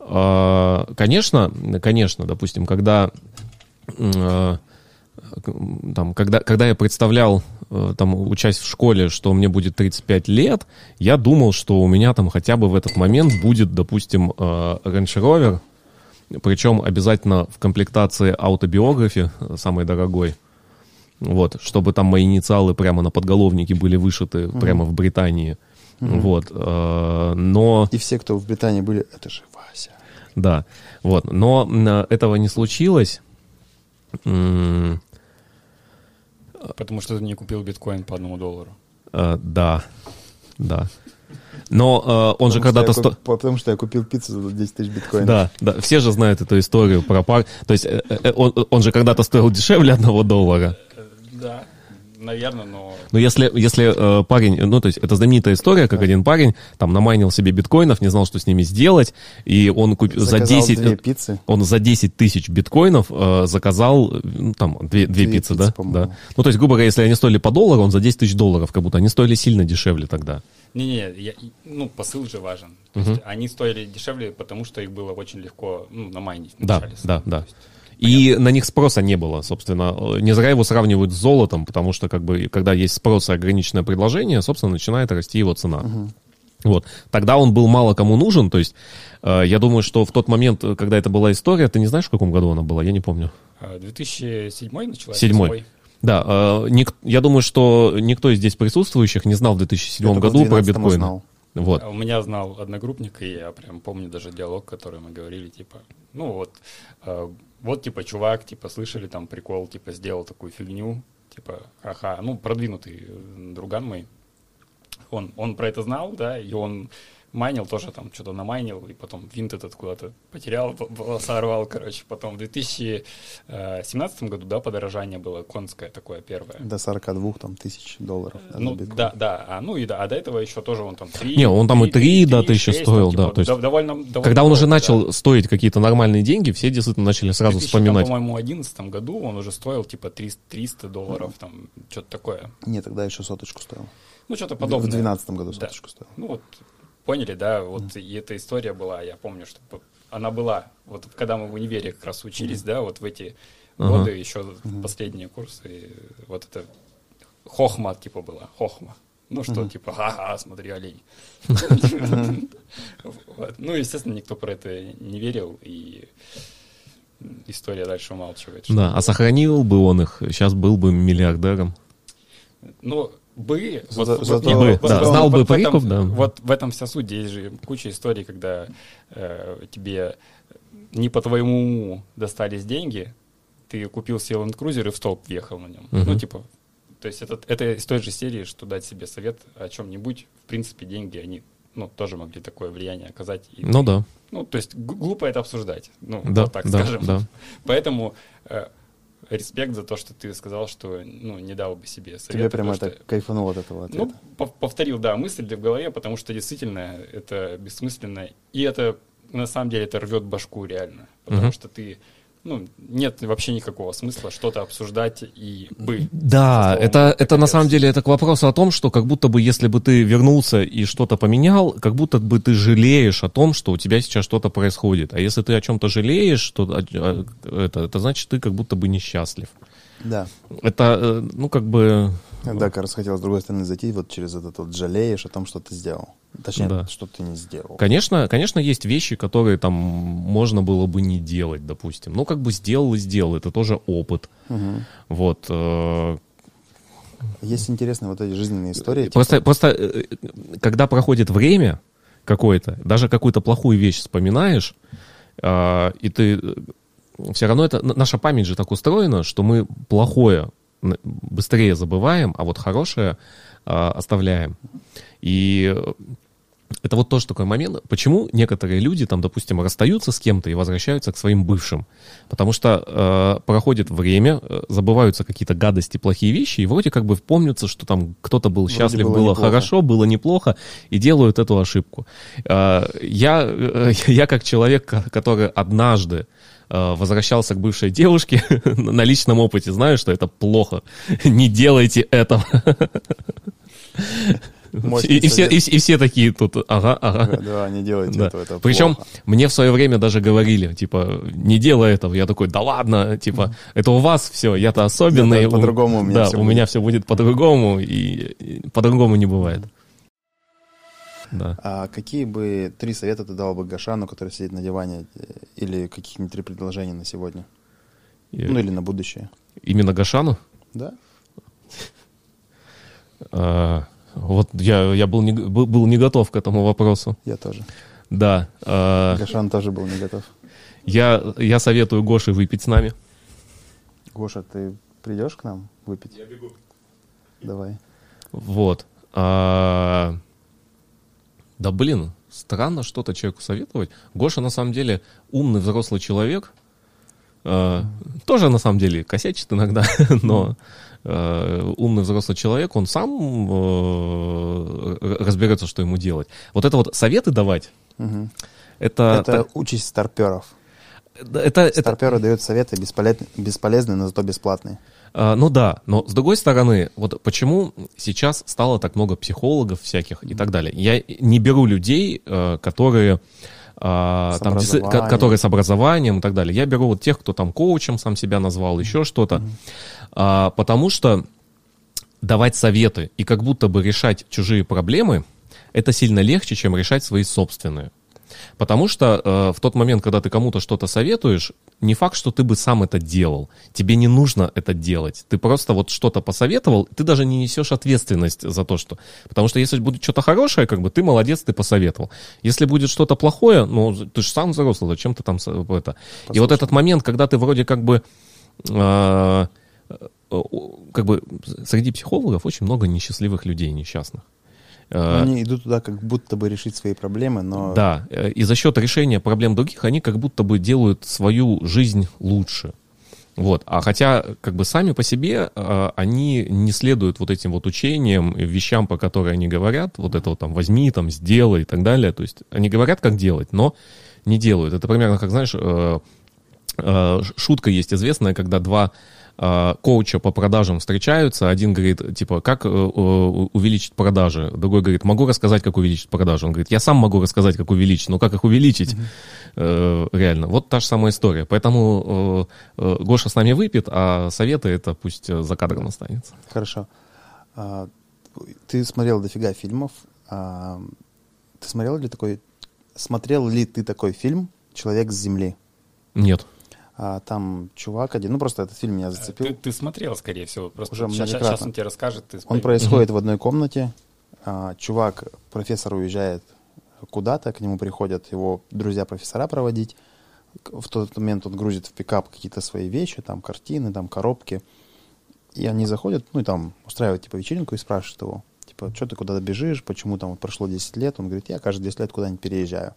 э, конечно, конечно, допустим, когда, э, там, когда, когда я представлял, э, там, учась в школе, что мне будет 35 лет, я думал, что у меня там хотя бы в этот момент будет, допустим, э, Range Rover, причем обязательно в комплектации аутобиографии, э, самой дорогой, вот, чтобы там мои инициалы прямо на подголовнике были вышиты прямо в Британии. Вот, э, но, И все, кто в Британии были, это же Вася. да, вот, но этого не случилось. Потому что ты не купил биткоин по одному доллару. э, да, да. Но э, он же Потому когда-то... что я сто- куп- Потому что я купил пиццу за 10 тысяч биткоинов. Да, да, все же знают эту историю про пар. То есть э, э, он, он же когда-то стоил дешевле одного доллара. Да, наверное, но... Но если, если э, парень, ну, то есть это знаменитая история, как один парень там намайнил себе биткоинов, не знал, что с ними сделать, и он купил за Заказал 10... две пиццы. Он за 10 тысяч биткоинов э, заказал, э, ну, там, две, две, Две пиццы, пиццы, да? по-моему. да? Ну, то есть, грубо говоря, если они стоили по доллару, он за 10 тысяч долларов как будто. Они стоили сильно дешевле тогда. Не-не, я- ну, посыл же важен. То есть они стоили дешевле, потому что их было очень легко ну, намайнить Да, вначале. да, да. И на них спроса не было, собственно. Не зря его сравнивают с золотом, потому что, как бы, когда есть спрос и ограниченное предложение, собственно, начинает расти его цена. Вот. Тогда он был мало кому нужен, то есть э, я думаю, что в тот момент, когда это была история, ты не знаешь, в каком году она была, я не помню. А, 2007 началась? Седьмой. Да, э, ник- я думаю, что никто из здесь присутствующих не знал в 2007 Я только в году про 12-м биткоин. узнал. Вот. А У меня знал одногруппник, и я прям помню даже диалог, который мы говорили, типа, ну вот, э, вот, типа, чувак, типа, слышали там прикол, типа, сделал такую фигню, типа, ха-ха, ну, продвинутый э, друган мой, он, он про это знал, да, и он майнил тоже там, что-то намайнил, и потом винт этот куда-то потерял, в- в- сорвал, короче, потом в 2017 году, да, подорожание было конское такое первое. До 42 там, тысяч долларов. да, Ну, да, да, а, ну и да, а до этого еще тоже он там 3. Не, он там и 3, да, тысячи стоил, да, то есть довольно, довольно Когда он уже начал да. стоить какие-то нормальные деньги, все действительно начали сразу В 2000, вспоминать. там, по-моему, 2011 году он уже стоил типа 300, 300 долларов, там, что-то такое. Нет, тогда еще соточку стоил. Ну, что-то В подобное. 2012 году Да. соточку стоил. Ну, вот, поняли, да, вот и эта история была, я помню, что она была, вот когда мы в универе как раз учились, да, вот в эти Ага. годы, еще последние курсы, вот это хохма, типа, была, хохма. Ну что, типа, ага, смотри, олень. Ну, естественно, никто про это не верил, и история дальше умалчивает. Да, а сохранил бы он их, сейчас был бы миллиардером. Ну, бы, За- вот, зато- вот- нет, бы, вот- да. вот- Знал бы вот в этом- прикуп, да. Вот в этом вся суть. Есть же куча историй, когда э, тебе не по твоему уму достались деньги, ты купил себе Land Cruiser и в столб въехал на нем. Мгм. Ну, типа, то есть это, это из той же серии, что дать себе совет о чем-нибудь. В принципе, деньги, они ну, тоже могли такое влияние оказать. И Ну ты- да, Ну, то есть г- глупо это обсуждать. Ну, да, вот так да, скажем. да. Поэтому э, респект за то, что ты сказал, что ну, не дал бы себе совет. Тебе прямо это что- кайфанул от этого ответа. Ну, пов- повторил, да, мысль в голове, потому что действительно это бессмысленно. И это, на самом деле, это рвет башку реально. Потому Мгм. что ты, ну, нет вообще никакого смысла что-то обсуждать и бы. Да, словом это, это на самом деле это к вопросу о том, что как будто бы если бы ты вернулся и что-то поменял, как будто бы ты жалеешь о том, что у тебя сейчас что-то происходит. А если ты о чем-то жалеешь, то а, а, это, это значит ты как будто бы несчастлив. Да. Это, э, ну, как бы... Да, как раз хотел с другой стороны зайти вот через этот вот жалеешь о том, что ты сделал. Точнее, Да. что ты не сделал. Конечно, конечно, есть вещи, которые там можно было бы не делать, допустим. Ну, как бы сделал и сделал, это тоже опыт. Мгм. Вот. э, Есть интересные вот эти жизненные истории. типа, Просто, просто э, когда проходит время какое-то, даже какую-то плохую вещь вспоминаешь, а, и ты все равно это наша память же так устроена, что мы плохое быстрее забываем, а вот хорошее а, оставляем. И э, это вот тоже такой момент, почему некоторые люди, там, допустим, расстаются с кем-то и возвращаются к своим бывшим. Потому что э, проходит время, э, забываются какие-то гадости, плохие вещи, и вроде как бы помнится, что там кто-то был Вроде счастлив, было было, неплохо. хорошо, было неплохо, и делают эту ошибку. Э, я, э, я как человек, ко- который однажды возвращался к бывшей девушке, на личном опыте знаю, что это плохо. Не делайте этого. И, и все, и, все- и все такие тут, ага, Да, ага. да, не делайте Да. этого, это Причем плохо. мне в свое время даже говорили, типа, не делай этого. Я такой, да ладно, типа, это у вас все, я-то особенный. Это по-другому у меня Да, всё у меня все будет по-другому, и, и по-другому не бывает. Да. А какие бы три совета ты дал бы Гашану, который сидит на диване, э, или какие-нибудь три предложения на сегодня? И Ну или на будущее? Именно Гашану? Да? А, вот я, я был, не, был не готов к этому вопросу. Я тоже. Да. а, Гашан тоже был не готов. я, я советую Гоше выпить с нами. Гоша, ты придешь к нам выпить? Я бегу. Давай. Вот. А, Да блин, странно что-то человеку советовать. Гоша на самом деле умный взрослый человек. А, Тоже на самом деле косячит иногда, но э, умный взрослый человек, он сам э, разберется, что ему делать. Вот это вот советы давать, Мгм. это... Это участь старперов. это, это- это- Старперы дают советы бесполезные, бесполезные, но зато бесплатные. А, Ну да, но с другой стороны, вот почему сейчас стало так много психологов всяких и так далее. Я не беру людей, э, которые а, С там, которые с образованием и так далее. Я беру вот тех, кто там коучем сам себя назвал, еще что-то. А, потому что давать советы и как будто бы решать чужие проблемы, это сильно легче, чем решать свои собственные. Потому что э, в тот момент, когда ты кому-то что-то советуешь, не факт, что ты бы сам это делал. Тебе не нужно это делать. Ты просто вот что-то посоветовал, ты даже не несешь ответственность за то, что... Потому что если будет что-то хорошее, как бы ты молодец, ты посоветовал. Если будет что-то плохое, ну, ты же сам взрослый, зачем ты там... Это... И вот этот момент, когда ты вроде как бы... э, э, как бы среди психологов очень много несчастливых людей, несчастных. Э, Они идут туда, как будто бы решить свои проблемы, но да, э, и за счет решения проблем других они как будто бы делают свою жизнь лучше. Вот. А хотя, как бы сами по себе, э, они не следуют вот этим вот учениям, вещам, по которым они говорят, вот это вот там возьми, там сделай и так далее. То есть они говорят, как делать, но не делают. Это примерно как, знаешь, э, э, шутка есть известная, когда два коуча по продажам встречаются, один говорит, типа, как э, увеличить продажи, другой говорит, могу рассказать, как увеличить продажи. Он говорит, я сам могу рассказать, как увеличить, но как их увеличить, Э, реально. Вот та же самая история. Поэтому э, Гоша с нами выпьет, а советы это пусть за кадром останется. Хорошо. А, ты смотрел дофига фильмов. А, ты смотрел ли такой... Смотрел ли ты такой фильм «Человек с Земли»? Нет. А там чувак один, ну просто этот фильм меня Э, зацепил. Ты, ты смотрел, скорее всего. Просто Уже сейчас, многократно. он тебе расскажет. Ты Он происходит в одной комнате. А, чувак, профессор уезжает куда-то, к нему приходят его друзья-профессора проводить. В тот момент он грузит в пикап какие-то свои вещи, там картины, там коробки. И они заходят, ну и там устраивают типа вечеринку и спрашивают его, типа, что ты куда-то бежишь, почему там вот прошло 10 лет? Он говорит, я каждые 10 лет куда-нибудь переезжаю.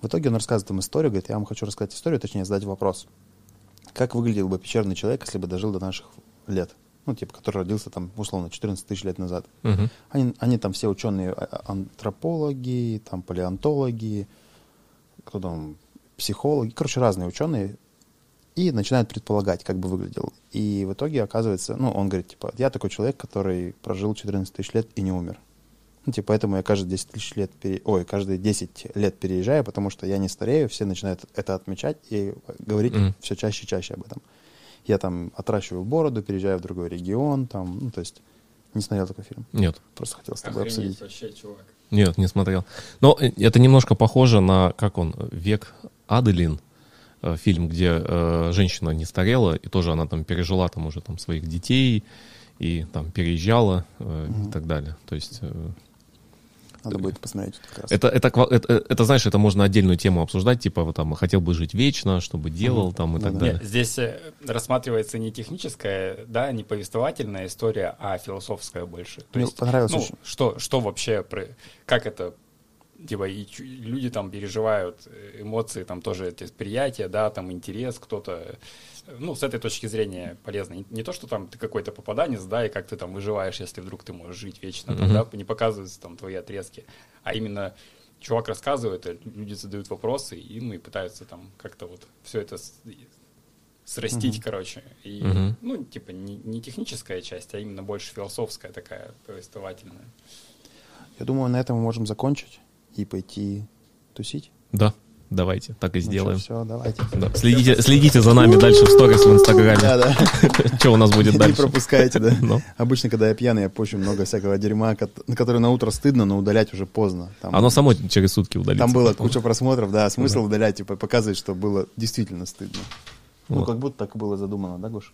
В итоге он рассказывает им историю, говорит, я вам хочу рассказать историю, точнее задать вопрос. Как выглядел бы пещерный человек, если бы дожил до наших лет? Ну, типа, который родился там, условно, 14 тысяч лет назад. Мгм. Они, они там все ученые а- а- антропологи, там палеонтологи, кто там, психологи, короче, разные ученые, и начинают предполагать, как бы выглядел. И в итоге оказывается, ну, он говорит, типа, я такой человек, который прожил 14 тысяч лет и не умер. Ну, типа, поэтому я каждые 10 тысяч лет, пере... ой, каждые 10 лет переезжаю, потому что я не старею, все начинают это отмечать и говорить Мгм. все чаще и чаще об этом. Я там отращиваю бороду, переезжаю в другой регион, там, ну, то есть, не смотрел такой фильм. Нет. Просто хотел с тобой Охренеть обсудить. вообще, чувак. Нет, не смотрел. Но э, это немножко похоже на, как он, «Век Аделин», э, фильм, где э, женщина не старела, и тоже она там пережила там уже там своих детей, и там переезжала э, и так далее. То есть э, Надо будет посмотреть как раз. это, это, это, это, знаешь, это можно отдельную тему обсуждать, типа вот там хотел бы жить вечно, чтобы делал там и так далее. Здесь э, рассматривается не техническая, да, не повествовательная история, а философская больше. То Мне есть, понравилось ну, очень. что, что вообще, про- как это, типа, и люди там переживают э, эмоции, там тоже эти восприятия, да, там интерес, кто-то, э, ну, с этой точки зрения полезно. Не, то, что там ты какой-то попаданец, да, и как ты там выживаешь, если вдруг ты можешь жить вечно, там, Мгм. да, не показываются там твои отрезки, а именно чувак рассказывает, а люди задают вопросы, и, ну, и пытаются там как-то вот все это срастить, короче. И, Мгм. ну, типа, не, не техническая часть, а именно больше философская такая, повествовательная. Я думаю, на этом мы можем закончить и пойти тусить. Да, давайте, так и сделаем. все, давайте. Да. Следите, следите за нами дальше в сторис в Инстаграме. Да, да. Что у нас будет Не дальше? пропускайте, да. Ну. Обычно, когда я пьяный, я пощу много всякого дерьма, которое на утро стыдно, но удалять уже поздно. Там, Оно само через сутки удалится. там было потом. куча просмотров, да, смысл удалять, типа, показывать, что было действительно стыдно. Ну, как будто так было задумано, да, Гош?